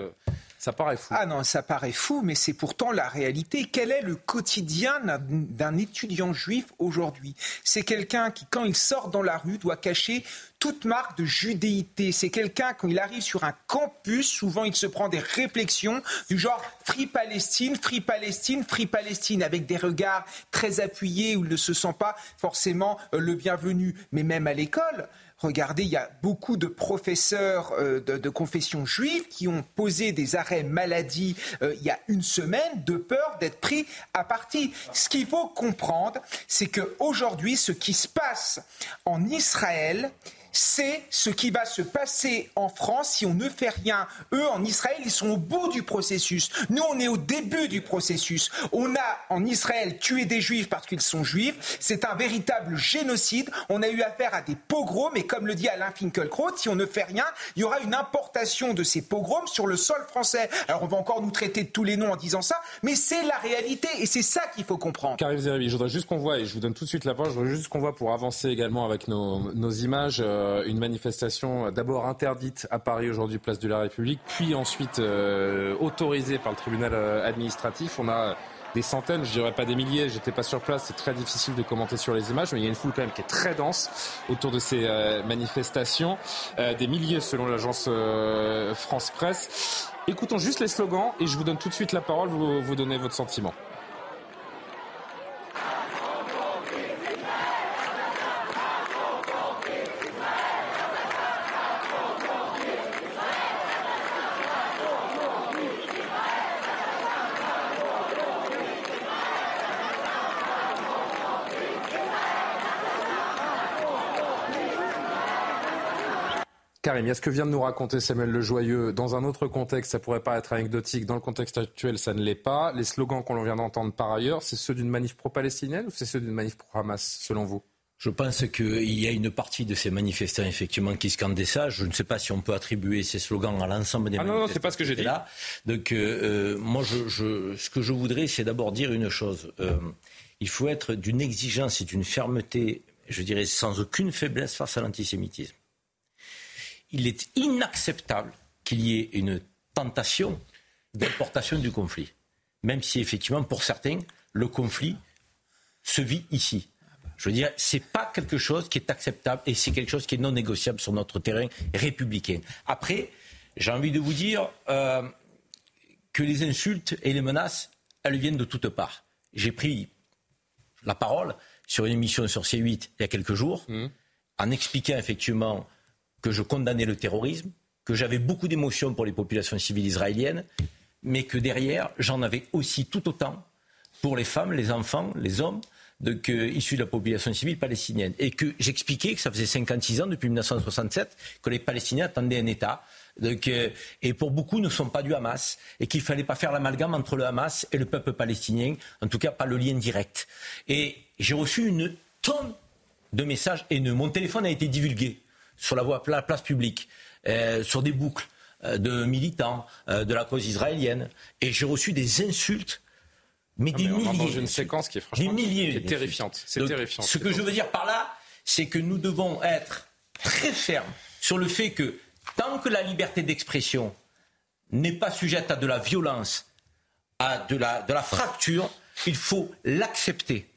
ça paraît fou. Ah non, ça paraît fou, mais c'est pourtant la réalité. Quel est le quotidien d'un étudiant juif aujourd'hui? C'est quelqu'un qui, quand il sort dans la rue, doit cacher toute marque de judéité. C'est quelqu'un, quand il arrive sur un campus, souvent il se prend des réflexions du genre Free Palestine, Free Palestine, Free Palestine, avec des regards très appuyés où il ne se sent pas forcément euh, le bienvenu. Mais même à l'école, Regardez, il y a beaucoup de professeurs euh, de, confession juive qui ont posé des arrêts maladie euh, il y a une semaine de peur d'être pris à partie. Ce qu'il faut comprendre, c'est qu'aujourd'hui, ce qui se passe en Israël, c'est ce qui va se passer en France si on ne fait rien. Eux, en Israël, ils sont au bout du processus. Nous, on est au début du processus. On a, en Israël, tué des juifs parce qu'ils sont juifs. C'est un véritable génocide. On a eu affaire à des pogroms, mais comme le dit Alain Finkielkraut, si on ne fait rien, il y aura une importation de ces pogroms sur le sol français. Alors, on va encore nous traiter de tous les noms en disant ça, mais c'est la réalité et c'est ça qu'il faut comprendre. Karim Zeribi, je voudrais juste qu'on voit, et je vous donne tout de suite la parole, je voudrais juste qu'on voit pour avancer également avec nos, images. Euh, euh, une manifestation d'abord interdite à Paris aujourd'hui, place de la République, puis ensuite euh, autorisée par le tribunal euh, administratif. On a des centaines, je dirais pas des milliers, j'étais pas sur place, c'est très difficile de commenter sur les images, mais il y a une foule quand même qui est très dense autour de ces manifestations, des milliers selon l'agence France Presse. Écoutons juste les slogans et je vous donne tout de suite la parole, vous, vous donnez votre sentiment. Karim, est ce que vient de nous raconter Samuel Le Joyeux, dans un autre contexte, ça pourrait pas être anecdotique. Dans le contexte actuel, ça ne l'est pas. Les slogans qu'on vient d'entendre par ailleurs, c'est ceux d'une manif pro-palestinienne ou c'est ceux d'une manif pro-Hamas, selon vous? Je pense qu'il y a une partie de ces manifestants effectivement qui scandaient ça. Je ne sais pas si on peut attribuer ces slogans à l'ensemble des ah manifestants. Non, non, c'est pas ce que j'ai dit. Là. Donc, euh, euh, moi, je, ce que je voudrais, c'est d'abord dire une chose. Euh, il faut être d'une exigence et d'une fermeté, je dirais, sans aucune faiblesse face à l'antisémitisme il est inacceptable qu'il y ait une tentation d'importation du conflit. Même si effectivement, pour certains, le conflit se vit ici. Je veux dire, ce n'est pas quelque chose qui est acceptable et c'est quelque chose qui est non négociable sur notre terrain républicain. Après, j'ai envie de vous dire euh, que les insultes et les menaces, elles viennent de toutes parts. J'ai pris la parole sur une émission sur C8 il y a quelques jours, mmh. en expliquant effectivement que je condamnais le terrorisme, que j'avais beaucoup d'émotions pour les populations civiles israéliennes, mais que derrière, j'en avais aussi tout autant pour les femmes, les enfants, les hommes de, issus de la population civile palestinienne. Et que j'expliquais que ça faisait 56 ans, depuis 1967, que les Palestiniens attendaient un État. Et pour beaucoup ne sont pas du Hamas, et qu'il ne fallait pas faire l'amalgame entre le Hamas et le peuple palestinien, en tout cas pas le lien direct. Et j'ai reçu une tonne de messages haineux. Mon téléphone a été divulgué sur la, voie, la place publique, euh, sur des boucles euh, de militants euh, de la cause israélienne. Et j'ai reçu des insultes mais des milliers. dans une séquence qui est franchement des milliers, terrifiante. C'est terrifiant. Ce que je veux dire par là, c'est que nous devons être très fermes sur le fait que tant que la liberté d'expression n'est pas sujette à de la violence, à de la, de la fracture, il faut l'accepter.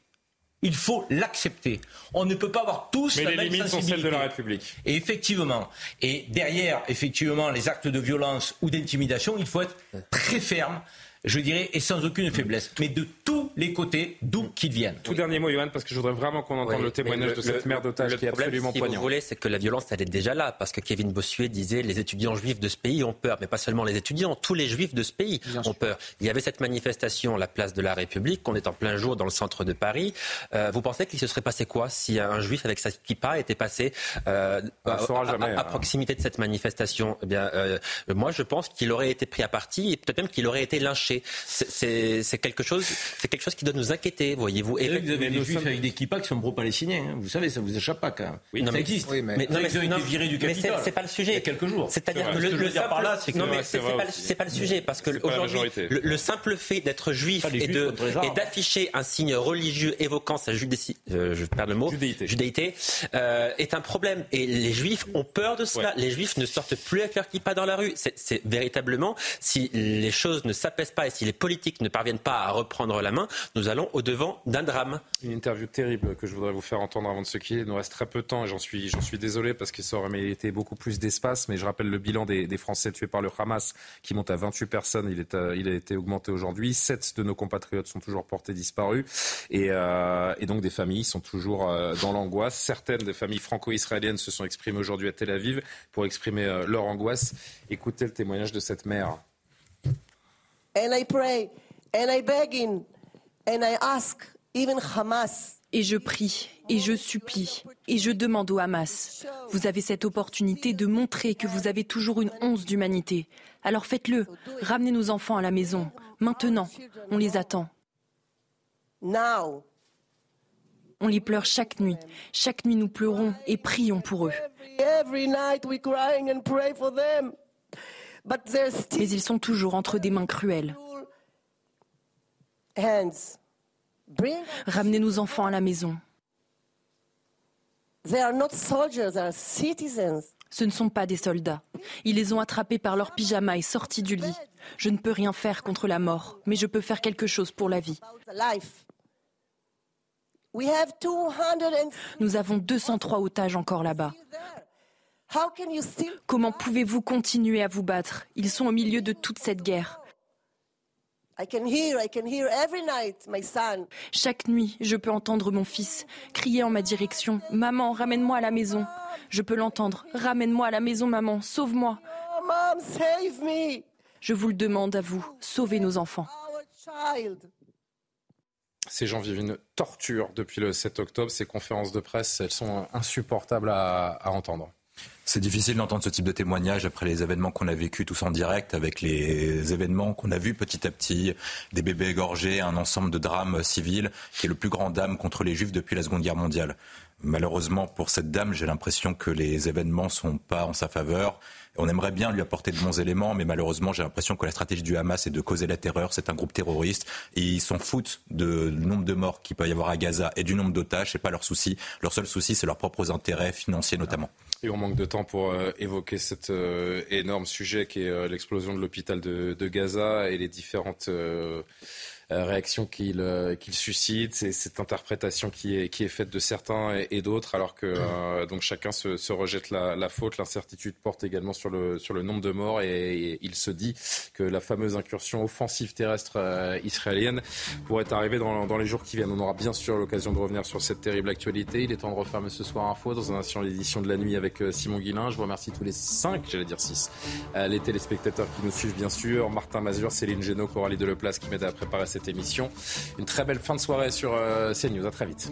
Il faut l'accepter. On ne peut pas avoir tous Mais la les même limites sont celles de la République. Et effectivement, et derrière effectivement les actes de violence ou d'intimidation, il faut être très ferme je dirais, et sans aucune faiblesse, mais de tous les côtés, d'où qu'ils viennent. Tout dernier mot, Johan, parce que je voudrais vraiment qu'on entende le témoignage de cette mère d'otage qui est absolument si poignant. vous voulez, c'est que la violence, elle est déjà là, parce que Kevin Bossuet disait les étudiants juifs de ce pays ont peur, mais pas seulement les étudiants, tous les juifs de ce pays ont peur. Il y avait cette manifestation, la place de la République, on est en plein jour dans le centre de Paris. Euh, vous pensez qu'il se serait passé quoi si un juif avec sa kippa était passé euh, à, jamais, à, hein. proximité de cette manifestation? Eh bien, euh, moi, je pense qu'il aurait été pris à partie et peut-être même qu'il aurait été lynché marché. C'est quelque chose, c'est quelque chose qui doit nous inquiéter, voyez-vous. Et vous avez des juifs avec des kippas qui sont pro-palestiniens. Hein. Vous savez, ça vous échappe pas quand même. Oui, ça existe. mais, mais, non, mais, ils ont été virés du Capitole. Mais c'est pas le sujet. Il y a quelques jours. C'est-à-dire que le, le simple... par là, c'est que... non, mais c'est pas, pas, le sujet parce que aujourd'hui, le, simple fait d'être juif et de et d'afficher un signe religieux évoquant sa judéité, euh, je perds le mot, judéité, judéité euh, est un problème. Et les juifs ont peur de cela. Les juifs ne sortent plus avec leur kippa dans la rue. C'est véritablement, si les choses ne s'apaisent pas et si les politiques ne parviennent pas à reprendre la main, nous allons au devant d'un drame. Une interview terrible que je voudrais vous faire entendre avant de se quitter. Il nous reste très peu de temps et j'en suis, désolé parce qu'il aurait mérité beaucoup plus d'espace. Mais je rappelle le bilan des, Français tués par le Hamas qui monte à 28 personnes. Il, est, il a été augmenté aujourd'hui. Sept de nos compatriotes sont toujours portés disparus. Et, euh, et donc des familles sont toujours euh, dans l'angoisse. Certaines des familles franco-israéliennes se sont exprimées aujourd'hui à Tel Aviv pour exprimer euh, leur angoisse. Écoutez le témoignage de cette mère. Et je prie, et je supplie, et je demande au Hamas, vous avez cette opportunité de montrer que vous avez toujours une once d'humanité. Alors faites-le, ramenez nos enfants à la maison. Maintenant, on les attend. On les pleure chaque nuit. Chaque nuit, nous pleurons et prions pour eux. Mais ils sont toujours entre des mains cruelles. Ramenez nos enfants à la maison. Ce ne sont pas des soldats. Ils les ont attrapés par leur pyjama et sortis du lit. Je ne peux rien faire contre la mort, mais je peux faire quelque chose pour la vie. Nous avons 203 otages encore là-bas. Comment pouvez-vous continuer à vous battre? Ils sont au milieu de toute cette guerre. Chaque nuit, je peux entendre mon fils crier en ma direction Maman, ramène-moi à la maison. Je peux l'entendre Ramène-moi à la maison, maman, sauve-moi. Je vous le demande à vous, sauvez nos enfants. Ces gens vivent une torture depuis le 7 octobre. Ces conférences de presse, elles sont insupportables à entendre. C'est difficile d'entendre ce type de témoignage après les événements qu'on a vécus tous en direct, avec les événements qu'on a vus petit à petit, des bébés égorgés, un ensemble de drames civils, qui est le plus grand drame contre les juifs depuis la Seconde Guerre mondiale. Malheureusement pour cette dame, j'ai l'impression que les événements sont pas en sa faveur. On aimerait bien lui apporter de bons éléments, mais malheureusement, j'ai l'impression que la stratégie du Hamas est de causer la terreur. C'est un groupe terroriste. Et ils s'en foutent du nombre de morts qu'il peut y avoir à Gaza et du nombre d'otages. C'est pas leur souci. Leur seul souci, c'est leurs propres intérêts financiers notamment. Et on manque de temps pour euh, évoquer cet euh, énorme sujet qui est euh, l'explosion de l'hôpital de, Gaza et les différentes réaction qu'il euh, suscite, c'est cette interprétation qui est, qui est faite de certains et, d'autres, alors que euh, donc chacun se, se rejette la, la faute. L'incertitude porte également sur le, sur le nombre de morts et, il se dit que la fameuse incursion offensive terrestre israélienne pourrait arriver dans, dans, les jours qui viennent. On aura bien sûr l'occasion de revenir sur cette terrible actualité. Il est temps de refermer ce soir Info dans un sur l'édition de la nuit avec Simon Guillain. Je vous remercie tous les cinq, j'allais dire six, les téléspectateurs qui nous suivent bien sûr, Martin Mazur, Céline Génaud, Coralie Deleplace qui m'aide à préparer cette émission. Une très belle fin de soirée sur euh, CNews. À très vite.